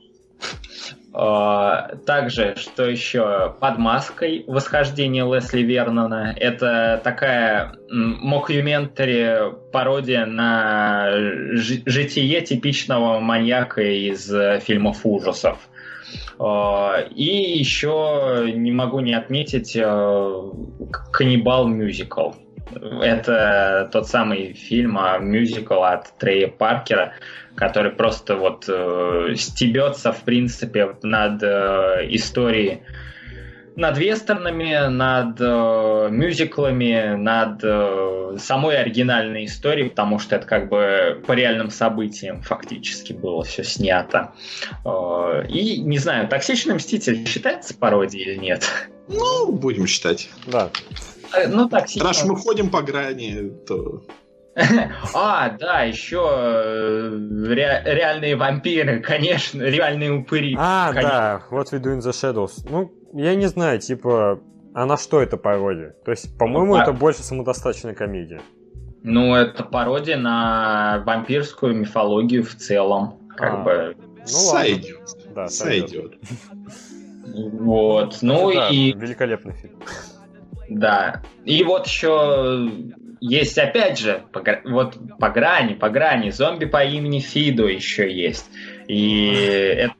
А, также, что еще? Под маской восхождение Лесли Вернона. Это такая мокюментари пародия на житие типичного маньяка из фильмов ужасов. А, и еще не могу не отметить э, каннибал мюзикл. Это тот самый фильм, а мюзикл от Трея Паркера, который просто вот э, стебется, в принципе, над э, историей над вестернами, над э, мюзиклами, над э, самой оригинальной историей, потому что это как бы по реальным событиям фактически было все снято. Э, и, не знаю, «Токсичный мститель» считается пародией или нет? Ну, будем считать. Да. Э, ну, токсично... Раз мы ходим по грани, то... А, да, еще э, ре- реальные вампиры, конечно, реальные упыри. А, конечно. да, What We Do in the Shadows. Ну, я не знаю, типа, а на что это пародия? То есть, по-моему, Ну, это а- больше самодостаточная комедия. Ну, это пародия на вампирскую мифологию в целом. Как А. бы. Ну, ладно. Сойдет. Да, сойдет. Вот. Ну Да, и великолепный фильм. да. И вот еще есть опять же, по, вот по грани, по грани, зомби по имени Фидо еще есть. И это,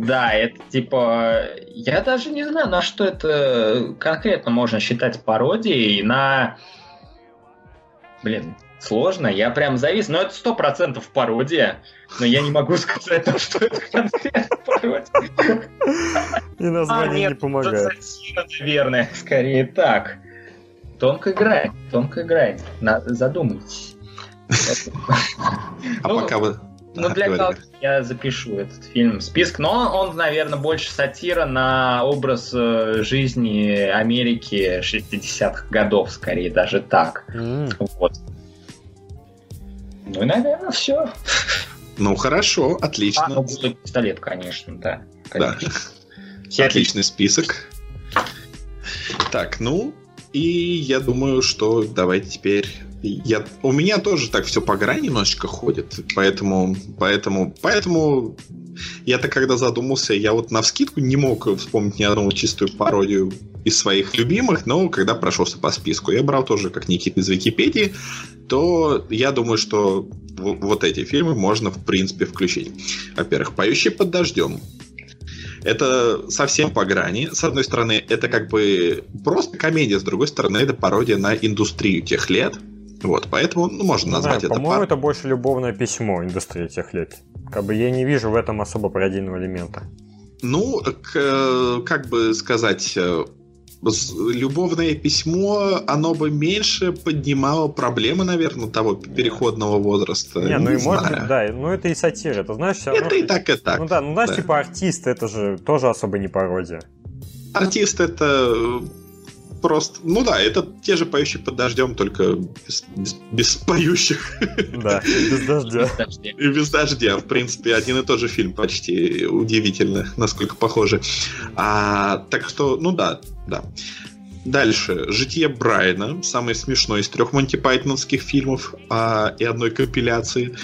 да, это типа, я даже не знаю, на что это конкретно можно считать пародией, на, блин, сложно, я прям завис, но это сто процентов пародия, но я не могу сказать, что это конкретно пародия. И название А, нет, не помогает. наверное, скорее так. Тонкая грань, тонкая грань. На- задумайтесь. А Ну, пока вы... Ну, для галки я запишу этот фильм в список. Но он, наверное, больше сатира на образ э, жизни Америки 60-х годов, скорее даже так. М, Вот. Ну и, наверное, все. Ну, хорошо, А, отлично. ну, голый пистолет, конечно, да. Да. конечно. Все Отличный список. Так, ну, и я думаю, что давайте теперь... Я... У меня тоже так все по грани немножечко ходит, поэтому, поэтому, поэтому я-то когда задумался, я вот на вскидку не мог вспомнить ни одну чистую пародию из своих любимых, но когда прошелся по списку, я брал тоже, как Никита из Википедии, то я думаю, что вот эти фильмы можно, в принципе, включить. Во-первых, «Поющий под дождем». Это совсем по грани. С одной стороны, это как бы просто комедия, с другой стороны, это пародия на индустрию тех лет. Вот, поэтому ну, можно не назвать знаю, это по-моему, пар- это больше любовное письмо индустрии тех лет. Как бы я не вижу в этом особо пародийного элемента. Ну, к- э, как бы сказать, э, любовное письмо, оно бы меньше поднимало проблемы, наверное, того переходного возраста. Не, ну и может знаю. быть, да, ну это и сатира, это знаешь, всё равно, Это и так, и так. Ну да, ну знаешь, да. типа артист, это же тоже особо не пародия. Артист это э, просто... Ну да, это те же поющие под дождем, только без, без- без поющих Да, без дождя. И без дождя. В принципе, один и тот же фильм почти удивительно, насколько похожи. А, так что, ну да, да. Дальше. «Житие Брайана», самый смешной из трех Монти Пайтоновских фильмов а, и одной компиляции.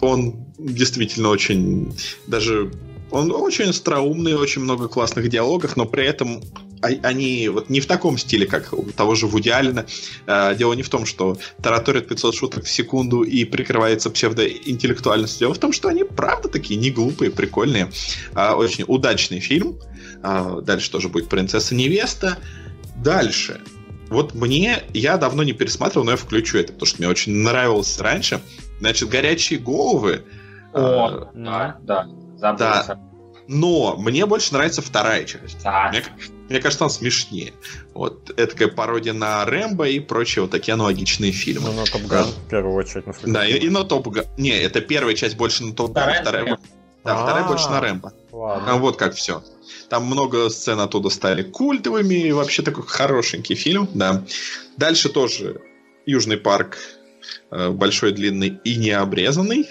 Он действительно очень... Даже... Он очень остроумный, очень много классных диалогов, но при этом они вот не в таком стиле, как у того же Вуди Аллена. А, Дело не в том, что тараторит 500 шуток в секунду и прикрывается псевдоинтеллектуальностью. Дело в том, что они правда такие не глупые, прикольные. А, Очень удачный фильм. А, Дальше тоже будет «Принцесса-невеста». Дальше. Вот мне, я давно не пересматривал, но я включу это, потому что мне очень нравилось раньше. Значит, «Горячие головы». О, а, да, да. Забыл. да. Но мне больше нравится вторая часть. Да. Мне, мне кажется, он смешнее. Вот, это такая пародия на Рэмбо и прочие вот такие аналогичные фильмы. Ну, на Top Gun, в первую очередь. Да, и, и на Top Gun. Не, это первая часть больше на Top Gun, Вторая да, вторая А. больше на Рэмбо. Ладно. А вот как все. Там много сцен оттуда стали культовыми, и вообще такой хорошенький фильм, да. Дальше тоже Южный парк, э, большой, длинный и необрезанный.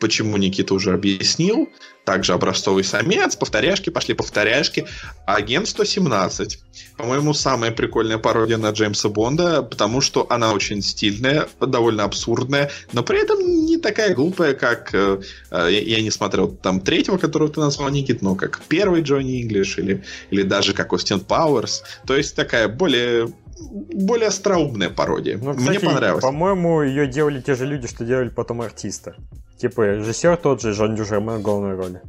Почему Никита уже объяснил. также образцовый самец, повторяшки, пошли повторяшки. Агент 117. По-моему, самая прикольная пародия на Джеймса Бонда, потому что она очень стильная, довольно абсурдная, но при этом не такая глупая, как... Э, э, я не смотрел там третьего, которого ты назвал, Никит, но как первый Джонни Инглиш или, или даже как Остин Пауэрс. То есть такая более более остроумная пародия. Ну, кстати, Мне понравилось. По-моему, ее делали те же люди, что делали потом артиста. Типа режиссер тот же, Жан Дюжермен в главной роли.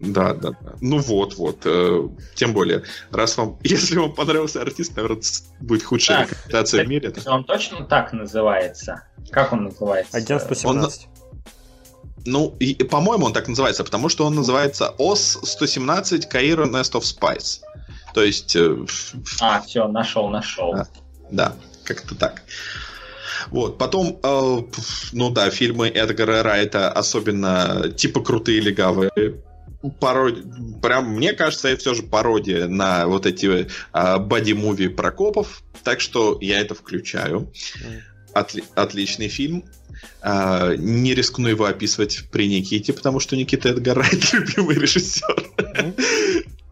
Да, да, да. Ну вот, вот. Э, тем более, раз вам, если вам понравился артист, наверное, будет худшая так, рекомендация в мире. Он точно так называется? Как он называется? Агент 117. Он, ну, и, по-моему, он так называется, потому что он называется ОС-117 Cairo Nest of Spice. То есть... Э, а, все, нашел, нашел. Да, да как-то так. Вот, потом, э, ну да, фильмы Эдгара Райта, особенно типа крутые легавые, пародия, прям, мне кажется, это все же пародия на вот эти э, боди-муви про копов, так что я это включаю. Отли- отличный фильм. Uh, не рискну его описывать при Никите, потому что Никита Райт любимый режиссер.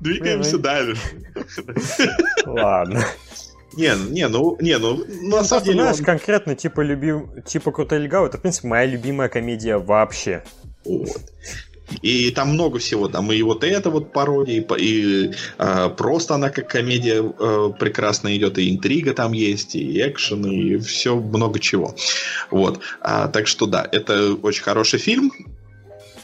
Двигаемся дальше. Ладно. Не, не, ну, не, ну, на ну, самом деле... Знаешь, он... конкретно, типа, любим, типа, Крутой легал, это, в принципе, моя любимая комедия вообще. Вот. И там много всего, там и вот это вот пародия, и, и э, просто она как комедия э, прекрасно идет, и интрига там есть, и экшен, и все много чего. Вот. А, так что да, это очень хороший фильм.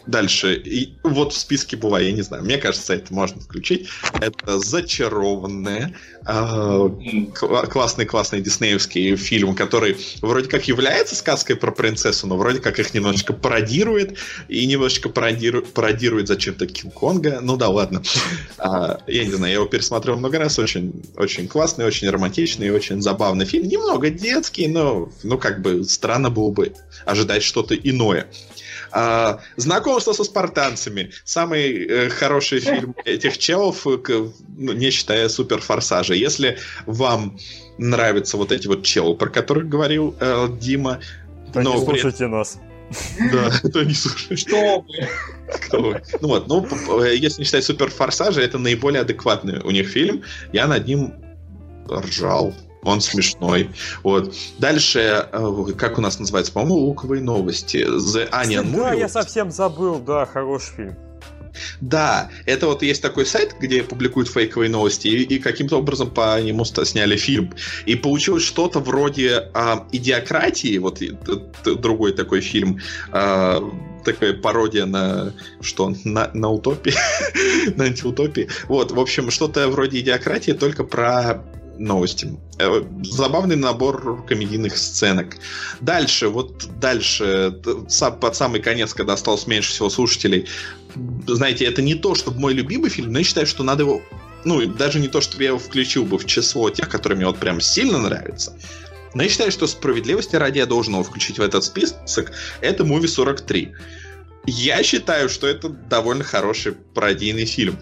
Дальше. И вот в списке была, я не знаю, мне кажется, это можно включить. Это «Зачарованная». Классный-классный диснеевский фильм, который вроде как является сказкой про принцессу, но вроде как их немножечко пародирует. И немножечко пародирует, пародирует зачем-то Кинг-Конга. Ну да, ладно. А, я не знаю, я его пересмотрел много раз. Очень, очень классный, очень романтичный, очень забавный фильм. Немного детский, но ну как бы странно было бы ожидать что-то иное. А, знакомство со спартанцами. Самый э, хороший фильм этих челов, к, ну, не считая супер форсажа. Если вам нравятся вот эти вот челы, про которых говорил э, Дима, то но не слушайте при... нас. Да, то не слушайте. Что вы? Ну вот, ну, если не считать супер форсажа, это наиболее адекватный у них фильм. Я над ним ржал он смешной. Вот. Дальше, э, как у нас называется, по-моему, луковые новости. The Onion Movie. Да, я совсем забыл, да, хороший фильм. Да, это вот есть такой сайт, где публикуют фейковые новости, и, и каким-то образом по нему сняли фильм. И получилось что-то вроде а, идиократии, вот и, другой такой фильм, а, такая пародия на что? На, на утопии? на антиутопии. Вот, в общем, что-то вроде идиократии, только про новости. Э, забавный набор комедийных сценок. Дальше, вот дальше, под самый конец, когда осталось меньше всего слушателей, знаете, это не то, чтобы мой любимый фильм, но я считаю, что надо его ну, даже не то, чтобы я его включил бы в число тех, которые мне вот прям сильно нравятся, но я считаю, что справедливости ради я должен его включить в этот список. Это «Муви 43». Я считаю, что это довольно хороший пародийный фильм.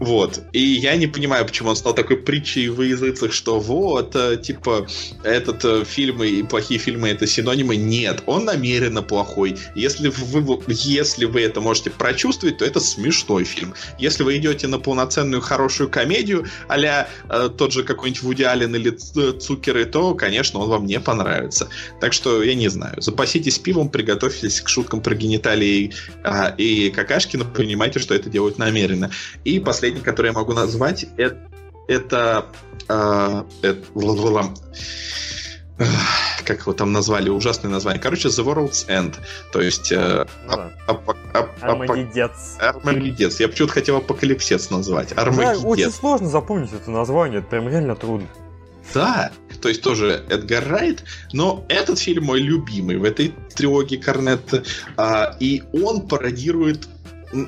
Вот. И я не понимаю, почему он стал такой притчей в языцах, что вот, э, типа, этот э, фильмы и плохие фильмы это синонимы. Нет, он намеренно плохой. Если вы, если вы это можете прочувствовать, то это смешной фильм. Если вы идете на полноценную хорошую комедию, а э, тот же какой-нибудь Вуди Аллен или Цукеры, то, конечно, он вам не понравится. Так что, я не знаю, запаситесь пивом, приготовьтесь к шуткам про гениталии а, и какашки, но понимайте, что это делают намеренно. И последний последний, который я могу назвать, это, это, э, это как его там назвали, ужасное название. Короче, The World's End. То есть... Э. Армагеддец. Я почему-то хотел апокалипсец назвать. Армагеддец. Да, очень сложно запомнить это название, это прям реально трудно. Да, то есть тоже Эдгар Райт, но этот фильм мой любимый в этой трилогии Корнетта, а, и он пародирует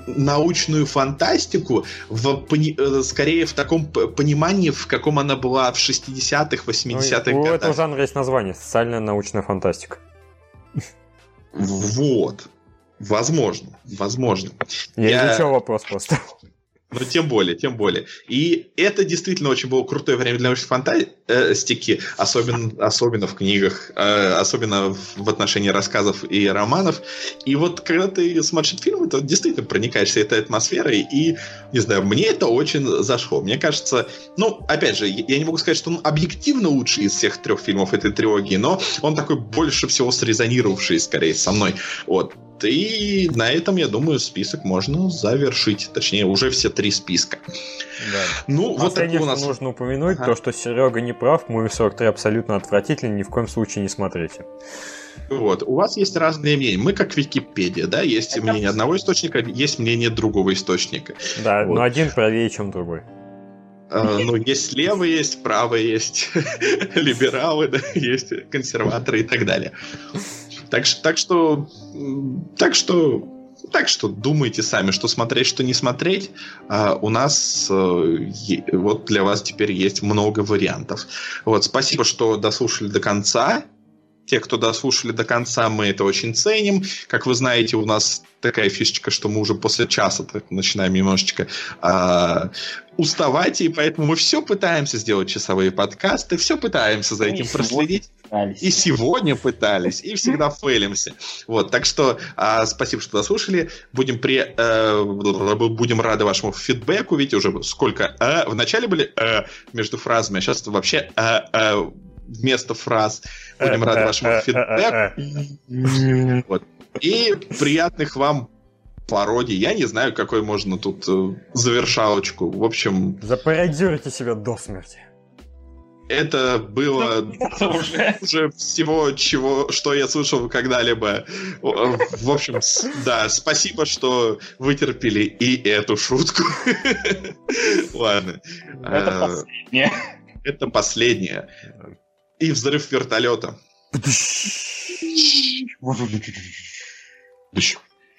научную фантастику в, э, скорее в таком понимании, в каком она была в 60-х, 80-х годах. У этого жанра есть название социальная научная фантастика. Вот. Возможно, возможно. Я, Я... изучал вопрос просто. Ну, тем более, тем более. И это действительно очень было крутое время для научной фантастики, особенно, особенно в книгах, э, особенно в отношении рассказов и романов. И вот когда ты смотришь фильм, это действительно проникаешься этой атмосферой, и, не знаю, мне это очень зашло. Мне кажется, ну, опять же, я не могу сказать, что он объективно лучший из всех трех фильмов этой трилогии, но он такой больше всего срезонировавший, скорее, со мной. Вот. И на этом, я думаю, список можно завершить. Точнее, уже все три списка. Да. Ну, вот такое у нас... нужно упомянуть, ага. то, что Серега не прав, Муви 43 абсолютно отвратительный, ни в коем случае не смотрите. Вот, у вас есть разные мнения. Мы как Википедия, да, есть Это мнение одного источника, есть мнение другого источника. Да, вот. но один правее, чем другой. Uh, ну, есть левые, есть правые, есть либералы, да, есть консерваторы и так далее. Так, так что, так что, так что думайте сами, что смотреть, что не смотреть. А у нас э, вот для вас теперь есть много вариантов. Вот, спасибо, что дослушали до конца. Те, кто дослушали до конца, мы это очень ценим. Как вы знаете, у нас такая фишечка, что мы уже после часа так начинаем немножечко а, уставать, и поэтому мы все пытаемся сделать часовые подкасты, все пытаемся за этим и проследить. Пытались. И сегодня пытались, и всегда фейлимся. Вот, так что а, спасибо, что дослушали. Будем, при, э, будем рады вашему фидбэку. Видите, уже сколько э, в начале были э, между фразами, а сейчас вообще э, э, вместо фраз. Будем рады вашему фидбэку. Вот. И приятных вам пародий. Я не знаю, какой можно тут э, завершалочку. В общем... Запародируйте себя до смерти. Это было уже всего, чего, что я слышал когда-либо. В общем, да, спасибо, что вытерпели и эту шутку. Ладно. Это последнее. Это последнее и взрыв вертолета.